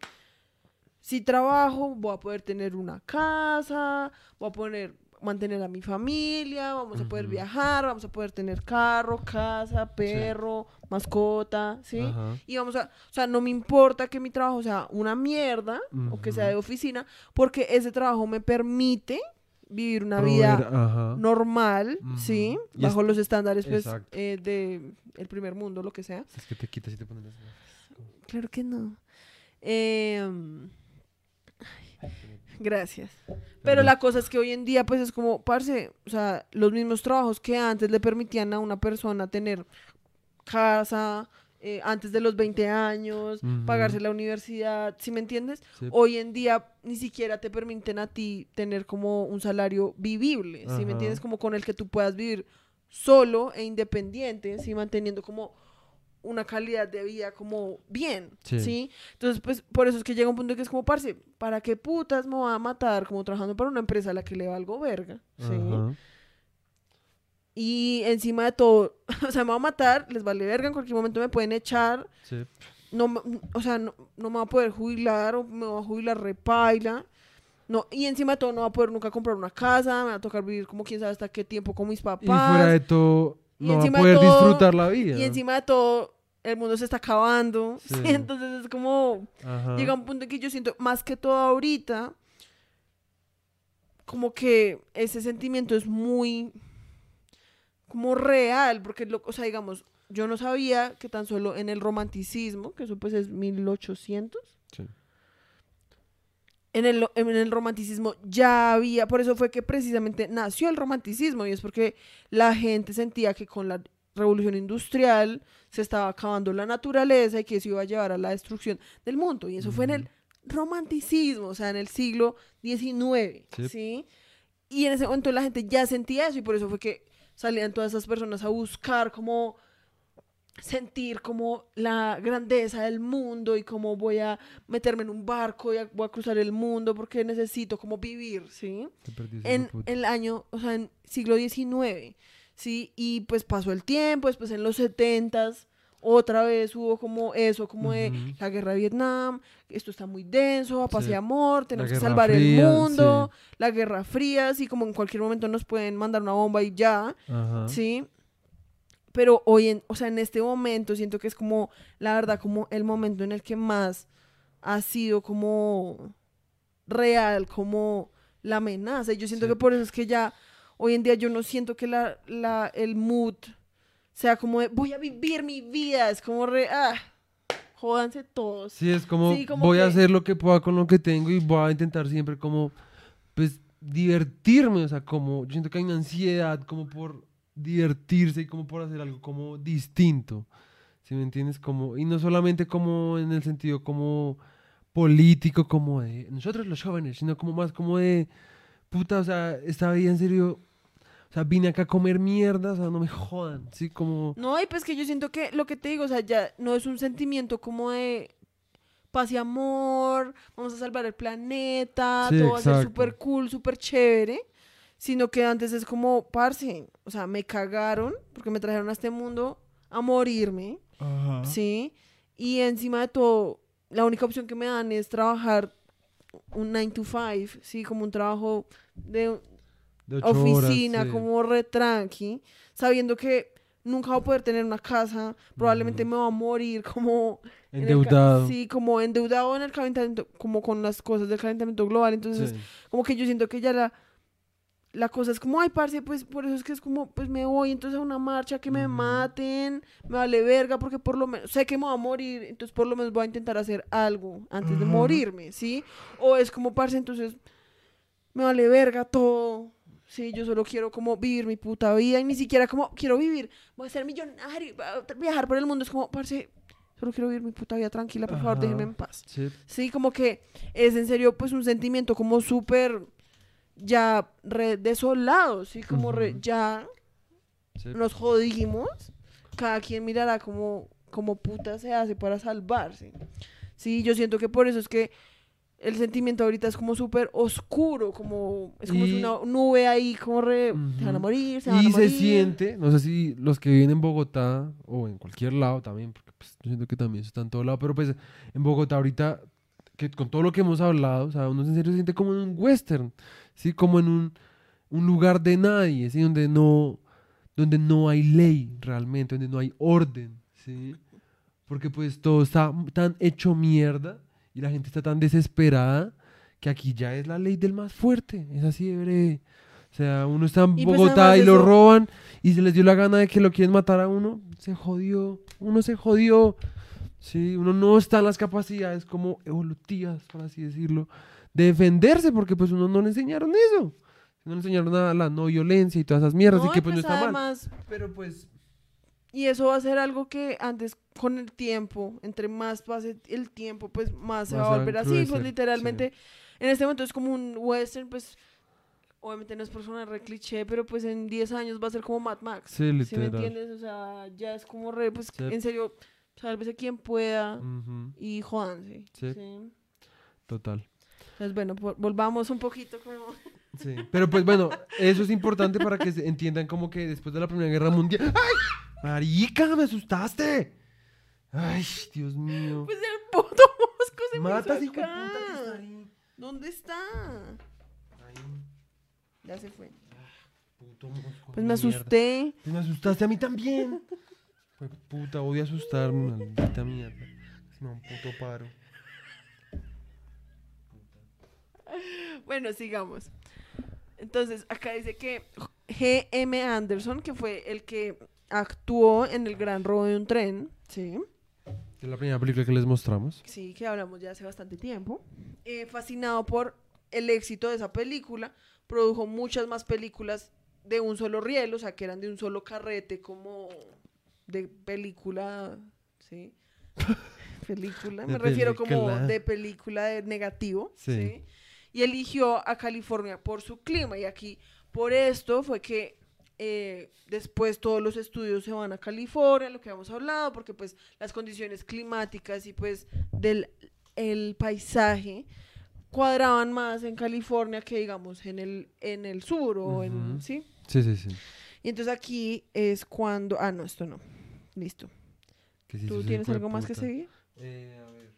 si trabajo, voy a poder tener una casa, voy a poder mantener a mi familia, vamos a poder viajar, vamos a poder tener carro, casa, perro, mascota, ¿sí? Y vamos a, o sea, no me importa que mi trabajo sea una mierda o que sea de oficina, porque ese trabajo me permite vivir una vida normal. ¿sí? Y Bajo es- los estándares, pues, eh, de el primer mundo, lo que sea. Es que te quitas y te pones las Claro que no. Ay, gracias. Pero la cosa es que hoy en día, pues, es como, parce, o sea, los mismos trabajos que antes le permitían a una persona tener casa, eh, antes de los 20 años, pagarse la universidad, ¿sí me entiendes? Sí. Hoy en día ni siquiera te permiten a ti tener como un salario vivible, ¿sí me entiendes? Como con el que tú puedas vivir solo e independiente, ¿sí? Manteniendo como una calidad de vida como bien, Sí. ¿sí? Entonces, pues, por eso es que llega un punto que es como, parce, ¿para qué putas me voy a matar como trabajando para una empresa a la que le valgo verga? ¿sí? Ajá. Y encima de todo, o sea, me voy a matar, les vale verga, en cualquier momento me pueden echar, Sí. no, o sea, no, no me va a poder jubilar o me va a jubilar repaila. No, y encima de todo no va a poder nunca comprar una casa, me va a tocar vivir como quién sabe hasta qué tiempo con mis Y papás. fuera de todo, Y no va a poder todo- disfrutar la vida. y encima de todo, el mundo se está acabando. Entonces es como, Ajá. llega un punto en que yo siento, más que todo ahorita, como que ese sentimiento es muy, como real, porque, lo, o sea, digamos, yo no sabía que tan solo en el romanticismo, que eso pues es 1800, Sí. En el, en el romanticismo ya había, por eso fue que precisamente nació el romanticismo, y es porque la gente sentía que con la revolución industrial se estaba acabando la naturaleza y que eso iba a llevar a la destrucción del mundo, y eso fue en el romanticismo, o sea, en el siglo XIX, Sí. ¿sí? Y en ese momento la gente ya sentía eso, y por eso fue que salían todas esas personas a buscar como sentir como la grandeza del mundo y cómo voy a meterme en un barco y a- voy a cruzar el mundo porque necesito como vivir, ¿sí? En el año, o sea, en siglo XIX, ¿sí? Y pues pasó el tiempo, después en los setentas otra vez hubo como eso, como de la guerra de Vietnam, esto está muy denso, a paz Sí. y amor, tenemos que salvar Fría, el mundo, la guerra fría, así como en cualquier momento nos pueden mandar una bomba y ya, Ajá. ¿sí? Pero hoy, en, o sea, en este momento siento que es como, la verdad, como el momento en el que más ha sido como real, como la amenaza. Y yo siento Sí. que por eso es que ya, hoy en día yo no siento que la, la, el mood sea como de, voy a vivir mi vida, es como re, ah, jódanse todos. Sí, es como, Sí, como voy a hacer lo que pueda con lo que tengo y voy a intentar siempre como, pues, divertirme, o sea, como, yo siento que hay una ansiedad como por divertirse y como por hacer algo como distinto, ¿sí me entiendes? Como, y no solamente como en el sentido como político, como de nosotros los jóvenes, sino como más como de, puta, o sea, esta vida en serio, o sea, vine acá a comer mierda, o sea, no me jodan, ¿sí? Como... No, y pues que yo siento que lo que te digo, o sea, ya no es un sentimiento como de paz y amor, vamos a salvar el planeta, Sí, todo va a ser súper cool, súper chévere, sino que antes es como, parce, o sea, me cagaron porque me trajeron a este mundo a morirme, ¿sí? Y encima de todo, la única opción que me dan es trabajar un 9 to 5, sí, como un trabajo de De ocho horas, oficina, sí. como re tranqui, sabiendo que nunca voy a poder tener una casa, probablemente me va a morir como en Endeudado. sí, como endeudado en el calentamiento, como con las cosas del calentamiento global, entonces Sí. como que yo siento que ya la la cosa es como, ay, parce, pues por eso es que es como, pues me voy entonces a una marcha, que me maten, me vale verga, porque por lo menos, sé que me voy a morir, entonces por lo menos voy a intentar hacer algo antes de morirme, ¿sí? O es como, parce, entonces me vale verga todo, sí, yo solo quiero como vivir mi puta vida y ni siquiera como quiero vivir, voy a ser millonario, voy a viajar por el mundo, es como, parce, solo quiero vivir mi puta vida tranquila, por favor, Ajá. déjenme en paz. Sí. Sí, como que es en serio pues un sentimiento como súper ya re desolado, sí, como re- ya sí. nos jodimos, cada quien mirará como, como puta se hace para salvarse. Sí, yo siento que por eso es que el sentimiento ahorita es como súper oscuro, como es como si Y- una nube ahí, como re, se van a morir, se van a Y se siente, no sé si los que viven en Bogotá o en cualquier lado también, porque pues, yo siento que también eso está en todo lado, pero pues en Bogotá ahorita, que con todo lo que hemos hablado, o sea, uno en serio se siente como en un western, ¿sí? Como en un, un lugar de nadie, ¿sí? Donde no, donde no hay ley realmente, donde no hay orden, ¿sí? Porque pues todo está tan hecho mierda y la gente está tan desesperada que aquí ya es la ley del más fuerte, es así de breve. O sea, uno está en Y pues Bogotá y lo eso- roban y se les dio la gana de que lo quieren matar a uno, se jodió, uno se jodió. Sí, uno no está en las capacidades como evolutivas, por así decirlo, de defenderse, porque pues uno no le enseñaron eso. No le enseñaron a la no violencia y todas esas mierdas, No, y que y pues, no está mal. además, Pero pues, Y eso va a ser algo que antes, con el tiempo, entre más pase el tiempo, pues más se va a volver así. Pues literalmente, en este momento es como un western, pues obviamente no es por sonar re cliché, pero pues en 10 años va a ser como Mad Max. sí, ¿Sí me literal. entiendes? O sea, ya es como re, pues Sí. en serio, sálvese quien pueda Ujú, y jodanse. Sí. ¿sí? total. Entonces, bueno, volvamos un poquito como... Sí. Pero pues bueno, eso es importante para que se entiendan como que después de la Primera Guerra Mundial. ¡Ay! ¡Marica, me asustaste! ¡Ay, Dios mío! Pues el puto mosco se me Matas, hijo de puta, que está ahí. ¿Dónde está? Ay, Ya se fue. puto mosco Pues me asusté. Pues me asustaste a mí también. Pues puta, odio asustarme, maldita mierda. Se me da un puto paro. Bueno, sigamos. Entonces, acá dice que G.M. Anderson, que fue el que actuó en El Gran Robo de un Tren, ¿sí? Es la primera película que les mostramos. Sí, que hablamos ya hace bastante tiempo. eh, fascinado por el éxito de esa película, produjo muchas más películas de un solo riel, o sea, que eran de un solo carrete, como de película, ¿sí? película, me refiero como de película de negativo, Sí. ¿sí? Y eligió a California por su clima, y aquí, por esto fue que eh, después todos los estudios se van a California, lo que hemos hablado, porque pues las condiciones climáticas y pues del el paisaje cuadraban más en California que digamos en el en el sur o en sí Sí, sí, sí. y entonces aquí es cuando ah no esto no. Listo. Tú tienes algo más que seguir Eh, a ver.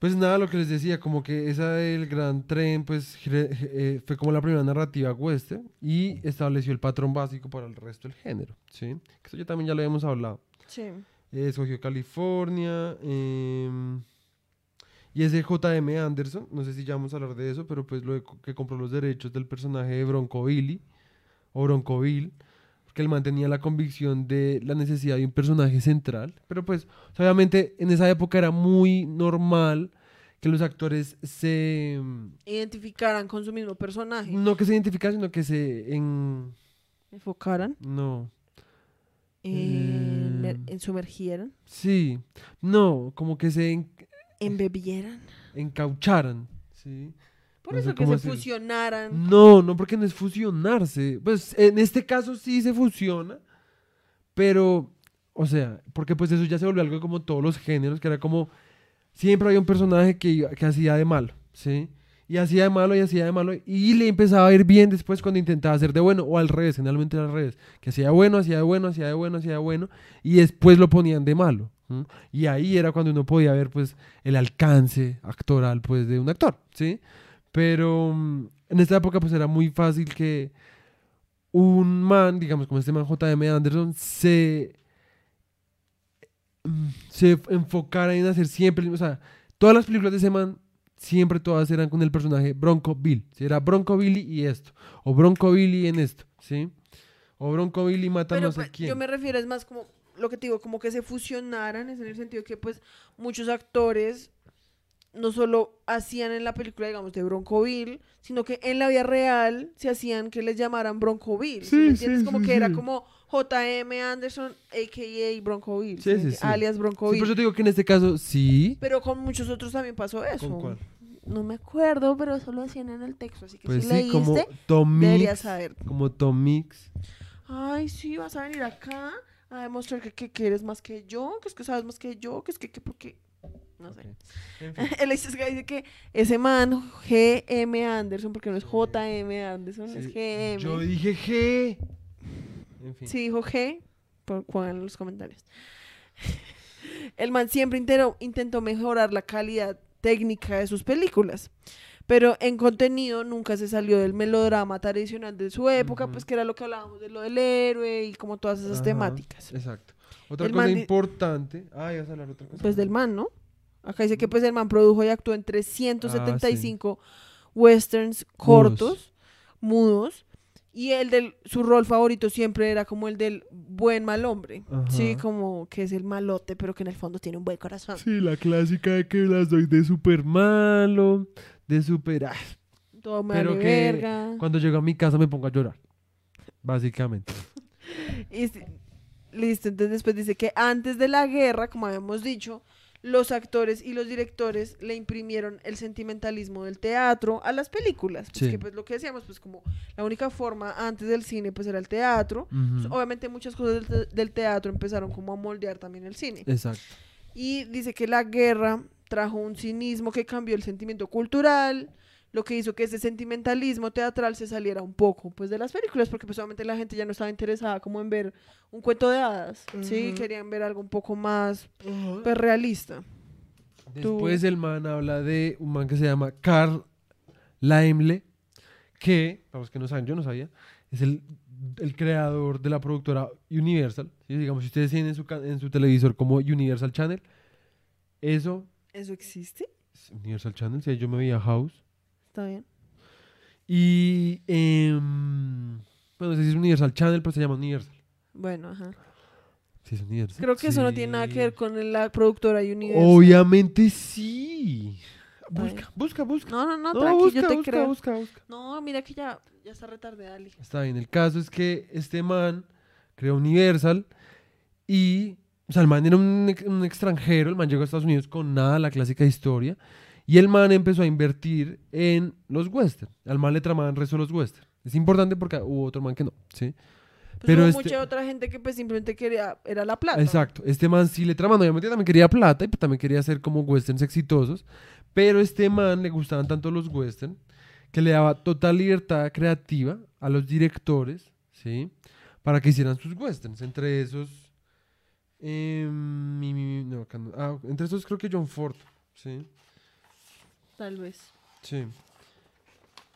Pues nada, lo que les decía, como que esa del gran tren, pues eh, fue como la primera narrativa western y estableció el patrón básico para el resto del género, ¿sí? Eso ya también ya lo habíamos hablado. sí Eh, escogió California em, y ese J.M. Anderson, no sé si ya vamos a hablar de eso, pero pues lo de que compró los derechos del personaje de Bronco Billy o Bronco Bill, porque él mantenía la convicción de la necesidad de un personaje central, pero pues obviamente en esa época era muy normal que los actores se em, identificaran con su mismo personaje no que se identificaran, sino que se en enfocaran no en, Eh. en sumergieran sí, no, como que se en- embebieran encaucharan, ¿sí? Por No sé eso que cómo se decirlo. fusionaran No, no porque no es fusionarse. Pues en este caso sí se fusiona, pero, o sea, porque pues eso ya se volvió algo como todos los géneros, que era como, siempre había un personaje que, que hacía de malo, ¿sí? Y hacía de malo y hacía de malo. Y le empezaba a ir bien después cuando intentaba hacer de bueno. O al revés, generalmente era al revés. Que hacía de bueno, hacía de bueno, hacía de bueno, hacía de bueno. Y después lo ponían de malo. Y ahí era cuando uno podía ver pues el alcance actoral pues de un actor, ¿sí? Pero mm, en esta época pues era muy fácil que un man, digamos como este man J.M. Anderson, se, mm, se enfocara en hacer siempre, o sea, todas las películas de ese man, siempre todas eran con el personaje Bronco Bill. ¿sí? Era Bronco Billy y esto, o Bronco Billy en esto, ¿sí? O Bronco Billy mata Pero no sé pues, quién. yo me refiero, es más como lo que te digo, como que se fusionaran, es en el sentido que pues muchos actores no solo hacían en la película, digamos, de Broncoville, sino que en la vida real se hacían que les llamaran Broncoville. ¿sí Sí, me entiendes? sí, como que era como J.M. Anderson, a.k.a. Broncoville, Sí, ¿sí? alias Broncoville. eso te digo que en este caso sí. Pero con muchos otros también pasó eso. ¿Con cuál? No me acuerdo, pero eso lo hacían en el texto, así que Pues si sí, leíste, como Tom deberías saber. como Tom Mix. Ay, sí, vas a venir acá a demostrar que, que, que eres más que yo, que es que sabes más que yo, que es que, que porque... No sé. En fin. Él dice que ese man, G.M. Anderson, porque no es J.M. Anderson, es G.M. Yo dije G. En fin. Sí, dijo G, por, pongan en los comentarios. El man siempre intentó, intentó mejorar la calidad técnica de sus películas, pero en contenido nunca se salió del melodrama tradicional de su época, pues que era lo que hablábamos de lo del héroe y como todas esas temáticas. Exacto. Otra El cosa man importante. Ah, ibas a hablar otra cosa. Pues del man, ¿no? Acá dice que pues el man produjo y actuó en 375 westerns cortos, mudos, y el del su rol favorito siempre era como el del buen mal hombre. Sí, como que es el malote, pero que en el fondo tiene un buen corazón. Sí, la clásica de que las doy de súper malo, de súper... ah, Todo me pero vale que verga. cuando llego a mi casa me pongo a llorar. Básicamente. Y listo, entonces después dice que antes de la guerra, como habíamos dicho, los actores y los directores le imprimieron el sentimentalismo del teatro a las películas. Pues Sí. que pues lo que decíamos, pues como la única forma antes del cine pues era el teatro. Pues, Ujú. obviamente muchas cosas del, te- del teatro empezaron como a moldear también el cine. Exacto. Y dice que la guerra trajo un cinismo que cambió el sentimiento cultural, lo que hizo que ese sentimentalismo teatral se saliera un poco pues de las películas, porque pues obviamente la gente ya no estaba interesada como en ver un cuento de hadas, ¿sí? Ujú. Querían ver algo un poco más pues, realista. Después el man habla de un man que se llama Carl Laimle, que, para los que no saben, yo no sabía, es el, el creador de la productora Universal. ¿sí? Digamos, si ustedes tienen en su, en su televisor como Universal Channel, eso ¿Eso existe? Universal Channel, si yo me veía House. Está bien. Y, em, bueno, no sé si es Universal Channel, pero se llama Universal. Bueno, ajá. Sí, es Universal. Creo que eso no tiene nada que ver con la productora Universal. Obviamente sí. Busca, busca, busca. No, no, no, No, tranqui, busca, yo te busca, creo. busca, busca. No, mira que ya, ya está retarde, Ali. Está bien, el caso es que este man creó Universal y, o sea, el man era un, un extranjero, el man llegó a Estados Unidos con nada, la clásica historia, y el man empezó a invertir en los western. Al man le tramaban resto los western. Es importante porque hubo otro man que no, ¿sí? Pues Pero hubo este- mucha otra gente que pues simplemente quería, era la plata. Exacto, este man sí le traman, obviamente también quería plata y pues también quería hacer como westerns exitosos, pero este man le gustaban tanto los westerns que le daba total libertad creativa a los directores, ¿sí? Para que hicieran sus westerns, entre esos... em, mi- mi- no, acá no. Ah, entre esos creo que John Ford, ¿sí? Tal vez. Sí.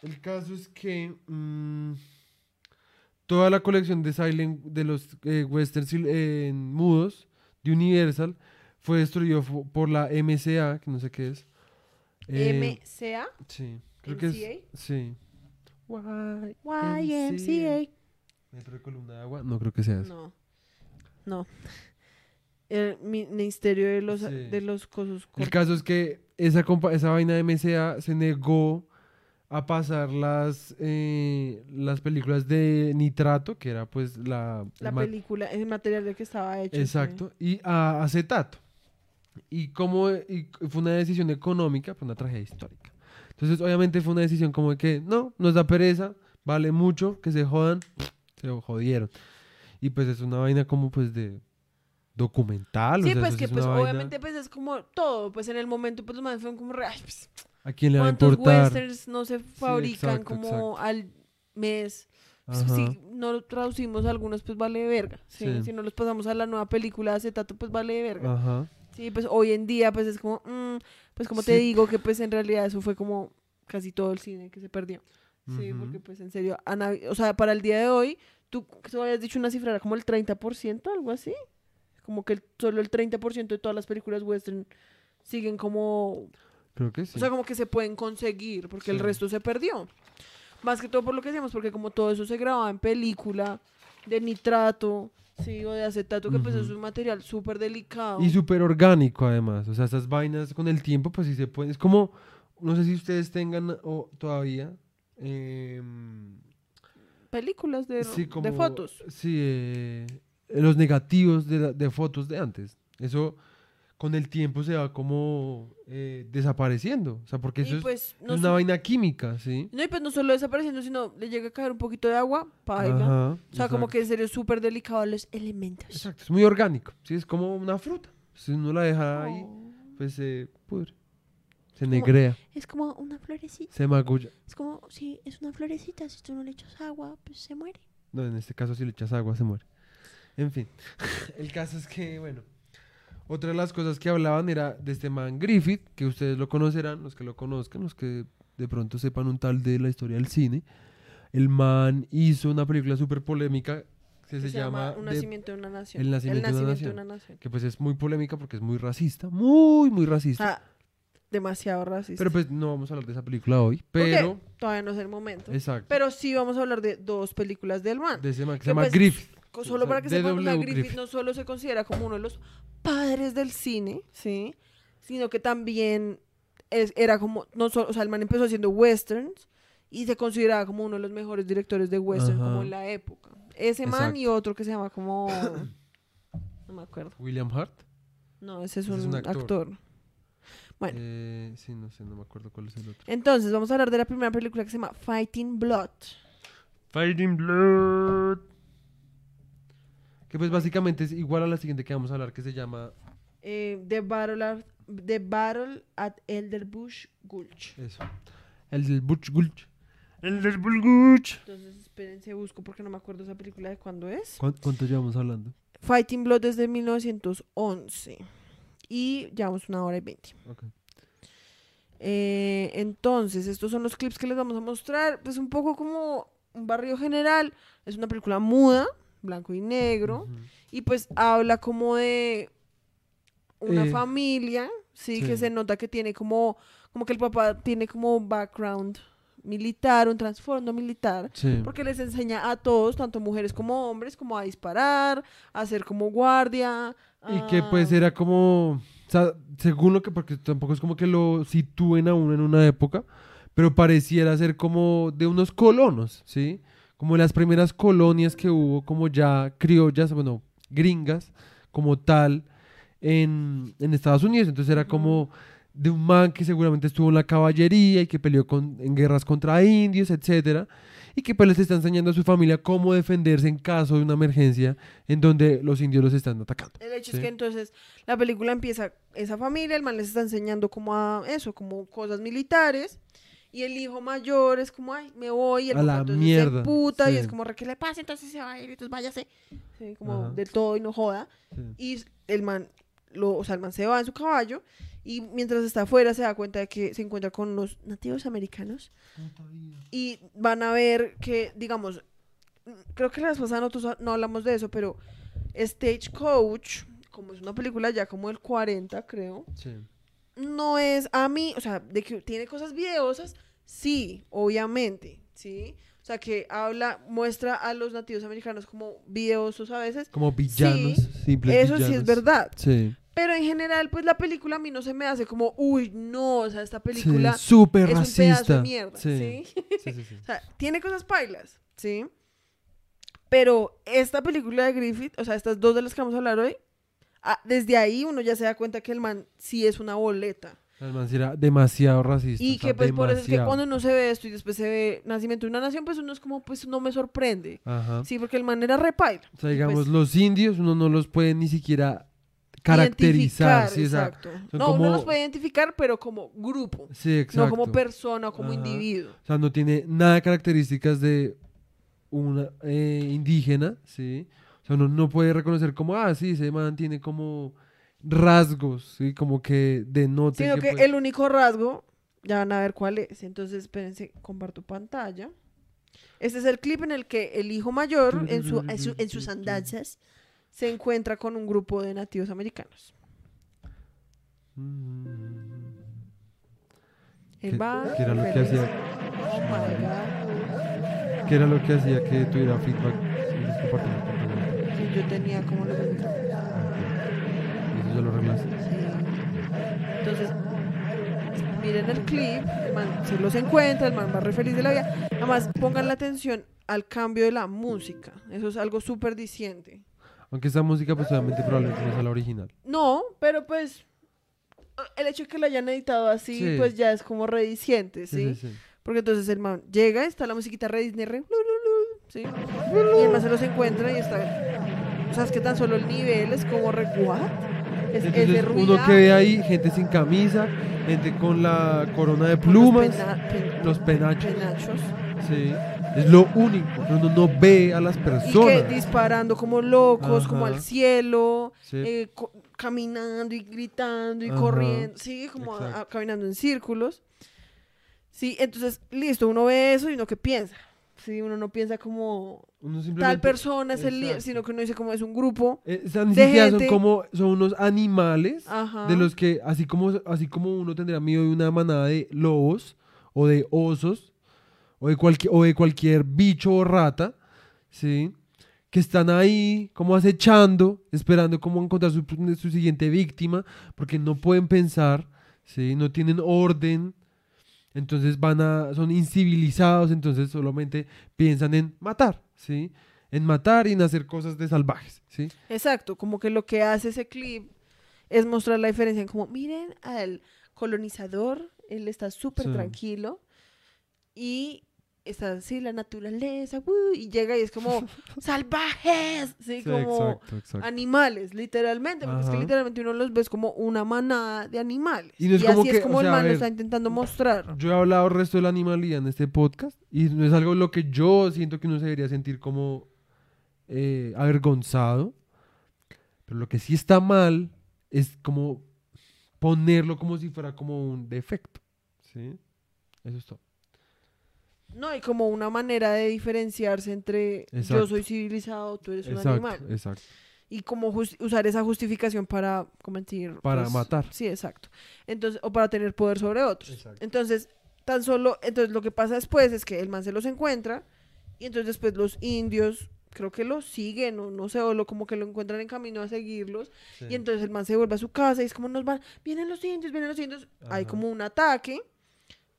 El caso es que mm, toda la colección de Silent de los eh, westerns eh, mudos de Universal fue destruido por la MCA, que no sé qué es. Eh, MCA. sí, creo que es. MCA. Sí. YMCA. ¿Metro de columna de agua? No creo que sea eso. No. No. El Ministerio de los, Sí. de los cosos. El caso es que esa, esa vaina de MCA se negó a pasar las, eh, las películas de Nitrato, que era pues la... La el película, el material de que estaba hecho. sí. Exacto, y a acetato. Y como y fue una decisión económica, fue una tragedia histórica. Entonces, obviamente fue una decisión como de que no, nos da pereza, vale mucho, que se jodan, se jodieron. Y pues es una vaina como pues de documental. o Sí, sea, pues que es pues vaina- obviamente pues es como todo, pues en el momento pues los manes fueron como "Ay, pues, ¿A quién le va a ¿Cuántos importar? westerns no se fabrican exacto, como exacto. al mes? Pues. Si no traducimos algunos, pues vale verga. ¿sí? Sí. Si no los pasamos a la nueva película de acetato, pues vale verga. Ajá. Sí, pues hoy en día, pues es como, mm, pues como te digo, que pues en realidad eso fue como casi todo el cine que se perdió. Sí, porque pues en serio, o sea, para el día de hoy, tú, tú habías dicho una cifra, era como el 30%, algo así. Como que el- solo el 30% de todas las películas western siguen como Creo que sí. o sea, como que se pueden conseguir, porque el resto se perdió. Más que todo por lo que decíamos, porque como todo eso se grababa en película, de nitrato, sí, o de acetato, que pues es un material súper delicado. Y súper orgánico además. O sea, esas vainas con el tiempo, pues sí se pueden. Es como, no sé si ustedes tengan o todavía. em, Películas de, sí, de como- fotos. Sí, eh, los negativos de, de fotos de antes. Eso con el tiempo se va como eh, desapareciendo. O sea, porque eso y pues no, es una vaina química, ¿sí? no, y pues no solo desapareciendo, sino le llega a caer un poquito de agua, paila. Ajá, O sea, como exacto. que en serio es súper delicado los elementos. Exacto, es muy orgánico. Sí, es como una fruta. Si uno la deja ahí, Oh. pues se pudre. Se negrea, Es como una florecita. se magulla. Es como, si es una florecita, si tú no le echas agua, pues se muere. No, en este caso si le echas agua se muere. En fin, el caso es que, bueno, otra de las cosas que hablaban era de este man Griffith, que ustedes lo conocerán, los que lo conozcan, los que de pronto sepan un tal de la historia del cine. El man hizo una película súper polémica que Que se, llama Un The- nacimiento de una nación. El nacimiento de una nación. de una nación. que pues es muy polémica porque es muy racista, muy, muy racista. Ah, demasiado racista. pero pues no vamos a hablar de esa película hoy, pero... Todavía no es el momento. Exacto. Pero sí vamos a hablar de dos películas del man. de ese man que se llama pues, Griffith. Solo para que sepan, D.W. Griffith Griffith. no solo se considera como uno de los padres del cine, ¿sí? Sino que también es, era como, no solo, o sea, el man empezó haciendo westerns y se consideraba como uno de los mejores directores de western como Ajá. en la época. Ese man y otro que se llama como... No me acuerdo. William Hart. No, ese es Ese un, es un actor. actor. Bueno. Eh, sí, no sé, no me acuerdo cuál es el otro. Entonces, vamos a hablar de la primera película que se llama Fighting Blood. Fighting Blood. Que pues básicamente es igual a la siguiente que vamos a hablar, que se llama Eh, The, Battle at, The Battle at Elderbush Gulch. eso. El del Butch Gulch. El del Bulguch. Entonces, espérense, busco porque no me acuerdo esa película de cuándo es. ¿Cuán- ¿Cuánto llevamos hablando? Fighting Blood desde 1911. Y llevamos una hora y veinte. Ok. Eh, entonces, estos son los clips que les vamos a mostrar. Pues un poco como un barrio general. Es una película muda, blanco y negro. Y pues habla como de una Eh, familia, ¿sí? sí. Que se nota que tiene como, como que el papá tiene como background militar, un trasfondo militar. Sí. Porque les enseña a todos, tanto mujeres como hombres, como a disparar, a ser como guardia. Y que pues era como, o sea, según lo que, porque tampoco es como que lo sitúen a uno en una época, pero pareciera ser como de unos colonos, ¿sí? Como las primeras colonias que hubo, como ya criollas, bueno, gringas, como tal, en, en Estados Unidos. Entonces era como de un man que seguramente estuvo en la caballería y que peleó con, en guerras contra indios, etcétera, y que pues les está enseñando a su familia cómo defenderse en caso de una emergencia en donde los indios los están atacando. El hecho Sí. es que entonces la película empieza esa familia, el man les está enseñando como a eso, como cosas militares. Y el hijo mayor es como, ay, me voy. Y el A papá la mierda, se puta y es como, ¿qué le pasa? Entonces se va a ir, entonces váyase. Sí, como Ajá. del todo y no joda. Sí. Y el man, lo, o sea, el man se va en su caballo. Y mientras está afuera se da cuenta de que se encuentra con unos nativos americanos. Y van a ver que, digamos, creo que la vez pasada nosotros no hablamos de eso, pero Stagecoach, como es una película ya como del 40, creo, Sí. No es a mí, o sea, de que tiene cosas videosas, sí, obviamente, ¿sí? O sea, que habla, muestra a los nativos americanos como videosos a veces. Como villanos, Sí, simples Eso sí es verdad. Sí. Pero en general, pues la película a mí no se me hace como, uy, no, o sea, esta Sí, película es un racista. pedazo de mierda, Sí. ¿sí? Sí, sí, sí. O sea, tiene cosas pailas, ¿sí? Pero esta película de Griffith, o sea, estas dos de las que vamos a hablar hoy, ah, desde ahí uno ya se da cuenta que el man sí es una boleta. El man sí era demasiado racista. Y o sea, que pues por eso es que cuando uno se ve esto y después se ve Nacimiento de una Nación, pues uno es como, pues no me sorprende. Ajá. Sí, porque el man era repaila. O sea, digamos, pues- los indios uno no los puede ni siquiera caracterizar. Sí, exacto. No, como- uno los puede identificar, pero como grupo, sí, exacto. no como persona o como Ajá. individuo. O sea, no tiene nada de características de una eh, indígena, ¿sí? O sea, uno no puede reconocer como, ah, sí, ese man tiene como rasgos, ¿sí? Como que denoten Sino que puede- el único rasgo, ya van a ver cuál es. Entonces, espérense, comparto pantalla. Este es el clip en el que el hijo mayor, en, su, en, su- en sus andanzas, se encuentra con un grupo de nativos americanos. Mm. Él ¿Qué- va. qué era lo que hacía? Oh my God. ¿Qué era lo que hacía que tuviera feedback? Yo tenía como los micrófonos. Y eso ya lo arreglaste. Sí. Entonces, miren el clip, el man se los encuentra, el man va re feliz de la vida. Además, pongan la atención al cambio de la música. Eso es algo súper diciente. Aunque esta música, pues obviamente probablemente no sea la original. No, pero pues el hecho de que lo hayan editado así, Sí. pues ya es como rediciente, ¿sí? Sí, sí. Porque entonces el man llega, está la musiquita re Disney, re, ¿sí? Y el man se los encuentra y está... O sea, es que tan solo el nivel es como re, ¿what? Es, es de Entonces, ruido. uno que ve ahí gente sin camisa, gente con la corona de plumas, los penachos. penachos. Sí. Es lo único uno no ve a las Y personas. que disparando como locos, como Ajá. al cielo, Sí. eh, caminando y gritando y Ajá. corriendo, sí, como a- a- caminando en círculos. Sí, entonces, listo, uno ve eso y uno que piensa. Sí, uno no piensa como tal persona es el líder, sino que uno dice como es un grupo. Eh, de siquiera son como son unos animales Ajá. de los que así como así como uno tendría miedo de una manada de lobos o de osos o de cualquier o de cualquier bicho o rata, sí, que están ahí como acechando, esperando cómo encontrar su, su siguiente víctima, porque no pueden pensar, sí, no tienen orden. Entonces van a son incivilizados, entonces solamente piensan en matar, ¿sí? En matar y en hacer cosas de salvajes, ¿sí? Exacto, como que lo que hace ese clip es mostrar la diferencia en como, miren al colonizador, él está súper Sí. tranquilo y está así la naturaleza, ¡woo! y llega y es como salvajes, sí, Sí, como exacto, exacto. animales, literalmente, porque es que literalmente uno los ves como una manada de animales. Y no es como así que, es como o el sea, man lo está intentando mostrar. Yo he hablado el resto de la animalidad en este podcast y no es algo lo que yo siento que uno se debería sentir como eh, avergonzado. Pero lo que sí está mal es como ponerlo como si fuera como un defecto. ¿Sí? Eso es todo. No, y como una manera de diferenciarse entre yo soy civilizado, tú eres un animal. exacto. y como usar esa justificación para cometer Para pues, matar. sí exacto entonces o para tener poder sobre otros Exacto. entonces tan solo entonces lo que pasa después es que el man se los encuentra y entonces después los indios creo que los siguen o no sé o lo como que lo encuentran en camino a seguirlos y entonces el man se vuelve a su casa y es como nos van vienen los indios vienen los indios hay como un ataque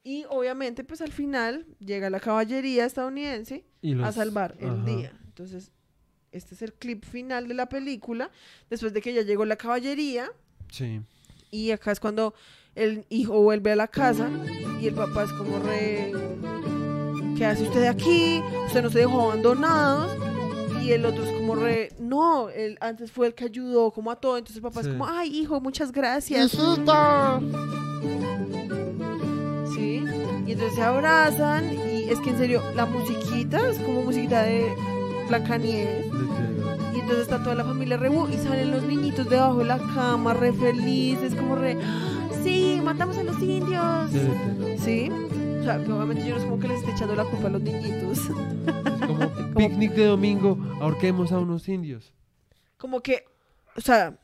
y obviamente pues al final llega la caballería estadounidense Y a salvar el día. Entonces, este es el clip final de la película, después de que ya llegó la caballería, Sí. y acá es cuando el hijo vuelve a la casa y el papá es como re... ¿Qué hace usted aquí? Usted nos dejó abandonados. Y el otro es como re... No, él antes fue el que ayudó como a todo. Entonces el papá Sí. es como, ay, hijo, muchas gracias. Sí. Y entonces se abrazan y es que en serio, la musiquita es como musiquita de Blancanieves. Y entonces está toda la familia re "Uh", y salen los niñitos debajo de la cama, re felices, como re, "Ah, sí, matamos a los indios. Sí. O sea, que obviamente yo no es como que les esté echando la culpa a los niñitos. Es como picnic de domingo, ahorquemos a unos indios. Como que, o sea,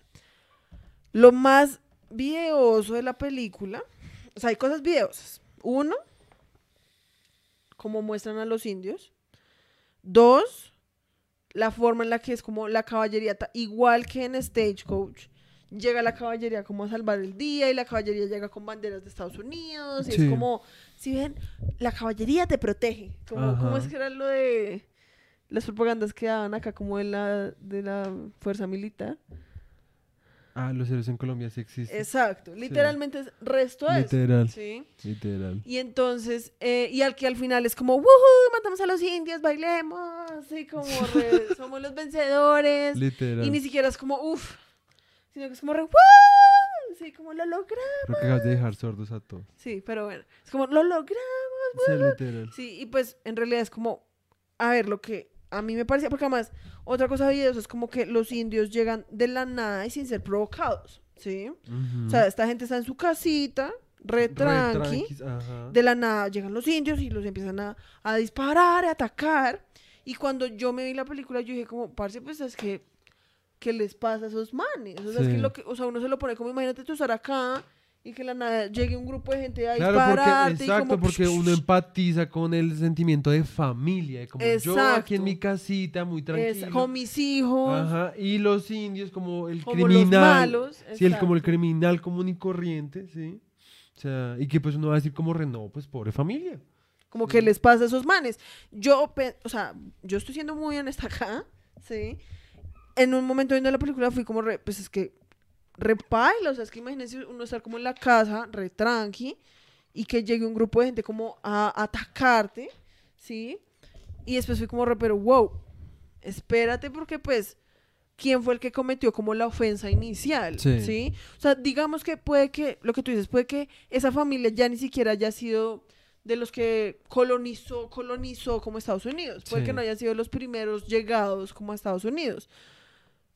lo más videoso de la película, o sea, hay cosas videosas. Uno, como muestran a los indios. Dos, la forma en la que es como la caballería, igual que en Stagecoach, llega la caballería como a salvar el día y la caballería llega con banderas de Estados Unidos y Sí. es como, si ven, la caballería te protege. Como, ¿Cómo es que era lo de las propagandas que daban acá como de la, de la fuerza militar? Ah, los héroes en Colombia sí existen. Exacto, literalmente es resto de eso. Literal. Sí. Literal. Y entonces, eh, y al que al final es como, ¡Woohoo! Matamos a los indios, bailemos. Y como, re- somos los vencedores. Literal. Y ni siquiera es como, uff, sino que es como re, ¡wow! Sí, como lo logramos. Creo que acabas de dejar sordos a todos. Sí, pero bueno, es como lo logramos. Sí, literal. Sí, y pues en realidad es como, a ver, lo que a mí me parecía, porque además, otra cosa de videos es como que los indios llegan de la nada y sin ser provocados, ¿sí? O sea, esta gente está en su casita, re tranqui, de la nada llegan los indios y los empiezan a, a disparar, a atacar. Y cuando yo me vi la película, yo dije como, parce, pues es que, ¿qué les pasa a esos manes? O sea, es que lo que, o sea, uno se lo pone como, imagínate tú estar acá y que la nada llegue un grupo de gente a Claro, porque, y exacto, como, porque uno empatiza con el sentimiento de familia, como yo aquí en Exacto. mi casita, muy es- tranquilo. con mis hijos, Ajá, y los indios como el como los criminal. malos. Sí, el, como el exacto. criminal común y corriente, ¿sí? O sea, y que pues uno va a decir como re, no, pues pobre familia. Como que les pasa a esos manes. Yo, o sea, yo estoy siendo muy honesta acá, ¿sí? En un momento viendo la película fui como, re, pues es que, re paila, o sea, es que imagínense uno estar como en la casa, re tranqui, y que llegue un grupo de gente como a atacarte, ¿sí? Y después fui como, re, pero wow, espérate porque pues, ¿quién fue el que cometió como la ofensa inicial? Sí. ¿Sí? O sea, digamos que puede que, lo que tú dices, puede que esa familia ya ni siquiera haya sido de los que colonizó, colonizó como Estados Unidos. Puede Sí. que no hayan sido los primeros llegados como a Estados Unidos.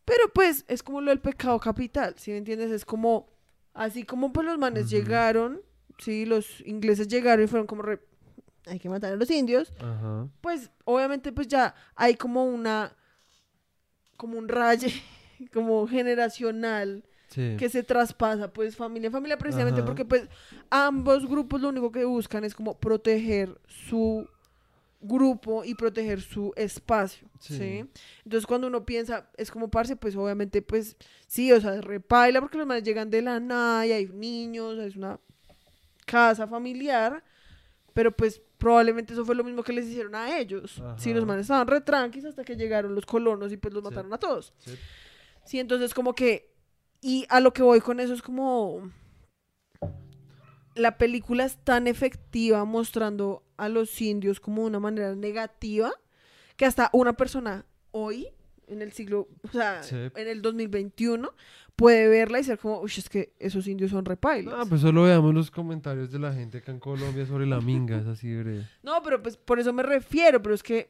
Pero pues es como lo del pecado capital, ¿sí me entiendes? Es como, así como pues los manes llegaron, sí, los ingleses llegaron y fueron como, re- hay que matar a los indios, pues obviamente pues ya hay como una, como un raye, como generacional Sí. que se traspasa pues familia a familia precisamente Ajá. porque pues ambos grupos lo único que buscan es como proteger su grupo y proteger su espacio, Sí. ¿sí? Entonces cuando uno piensa, es como parce, pues obviamente pues sí, o sea, repaila porque los manes llegan de la nada y hay niños, es una casa familiar, pero pues probablemente eso fue lo mismo que les hicieron a ellos. Sí, los manes estaban re tranquis hasta que llegaron los colonos y pues los Sí. mataron a todos. Sí. Sí, entonces como que, y a lo que voy con eso es como, la película es tan efectiva mostrando a los indios como de una manera negativa, que hasta una persona hoy, en el siglo, o sea, Sí. en el 2021, puede verla y ser como, uy, es que esos indios son repailos. Ah, pues solo veamos los comentarios de la gente acá en Colombia sobre la minga, es así breve. No, pero pues por eso me refiero, pero es que,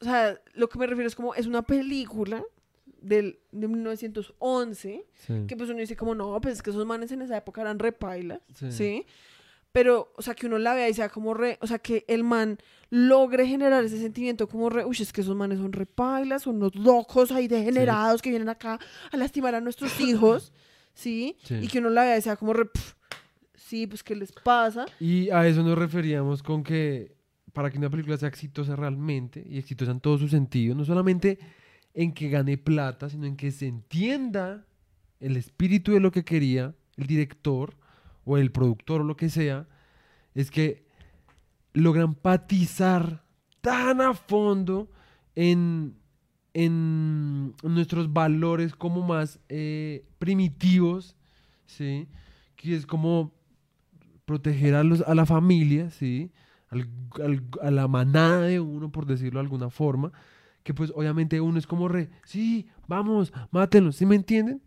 o sea, lo que me refiero es como, es una película del, de 1911, Sí. que pues uno dice como, no, pues es que esos manes en esa época eran repailas, Sí. ¿sí? Pero, o sea, que uno la vea y sea como re, o sea, que el man logre generar ese sentimiento como re, uy, es que esos manes son repailas, son unos locos ahí degenerados que vienen acá a lastimar a nuestros hijos, ¿sí? Sí. Y que uno la vea y sea como re, "Pf, sí, pues, ¿qué les pasa? Y a eso nos referíamos con que para que una película sea exitosa realmente, y exitosa en todo su sentido, no solamente en que gane plata, sino en que se entienda el espíritu de lo que quería el director o el productor o lo que sea, es que logra empatizar tan a fondo en, en nuestros valores como más eh, primitivos, ¿sí? Que es como proteger a, los, a la familia, ¿sí? Al- al- a la manada de uno, por decirlo de alguna forma, que pues obviamente uno es como re, sí, vamos, mátenlos, ¿sí me entienden?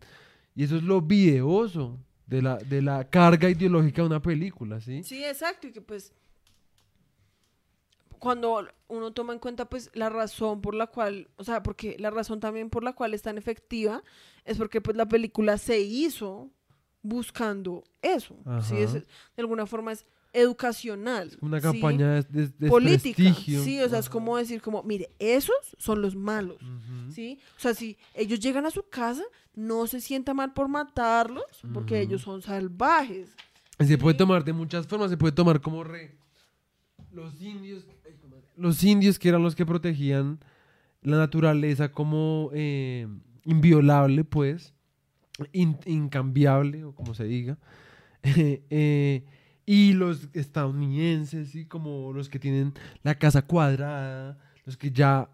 Y eso es lo videoso de la, de la carga ideológica de una película, ¿sí? Sí, exacto, y que pues cuando uno toma en cuenta pues la razón por la cual, o sea, porque la razón también por la cual es tan efectiva es porque pues la película se hizo buscando eso, ¿sí? Es- de alguna forma es educacional. Una campaña de, de- de política, sí, o sea, es como decir como, mire, esos son los malos. ¿sí? O sea, si ellos llegan a su casa, no se sienta mal por matarlos, porque ellos son salvajes. Se puede tomar de muchas formas, se puede tomar como re... Indios, los indios que eran los que protegían la naturaleza como eh, inviolable, pues, in- incambiable, o como se diga, eh, y los estadounidenses, ¿sí? como los que tienen la casa cuadrada, los que ya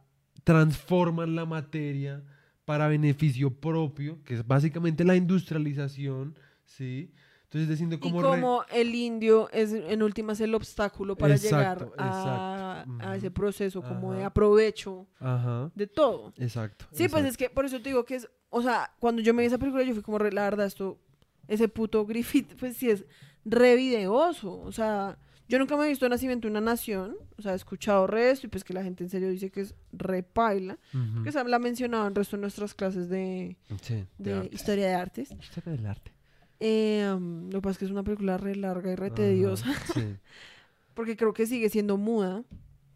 transforman la materia para beneficio propio, que es básicamente la industrialización, ¿sí? Entonces, diciendo Y como... re- como el indio es en últimas el obstáculo para Exacto, llegar a, exacto. a ese proceso como de Ajá. aprovecho Ajá, de todo. exacto. Sí, pues exacto. es que por eso te digo que es o sea, cuando yo me vi esa película, yo fui como, re, la verdad, esto, ese puto Griffith, pues sí es re videoso. O sea, yo nunca me he visto Nacimiento de una Nación. O sea, he escuchado resto y pues que la gente en serio dice que es re paila. Ujú. Que esa la ha mencionado en resto de nuestras clases de, Sí, de arte. historia de artes. Historia del arte. Eh, um, lo que pasa es que es una película re larga y re tediosa. Sí, Porque creo que sigue siendo muda.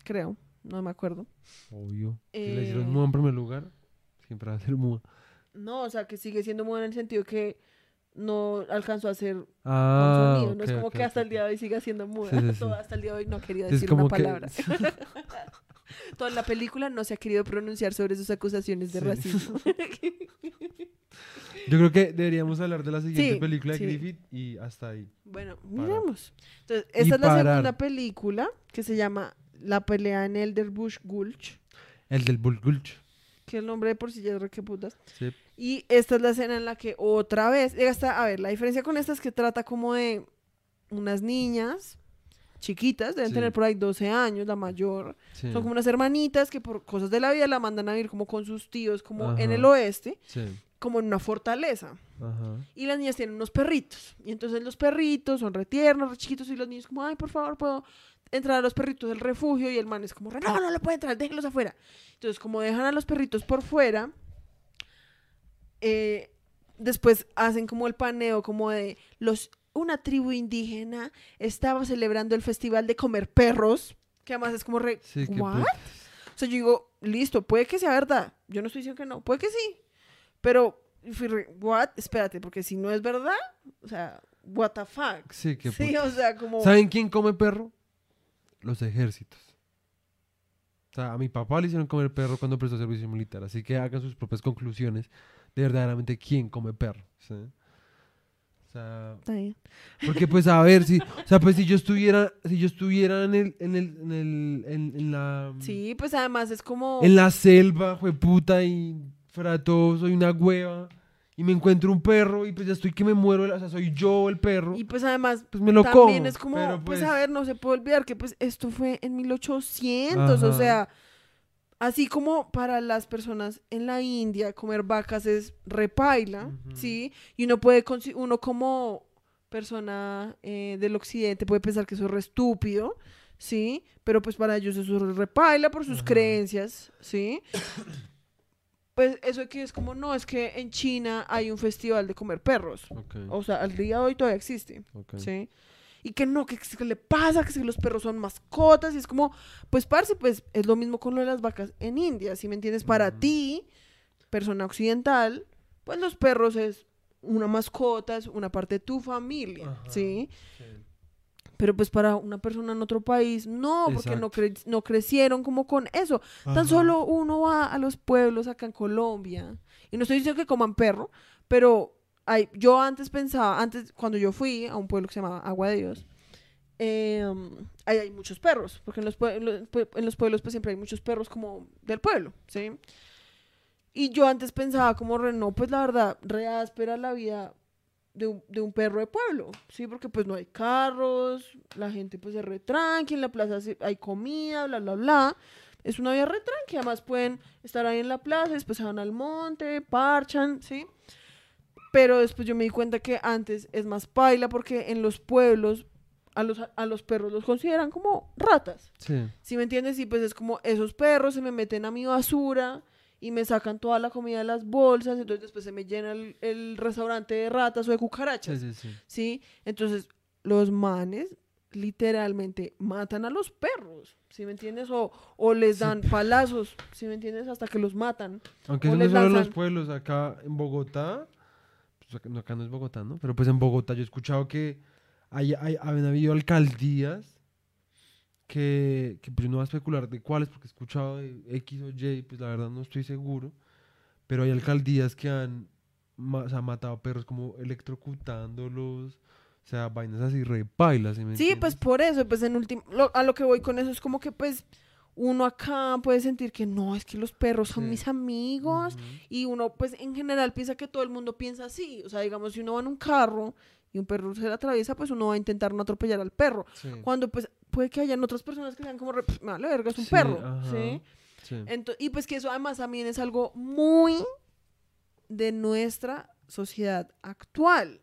Creo. No me acuerdo. obvio. Si Eh, le hicieron muda en primer lugar, siempre va a ser muda. No, o sea, que sigue siendo muda en el sentido que no alcanzó a hacer Ah, sonido. no es como que hasta el día de hoy siga siendo muda. Sí, sí, sí. Todo hasta el día de hoy no quería Es decir una que- palabra. Toda la película no se ha querido pronunciar sobre sus acusaciones de racismo. Yo creo que deberíamos hablar de la siguiente película de. Griffith y hasta ahí. bueno, Parar. miremos. Entonces, Y esta es la parar. segunda película que se llama La pelea en Elderbush Gulch, El del Bull Gulch. Que el nombre de por sí ya es re que putas. Sí. Y esta es la escena en la que otra vez, llega hasta, a ver, la diferencia con esta es que trata como de unas niñas chiquitas, deben Sí. tener por ahí 12 años, la mayor. Sí. Son como unas hermanitas que por cosas de la vida la mandan a vivir como con sus tíos, como en el oeste, Sí. como en una fortaleza. Ajá. Y las niñas tienen unos perritos. Y entonces los perritos son re tiernos, re chiquitos. Y los niños como, ay, por favor, puedo entrar a los perritos del refugio. Y el man es como, "Re, no, no le puede entrar, déjenlos afuera. Entonces, como dejan a los perritos por fuera, eh, después hacen como el paneo, como de los una tribu indígena estaba celebrando el festival de comer perros. Que además es como re, Sí, ¿what? O sea, yo digo, listo, puede que sea verdad. Yo no estoy diciendo que no, puede que sí. Pero, fui re, what? Espérate, porque si no es verdad, o sea, what the fuck. Sí, qué Sí, o sea, como... ¿Saben quién come perro? Los ejércitos. O sea, a mi papá le hicieron comer perro cuando prestó servicio militar, así que hagan sus propias conclusiones de verdaderamente quién come perro. ¿sí? O sea, Está bien. porque pues a ver si, o sea, pues si yo estuviera, si yo estuviera en el, en el, en el, en, en la, Sí, pues además es como... en la selva, puta y todo soy una hueva y me encuentro un perro y pues ya estoy que me muero, o sea, soy yo el perro, Y pues además pues me lo también como. es como, pero, pues, a ver, no se puede olvidar que pues esto fue en 1800, o Ajá. sea, así como para las personas en la India comer vacas es repaila. ¿sí? Y uno puede, uno como persona eh, del occidente puede pensar que eso es re estúpido, ¿sí? Pero pues para ellos eso es repaila por sus Ajá. creencias, ¿sí? Pues eso que es como, no, es que en China hay un festival de comer perros. Ok, O sea, al día de hoy todavía existe. ok. ¿sí? Y que no, que, que le pasa, que si los perros son mascotas, y es como, pues, parce, pues, es lo mismo con lo de las vacas en India, si me entiendes? Para ti, persona occidental, pues los perros es una mascota, es una parte de tu familia, Ajá. ¿sí? Pero pues para una persona en otro país, no, porque no, cre- no crecieron como con eso. Tan solo uno va a los pueblos acá en Colombia. Y no estoy diciendo que coman perro, pero hay, yo antes pensaba, antes cuando yo fui a un pueblo que se llamaba Agua de Dios, em, ahí hay muchos perros, porque en los, en los pueblos pues siempre hay muchos perros como del pueblo, ¿sí? Y yo antes pensaba como, no, pues la verdad, re áspera la vida de un, de un perro de pueblo, ¿sí? Porque pues no hay carros, la gente pues es re tranqui, en la plaza se- hay comida, bla, bla, bla. Es una vida re tranqui, además pueden estar ahí en la plaza, después se van al monte, parchan, ¿sí? Pero después yo me di cuenta que antes es más paila porque en los pueblos a los, a los perros los consideran como ratas. Sí. ¿Sí me entiendes? Y pues es como esos perros se me meten a mi basura y me sacan toda la comida de las bolsas, entonces después se me llena el, el restaurante de ratas o de cucarachas, Sí, sí, sí. ¿sí? Entonces los manes literalmente matan a los perros, ¿sí me entiendes? O, o les dan palazos, ¿sí me entiendes? Hasta que los matan. Aunque eso no solo en los pueblos, acá en Bogotá, pues acá, no, acá no es Bogotá, ¿no? Pero pues en Bogotá yo he escuchado que hay, hay, habían habido alcaldías que, que pues no voy a especular de cuáles, porque he escuchado de X o Y, pues la verdad no estoy seguro, pero hay alcaldías que han o sea, matado perros como electrocutándolos, o sea, vainas así re pailas, ¿sí me Sí, pues entiendes? por eso, pues en último, a lo que voy con eso es como que pues uno acá puede sentir que no, es que los perros son Sí. mis amigos Ujú. y uno pues en general piensa que todo el mundo piensa así, o sea, digamos si uno va en un carro y un perro se le atraviesa, pues uno va a intentar no atropellar al perro, Sí, cuando pues puede que hayan otras personas que sean como, re, "Pff, me vale verga, es un Sí, perro, ajá. ¿sí? sí. Ento- y pues que eso además también es algo muy de nuestra sociedad actual.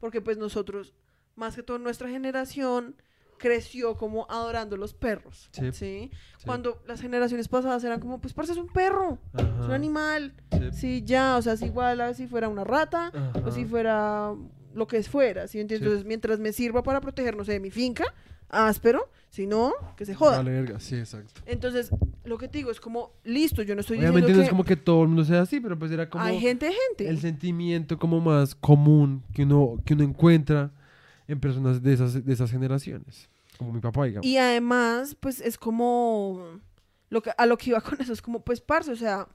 Porque pues nosotros, más que todo nuestra generación, creció como adorando los perros. Sí. Cuando las generaciones pasadas eran como, pues parce es un perro, es un animal. sí. Ya, o sea, es igual a si fuera una rata o si fuera lo que fuera, ¿sí? Entiendes? Sí. Entonces, mientras me sirva para proteger, no sé, de mi finca, áspero, si no, que se joda. Vale, verga, sí, exacto. Entonces, lo que te digo es como, listo, yo no estoy Obviamente diciendo no que es como que todo el mundo sea así, pero pues era como hay gente, gente. el sentimiento como más común que uno, que uno encuentra en personas de esas, de esas generaciones. Como mi papá, digamos. Y además, pues es como, lo que, a lo que iba con eso, es como, pues, parce, o sea,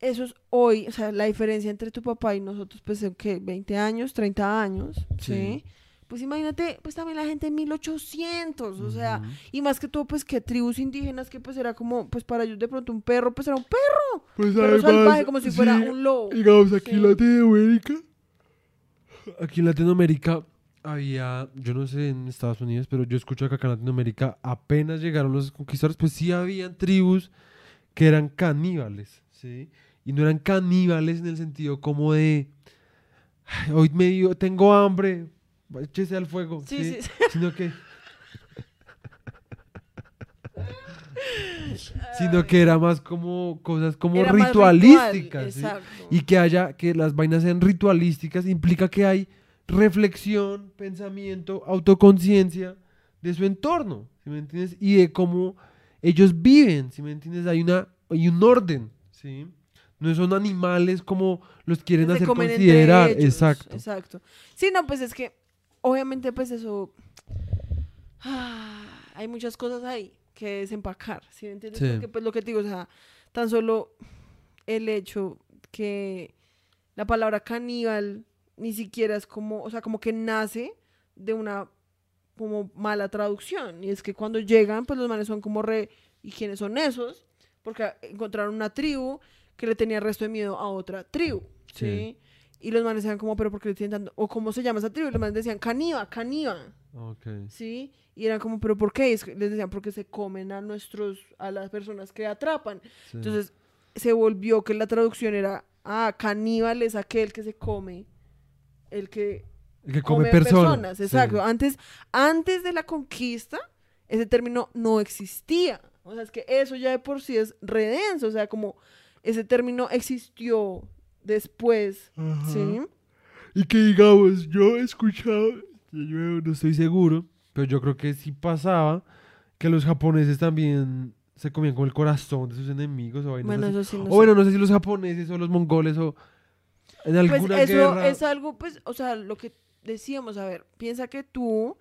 eso es hoy, o sea, la diferencia entre tu papá y nosotros, pues, ¿qué? 20 años, 30 años, ¿sí? Sí. Pues imagínate, pues también la gente en 1800, o sea, y más que todo, pues, que tribus indígenas que, pues, era como, pues, para ellos de pronto un perro, pues, era un perro, Pues además, salvaje, como si fuera un lobo. Digamos, aquí Sí. en Latinoamérica. Aquí en Latinoamérica había, yo no sé en Estados Unidos, pero yo escucho que acá en Latinoamérica apenas llegaron los conquistadores, pues sí habían tribus que eran caníbales, ¿sí? Y no eran caníbales en el sentido como de, "Ay, hoy me dio, tengo hambre, échese al fuego, Sí, ¿sí? sí. Sino que... sino que era más como cosas como Era ritualísticas, ritual. Y que haya, que las vainas sean ritualísticas implica que hay reflexión, pensamiento, autoconciencia de su entorno, ¿sí me entiendes? Y de cómo ellos viven, ¿sí me entiendes? Hay, una, hay un orden, ¿sí? No son animales como los quieren se hacer considerar, ellos, exacto. Exacto. Sí, no, pues es que obviamente pues eso ah, hay muchas cosas ahí que desempacar, ¿sí me entiendes? Sí. Porque pues lo que te digo, o sea, tan solo el hecho que la palabra caníbal ni siquiera es como, o sea, como que nace de una como mala traducción y es que cuando llegan pues los manes son como re ¿y quiénes son esos? Porque encontraron una tribu que le tenía resto de miedo a otra tribu, ¿sí? Sí. Y los manes decían como, pero ¿por qué le tienen tanto? O ¿cómo se llama esa tribu? Y los manes decían, caníbal, caníbal, Ok. ¿sí? Y eran como, pero ¿por qué? Les decían, porque se comen a nuestros, a las personas que atrapan. sí. Entonces se volvió que la traducción era, ah, caníbal es aquel que se come, el que El que come, come personas. personas. sí. Exacto. Antes, antes de la conquista, ese término no existía. O sea, es que eso ya de por sí es redenso. O sea, como ese término existió después, Ajá. ¿sí? Y que digamos, yo he escuchado, yo no estoy seguro, pero yo creo que sí pasaba que los japoneses también se comían con el corazón de sus enemigos o Bueno, así. eso sí no O sé. bueno, no sé si los japoneses o los mongoles o en Pues alguna eso guerra. es algo, pues, o sea, lo que decíamos, a ver, piensa que tú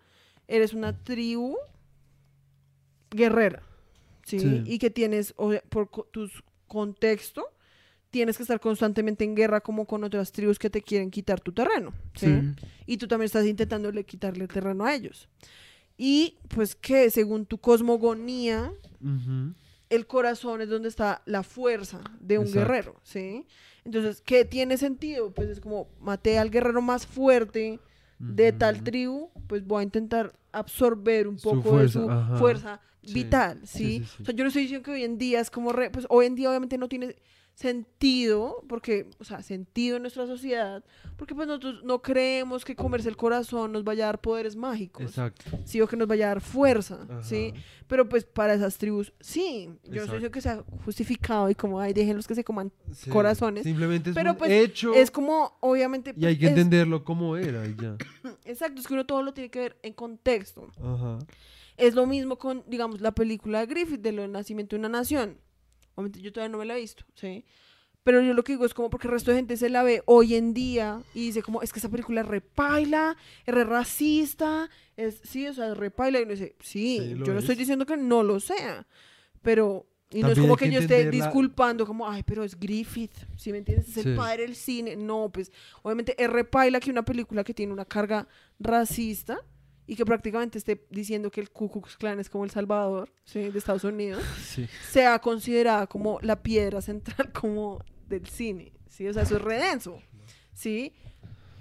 eres una tribu guerrera, ¿sí? Sí. Y que tienes, o sea, por co- tu contexto, tienes que estar constantemente en guerra como con otras tribus que te quieren quitar tu terreno, ¿sí? Sí. Y tú también estás intentándole quitarle terreno a ellos. Y pues que según tu cosmogonía, el corazón es donde está la fuerza de un Exacto. guerrero, ¿sí? Entonces, ¿qué tiene sentido? Pues es como maté al guerrero más fuerte de tal tribu, pues voy a intentar absorber un Su poco fuerza, de su ajá. fuerza Sí, vital, sí, ¿sí? sí, sí. O sea, yo no estoy diciendo que hoy en día es como, re- pues hoy en día obviamente no tiene sentido, porque, o sea, sentido en nuestra sociedad, porque pues nosotros no creemos que comerse el corazón nos vaya a dar poderes mágicos, Exacto. sí, o que nos vaya a dar fuerza, ¿sí? Ajá. Pero pues para esas tribus, sí. Yo no estoy Exacto. diciendo que sea justificado y como, ay, déjenlos que se coman. Sí. corazones. Simplemente es Pero, un pues, hecho Es como, obviamente. y hay que es- entenderlo como era y ya. Exacto, es que uno todo lo tiene que ver en contexto. Ajá. Es lo mismo con, digamos, la película de Griffith, de lo del nacimiento de una nación. Obviamente yo todavía no me la he visto, ¿sí? Pero yo lo que digo es como porque el resto de gente se la ve hoy en día y dice como, es que esa película es repaila, es re racista, es, sí, o sea, es repaila. Y uno dice, sí, Sí, yo no estoy es. diciendo que no lo sea, pero... Y no es También como que, yo esté la- disculpando como, ay, pero es Griffith, ¿sí me entiendes? Es el Sí. padre del cine. No, pues, obviamente es repaila que una película que tiene una carga racista y que prácticamente esté diciendo que el Ku Klux Klan es como el Salvador, ¿sí? De Estados Unidos Sí. sea considerada como la piedra central como del cine, ¿sí? O sea, eso es redenso, ¿sí?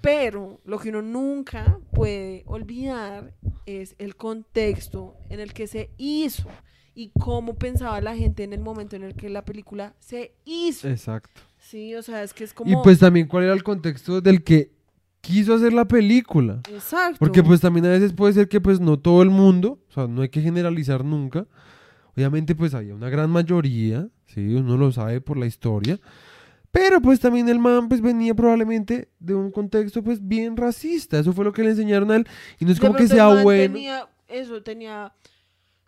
Pero lo que uno nunca puede olvidar es el contexto en el que se hizo y cómo pensaba la gente en el momento en el que la película se hizo, Exacto. Sí, o sea, es que es como... Y pues también cuál era el contexto del que quiso hacer la película. Exacto. Porque pues también a veces puede ser que pues no todo el mundo, o sea, no hay que generalizar nunca. Obviamente pues había una gran mayoría, sí, uno lo sabe por la historia. Pero pues también el man pues venía probablemente de un contexto pues bien racista. Eso fue lo que le enseñaron a él. Y no es De como que pronto el sea man bueno. Tenía, eso, tenía...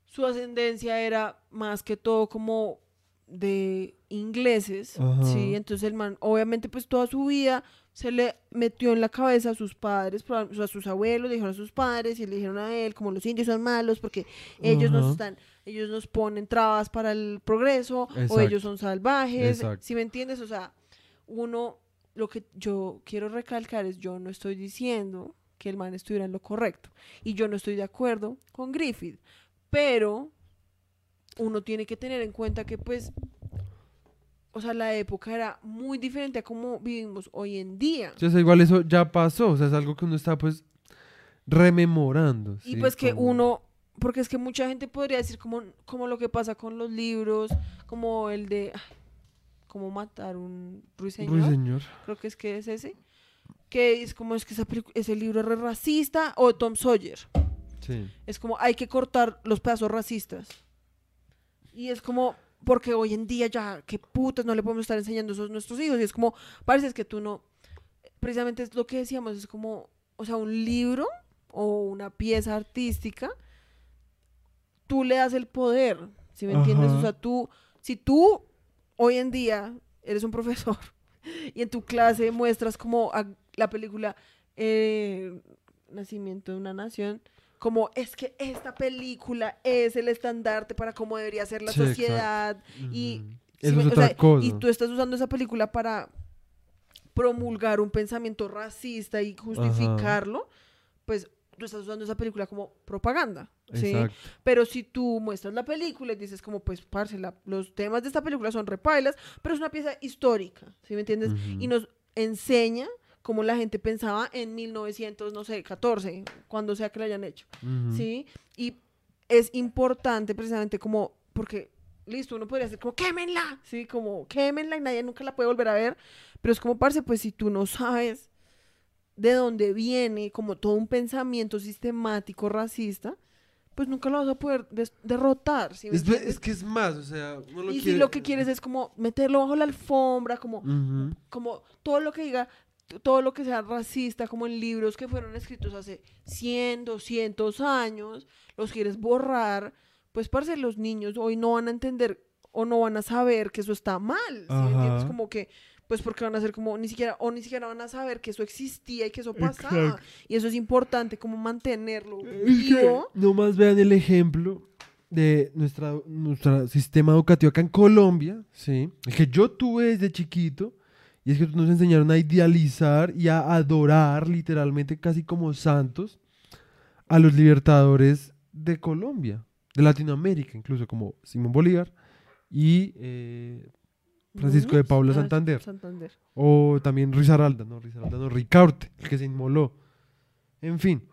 Su ascendencia era más que todo como de ingleses, Ajá. ¿sí? Entonces el man, obviamente, pues toda su vida se le metió en la cabeza a sus padres, a sus abuelos, le dijeron a sus padres y le dijeron a él, como los indios son malos porque ellos nos están, ellos nos ponen trabas para el progreso, o ellos son salvajes, Exacto. si me entiendes? O sea, uno, lo que yo quiero recalcar es, yo no estoy diciendo que el man estuviera en lo correcto, y yo no estoy de acuerdo con Griffith, pero uno tiene que tener en cuenta que pues o sea, la época era muy diferente a como vivimos hoy en día. O sea, igual eso ya pasó, o sea, es algo que uno está pues rememorando. y pues que Como- uno, porque es que mucha gente podría decir como, como lo que pasa con los libros, como el de, ay, cómo matar un ruiseñor, Ruiseñor. creo que es que es ese, que es como es que esa ese libro es re racista, o Tom Sawyer, Sí. es como hay que cortar los pedazos racistas. Y es como, porque hoy en día ya, qué putas, no le podemos estar enseñando eso a nuestros hijos. Y es como, parece que tú no, precisamente es lo que decíamos, es como, o sea, un libro o una pieza artística, tú le das el poder, ¿sí me entiendes? O sea, tú, si tú hoy en día eres un profesor y en tu clase muestras como a- la película eh, Nacimiento de una Nación, como es que esta película es el estandarte para cómo debería ser la Sí, sociedad y Eso me- es otra sea, cosa. Y tú estás usando esa película para promulgar un pensamiento racista y justificarlo, pues tú estás usando esa película como propaganda, ¿sí? Exacto. Pero si tú muestras la película y dices como, pues, parce, la- los temas de esta película son repailas, pero es una pieza histórica, ¿sí me entiendes? Y Ujú. nos enseña cómo la gente pensaba en 1900, no sé, 14, cuando sea que la hayan hecho. Ujú. ¿sí? Y es importante precisamente como, porque, listo, uno podría decir como, quémenla, ¿sí? Como, quémenla y nadie nunca la puede volver a ver, pero es como, parce, pues si tú no sabes de dónde viene como todo un pensamiento sistemático racista, pues nunca lo vas a poder derrotar, ¿sí Es, es que es más, o sea, uno lo y quiere- si lo que quieres es como meterlo bajo la alfombra, como, Ujú. como todo lo que diga, todo lo que sea racista, como en libros que fueron escritos hace 100, 200 años, los quieres borrar, pues parce, los niños hoy no van a entender o no van a saber que eso está mal, ¿sí me entiendes? Como que, pues porque van a ser como, ni siquiera, o ni siquiera van a saber que eso existía y que eso pasaba. Exacto. Y eso es importante, como mantenerlo vivo. nomás vean el ejemplo de nuestra, nuestro sistema educativo acá en Colombia, ¿sí? El que yo tuve desde chiquito, y es que nos enseñaron a idealizar y a adorar literalmente casi como santos a los libertadores de Colombia, de Latinoamérica, incluso como Simón Bolívar y eh, Francisco de Paula ah, Santander. Santander. O también Risaralda, no, Risaralda no, Ricaurte, el que se inmoló. En fin.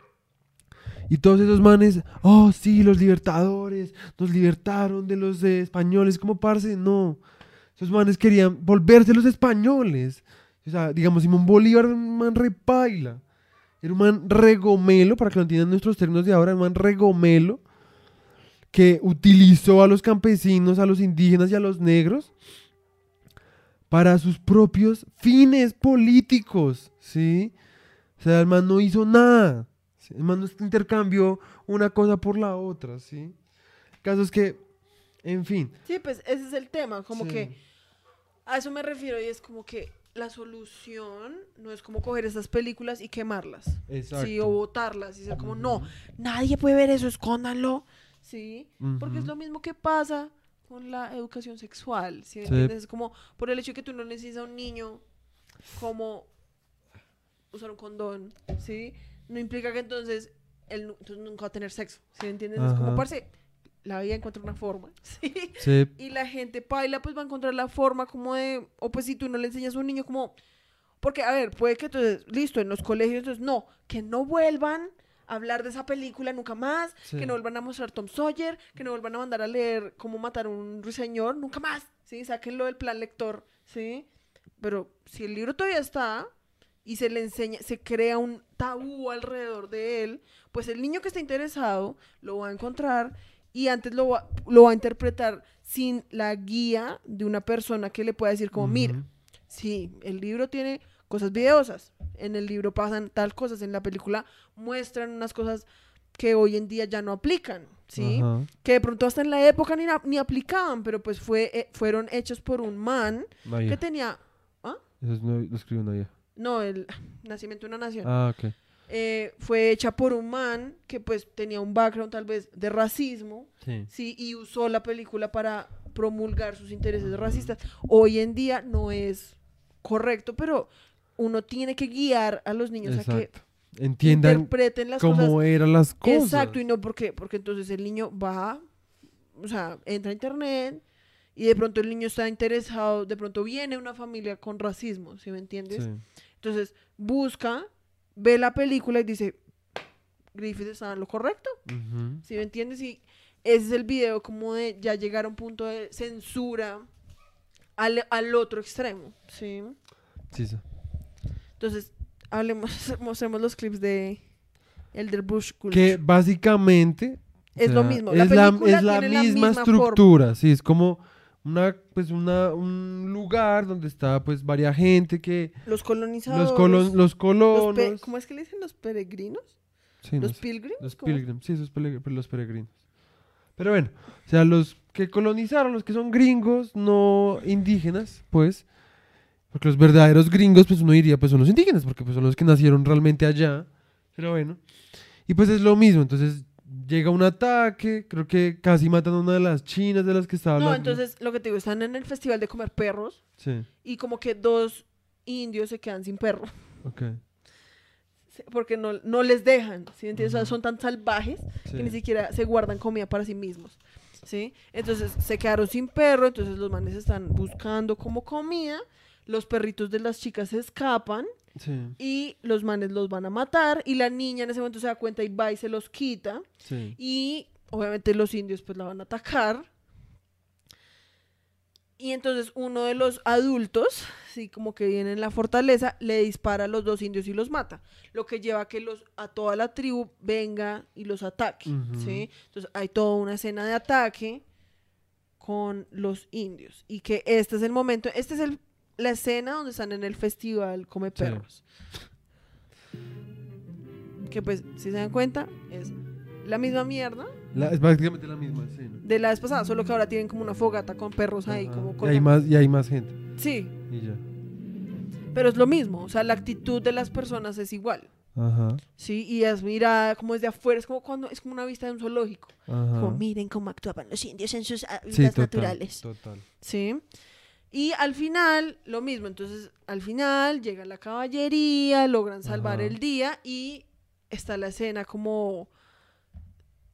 Y todos esos manes, oh sí, los libertadores, nos libertaron de los eh, españoles, como parce, no. Esos manes querían volverse los españoles. O sea, digamos, Simón Bolívar era un man repaila. Era un man regomelo, para que lo entiendan nuestros términos de ahora, un man regomelo que utilizó a los campesinos, a los indígenas y a los negros para sus propios fines políticos, ¿sí? O sea, el man no hizo nada. ¿sí? El man no intercambió una cosa por la otra, ¿sí? El caso es que, en fin. Sí, pues ese es el tema, como sí. que a eso me refiero y es como que la solución no es como coger esas películas y quemarlas, Exacto. sí, o botarlas y ser como, no, nadie puede ver eso, escóndanlo, sí, porque es lo mismo que pasa con la educación sexual, ¿sí Sí. entiendes? Es como por el hecho de que tú no enseñas a un niño cómo usar un condón, ¿sí? No implica que entonces él entonces nunca va a tener sexo, ¿sí entiendes? Es como, parce, la vida encuentra una forma, ¿sí? Sí, y la gente paila pues va a encontrar la forma como de, o pues si tú no le enseñas a un niño como, porque a ver, puede que entonces, listo, en los colegios, entonces no, que no vuelvan a hablar de esa película nunca más, Sí. que no vuelvan a mostrar Tom Sawyer, que no vuelvan a mandar a leer cómo matar a un ruiseñor, nunca más, ¿sí? Sáquenlo del plan lector, ¿sí? pero si el libro todavía está y se le enseña, se crea un tabú alrededor de él, pues el niño que está interesado lo va a encontrar y antes lo va, lo va a interpretar sin la guía de una persona que le pueda decir como, mira. Sí, el libro tiene cosas videosas. En el libro pasan tal cosas. En la película muestran unas cosas que hoy en día ya no aplican, ¿sí? Que de pronto hasta en la época ni, ni aplicaban, pero pues fue, eh, fueron hechos por un man que tenía... Eso es no- lo escribió Naya. No, el Nacimiento de una Nación. Ah, ok. Eh, fue hecha por un man que pues tenía un background tal vez de racismo, Sí. Sí, y usó la película para promulgar sus intereses racistas. Hoy en día no es correcto, pero uno tiene que guiar a los niños a que Exacto. Entiendan interpreten las cómo cosas. eran las cosas. Exacto, y no porque, porque entonces el niño va, o sea, entra a internet y de pronto el niño está interesado, de pronto viene una familia con racismo, ¿sí me entiendes? Sí. Entonces busca, ve la película y dice, Griffith estaba en lo correcto. Ujú. ¿Sí me entiendes? Y ese es el video como de ya llegar a un punto de censura al, al otro extremo, ¿sí? Sí, sí. Entonces, hablemos, mostremos los clips de Elder Bush Que Culture. básicamente o Es lo mismo, la Es la, película la tiene la misma misma estructura, sí, es como una pues una un lugar donde está pues varia gente que Los colonizadores. los colon, los los colonos, pe- ¿Cómo es que le dicen los peregrinos? sí, no los sé, pilgrims. los ¿cómo? pilgrims, sí, esos peleg- los peregrinos. Pero bueno, o sea, los que colonizaron, los que son gringos, no indígenas, pues, porque los verdaderos gringos, pues uno diría, pues son los indígenas, porque pues son los que nacieron realmente allá. Pero bueno, y pues es lo mismo, entonces llega un ataque, creo que casi matan a una de las chinas de las que estaba No, hablando. entonces lo que te digo, están en el festival de comer perros Sí, y como que dos indios se quedan sin perro. ok. Porque no, no les dejan, ¿sí me entiendes? O sea, son tan salvajes sí. que ni siquiera se guardan comida para sí mismos, ¿sí? Entonces se quedaron sin perro, entonces los manes están buscando como comida, los perritos de las chicas se escapan Sí, y los manes los van a matar y la niña en ese momento se da cuenta y va y se los quita sí. y obviamente los indios pues la van a atacar. Y entonces uno de los adultos, sí, como que viene en la fortaleza, le dispara a los dos indios y los mata. Lo que lleva a que los, a toda la tribu venga y los ataque. Entonces hay toda una escena de ataque con los indios. Y que este es el momento, esta es el, la escena donde están en el festival Come Sí. Perros. Que pues, si se dan cuenta, es la misma mierda La- es prácticamente la misma escena. de la vez pasada, solo que ahora tienen como una fogata con perros ahí, Ajá. como y, hay más, y hay más gente. Sí, Y ya. pero es lo mismo, o sea, la actitud de las personas es igual, Ajá. ¿sí? Y es mirada como desde afuera, es como cuando es como una vista de un zoológico, Ajá. Como miren cómo actuaban los indios en sus hábitats Sí, naturales. Total. ¿sí? Y al final, lo mismo, entonces al final llega la caballería, logran salvar Ajá. el día y está la escena como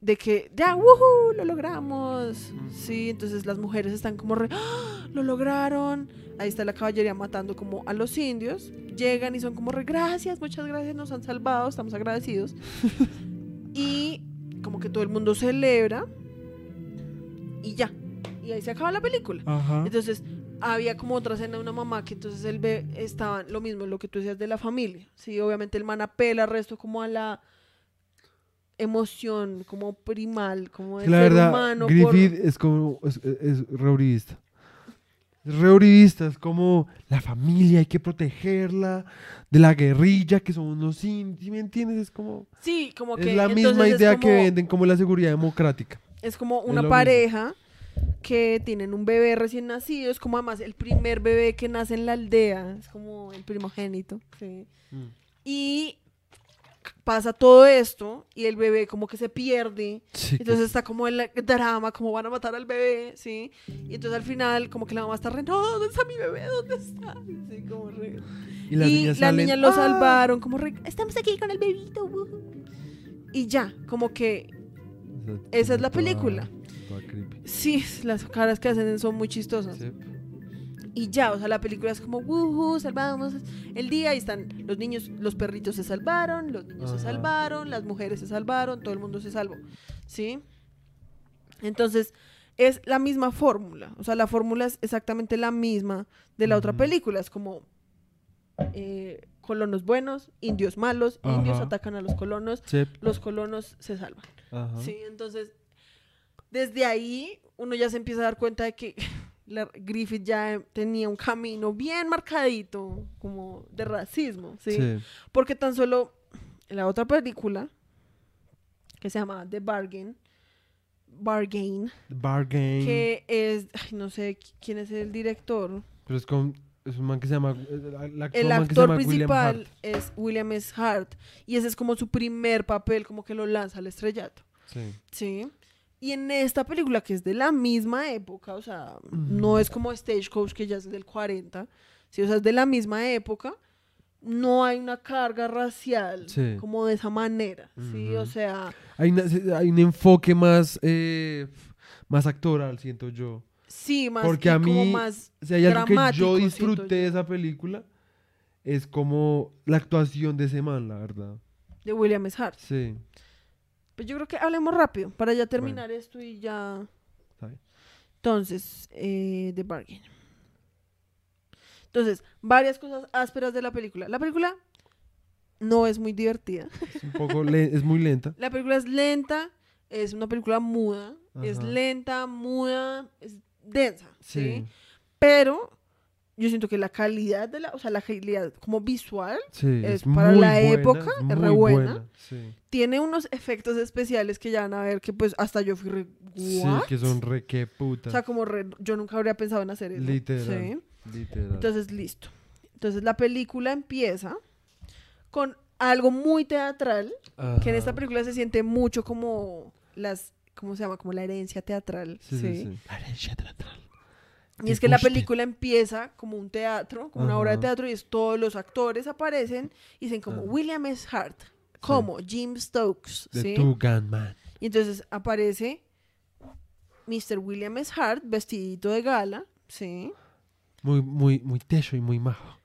de que ya, ¡wujú! Lo logramos. Sí, entonces las mujeres están como re, ¡Ah! lo lograron. Ahí está la caballería matando como a los indios. Llegan y son como re, gracias, muchas gracias, nos han salvado, estamos agradecidos. y como que todo el mundo celebra y ya. Y ahí se acaba la película. Ajá. Entonces, había como otra escena de una mamá que entonces él ve, estaban lo mismo, lo que tú decías de la familia. Sí, obviamente el man apela resto como a la emoción, como primal, como de la ser verdad, humano. Griffith por- es como. Es, es reurivista. Es reurivista, es como la familia, hay que protegerla de la guerrilla, que son unos indios. ¿sí ¿Me entiendes? Es como. Sí, como Es que. la entonces misma es idea que venden como la seguridad democrática. Es como Es una mismo. Que tienen un bebé recién nacido. Es como además el primer bebé que nace en la aldea. Es como el primogénito. Sí. Y pasa todo esto y el bebé como que se pierde. Sí, Entonces está como el drama, como van a matar al bebé, ¿sí? Y entonces al final como que la mamá está re, no, ¿dónde está mi bebé? ¿Dónde está? Sí, como re- y y la salen, niña lo "Ah". salvaron, como re... Estamos aquí con el bebito. Y ya, como que Esa- es la película. Toda creepy. sí, las caras que hacen son muy chistosas. Sí. Y ya, o sea, la película es como, wuhu, salvamos el día y están los niños, los perritos se salvaron, los niños se Ajá. salvaron, las mujeres se salvaron, todo el mundo se salvó, ¿sí? Entonces, es la misma fórmula. O sea, la fórmula es exactamente la misma de la otra película. Es como eh, colonos buenos, indios malos, indios Ajá. atacan a los colonos, Sí. los colonos se salvan. Ajá. Sí, entonces, desde ahí uno ya se empieza a dar cuenta de que la- Griffith ya tenía un camino bien marcadito, como de racismo, ¿sí? Sí. Porque tan solo en la otra película, que se llama The Bargain, Bargain, Bargain. que es, ay, no sé qui- quién es el director. Pero es con. Es un man que se llama. El, el actor, El man que se actor llama William principal Hart. es William S. Hart y ese es como su primer papel, como que lo lanza al estrellato. Sí. Sí. Y en esta película, que es de la misma época, o sea, no es como Stagecoach, que ya es del 40, sí, o sea, es de la misma época, no hay una carga racial Sí. como de esa manera, sí, o sea, Hay, una- se- hay un enfoque más. eh, más actoral, siento yo. sí, más, Porque a como mí- más, Si hay algo que yo disfruté de esa película, es como la actuación de ese man, la verdad. de William S. Hart. Sí. Pues yo creo que hablemos rápido, para ya terminar esto y ya... Entonces, eh, The Bargain. Entonces, varias cosas ásperas de la película. La película no es muy divertida. Es un poco. es muy lenta. La película es lenta, es una película muda, es lenta, muda, es densa, ¿sí? Sí. Pero yo siento que la calidad de la, o sea, la calidad como visual Sí. Es es para la buena, época, es es re buena. Sí. tiene unos efectos especiales que ya van a ver que pues hasta yo fui re, Sí, que son re que puta. O sea, como re- yo nunca habría pensado en hacer eso. Literal. ¿sí? Literal. Entonces, listo. Entonces, la película empieza con algo muy teatral, que en esta película se siente mucho como las, ¿cómo se llama? Como la herencia teatral. Sí, Sí, sí, sí. Y es que la película empieza como un teatro, como una obra de teatro, y es todos los actores aparecen y dicen como. William S. Hart, como Jim Stokes, The ¿sí? Two Gun Man. Y entonces aparece Mr. William S. Hart vestidito de gala, ¿sí? Muy, muy, muy techo y muy majo.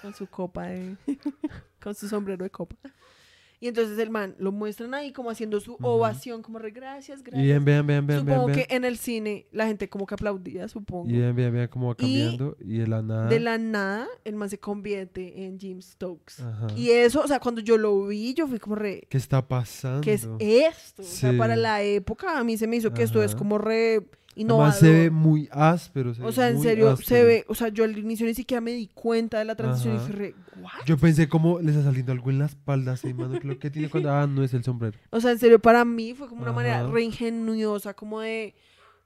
Con su copa de... con su sombrero de copa. Y entonces el man lo muestran ahí como haciendo su ovación, como re gracias, Y gracias. vean, vean, vean, vean, supongo que en el cine la gente como que aplaudía, supongo. Y vean, vean, vean cómo va cambiando. Y, de la nada. De la nada, el man se convierte en Jim Stokes. Ajá. Y eso, o sea, cuando yo lo vi, yo fui como re... ¿Qué está pasando? ¿Qué es esto? O sea, para la época a mí se me hizo que esto es como re. Además se ve muy áspero. se O sea, en serio, se ve, o sea, yo al inicio ni siquiera me di cuenta de la transición Ajá. y. Yo pensé como le está saliendo algo en la espalda, así, mano, lo que tiene cuando, ah, no es el sombrero. O sea, en serio, para mí fue como una manera re ingeniosa, como de,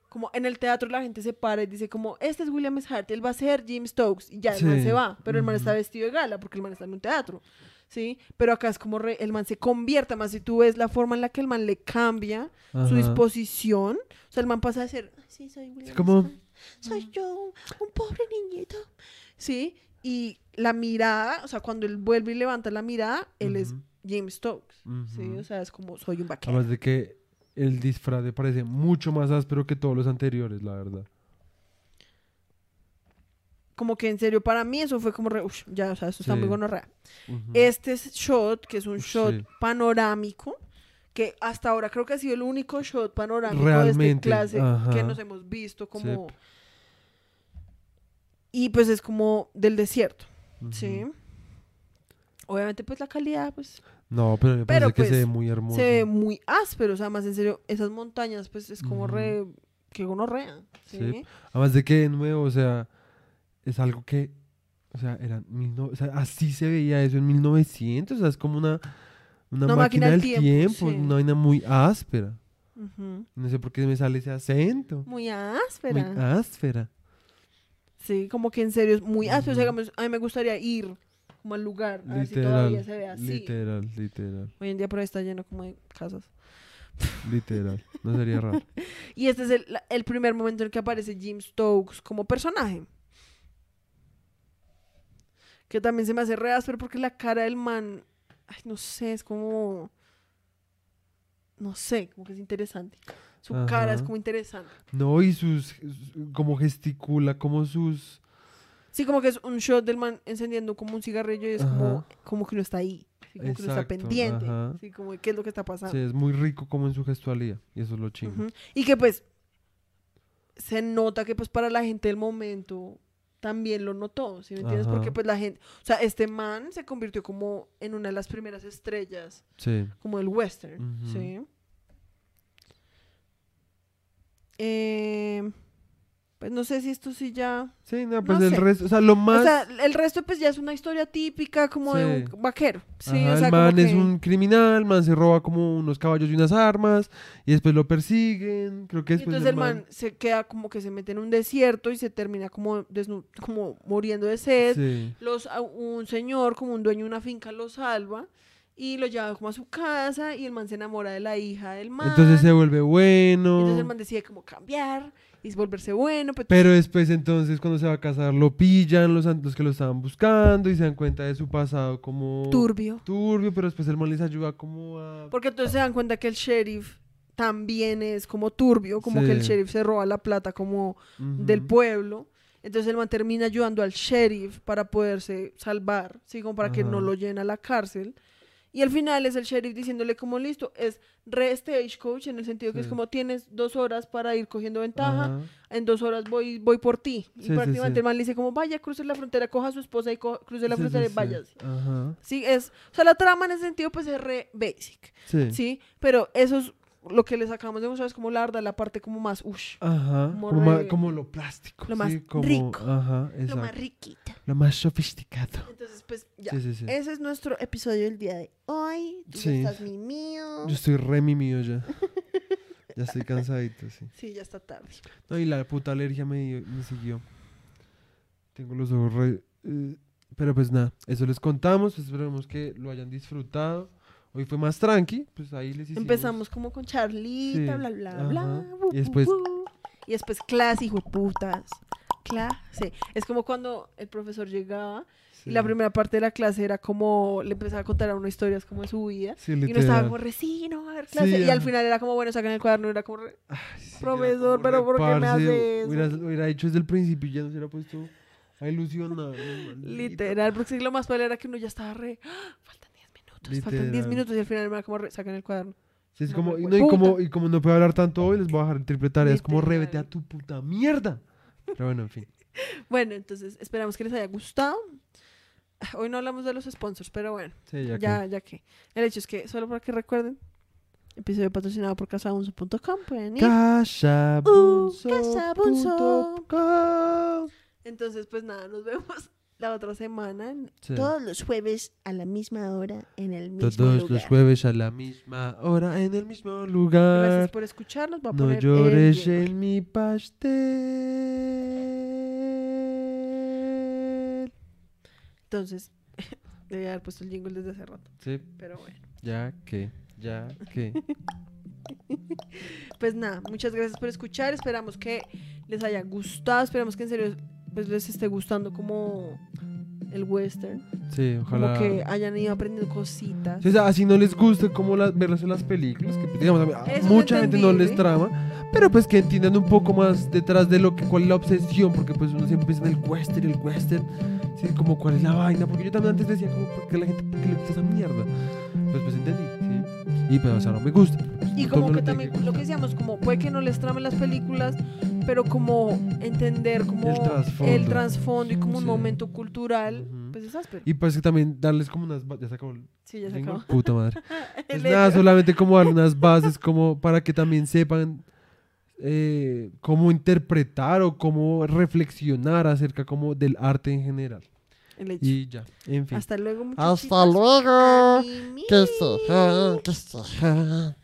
como en el teatro la gente se para y dice como, este es William S. Hart, él va a ser Jim Stokes, y ya el man se va, pero el man está vestido de gala porque el man está en un teatro, ¿sí? Pero acá es como re- el man se convierte, más si tú ves la forma en la que el man le cambia su disposición, o sea, el man pasa de ser, "Ay, sí, soy William como- soy yo, un pobre niñito, ¿sí? Y la mirada, o sea, cuando él vuelve y levanta la mirada, él es. Jim Stokes, ¿sí? O sea, es como, soy un vaquero. Además de que el disfraz parece mucho más áspero que todos los anteriores, la verdad. Como que en serio, para mí eso fue como re, "Ush, ya, o sea, eso está muy gonorrea. Ujú. Este es shot, que es un shot sí. panorámico, que hasta ahora creo que ha sido el único shot panorámico de Realmente, este clase que nos hemos visto como... Y pues es como del desierto, ¿sí? Obviamente pues la calidad pues No, pero me Pero, que se pues, ve muy hermoso. se ve muy áspero, o sea, más en serio, esas montañas pues es como re... que gonorrea, ¿sí? Sí. Además de que, de nuevo, o sea, es algo que, o sea, eran mil no- o sea, así se veía eso en 1900, o sea, es como una, una, máquina máquina del tiempo, tiempo, sí. una vaina muy áspera. No sé por qué me sale ese acento. Muy Muy áspera. áspera. Sí, como que en serio es muy áspero. O sea, a mí me gustaría ir como al lugar, a ver si todavía se ve así. literal, literal, Hoy en día por ahí está lleno como de casas. literal. No sería raro. Y este es el, el primer momento en el que aparece Jim Stokes como personaje. Que también se me hace re áspero porque la cara del man, ay, no sé, es como... No sé, como que es interesante. Su cara es como interesante. No, y sus, como gesticula, como sus... Sí, como que es un shot del man encendiendo como un cigarrillo y es como, Ajá. como que uno está ahí. como que uno está pendiente. Así como, ¿qué es lo que está pasando? Sí, es muy rico como en su gestualidad, y eso es lo chingo. Y que pues, se nota que pues para la gente del momento también lo notó, ¿sí me entiendes? Ajá. Porque pues la gente, o sea, este man se convirtió como en una de las primeras estrellas Sí. como el western. ¿sí? Eh, pues no sé si esto sí ya... Sí, no, pues No el sé. resto, o sea, lo más... O sea, el resto pues ya es una historia típica como de un vaquero, ¿sí? Ajá, o sea, el como man es que- un criminal, el man se roba como unos caballos y unas armas, y después lo persiguen, creo que Y después entonces el man se queda como que se mete en un desierto y se termina como, desnu- como muriendo de sed. Sí. Los, un señor, como un dueño de una finca, lo salva y lo lleva como a su casa y el man se enamora de la hija del man. Entonces se vuelve bueno. Entonces el man decide como cambiar y volverse bueno. Pero, Pero después entonces cuando se va a casar lo pillan los, los que lo estaban buscando y se dan cuenta de su pasado como turbio. turbio, pero después el man les ayuda como a... Porque entonces se dan cuenta que el sheriff también es como turbio, como que el sheriff se roba la plata como del pueblo. Entonces el man termina ayudando al sheriff para poderse salvar, ¿sí? Como para que no lo lleven a la cárcel. Y al final es el sheriff diciéndole como listo, es re stagecoach en el sentido que es como tienes dos horas para ir cogiendo ventaja, Ajá. en dos horas voy, voy por ti. Sí, y prácticamente sí. el man le dice como vaya, cruce la frontera, coja a su esposa y cruce la frontera y sí. vaya. Ajá. Sí, es, o sea, la trama en ese sentido pues es re basic, Sí. ¿sí? Pero eso es lo que les acabamos de mostrar es como la verdad, la parte como más ush, Ajá. Como lo plástico. lo más sí, como- rico. Ajá, Lo más riquita. Lo más sofisticado. Entonces, pues ya. Sí, sí, sí. Ese es nuestro episodio del día de Hoy tú estás mi mío. Yo estoy re mío ya. ya estoy cansadito, sí. Sí, ya está tarde. No, y la puta alergia me, me siguió. Tengo los ojos re... eh, pero pues nada, eso les contamos. Esperemos que lo hayan disfrutado. Hoy fue más tranqui, pues ahí les hicimos... Empezamos como con Charlita, Sí, bla, bla, ajá. bla. bu, Y después- bu, bu. Y después clase, hijo de putas. Clase. Es como cuando el profesor llegaba Sí. y la primera parte de la clase era como, le empezaba a contar a uno historias como de su vida. Sí, Y literal. estaba como, re, sí, no va a haber clase. Sí, y al final era como, bueno, sacan el cuaderno. Y era como, re, Ay, Profesor, como pero ¿por qué me reparse, hace eso? Hubiera, hubiera dicho desde el principio y ya no se hubiera puesto a no, maldito. literal. Porque lo más probable era que uno ya estaba re, "Ah, faltan 10 minutos, faltan 10 Literal. minutos. Y al final era como, sacan el cuaderno. Sí, es No, como, y, no, y, como, y como no puedo hablar tanto hoy, les voy a dejar tarea. Es como Literal. revete a tu puta mierda. Pero bueno, en fin. Bueno, entonces esperamos que les haya gustado. Hoy no hablamos de los sponsors, pero bueno, Sí, ya, ya, que- ya que. El hecho es que, solo para que recuerden, episodio patrocinado por casabunzo.com, pueden ir. Casabunzo Casabunzo. punto com. Entonces, pues nada, nos vemos la otra semana. Sí. Todos los jueves a la misma hora en el mismo Todos lugar. los jueves a la misma hora en el mismo Gracias lugar. por escucharnos. A No poner llores en mi pastel. Entonces, debía haber puesto el jingle desde hace rato, Sí, pero bueno. ya que, ya que. Pues nada, muchas gracias por escuchar. Esperamos que les haya gustado. Esperamos que en serio pues, les esté gustando como el western. Sí, ojalá. Como que hayan ido aprendiendo cositas. Sí, o sea, así no les gusta como las, verlas en las películas, que digamos, a mucha gente no les trama, pero pues que entiendan un poco más detrás de lo que, cuál es la obsesión, porque pues uno siempre piensa en el western, el western, sí, como cuál es la vaina, porque yo también antes decía como, ¿por qué la gente, por qué le gusta esa mierda? Pues pues entendí, sí, y pues ahora me gusta. pues, Y no como que también, tiene lo que decíamos, como puede que no les tramen las películas, pero como entender como El trasfondo. el trasfondo y como un Sí. momento cultural, pues es áspero. Y pues que también darles como unas, ba- ya se acabó el Sí, ya se acabó. puta madre. Pues nada, hecho. solamente como darle unas bases como para que también sepan eh, cómo interpretar o cómo reflexionar acerca como del arte en general. Y ya, en fin. Hasta luego, Hasta muchachitos. luego. Se jodan, que se jodan.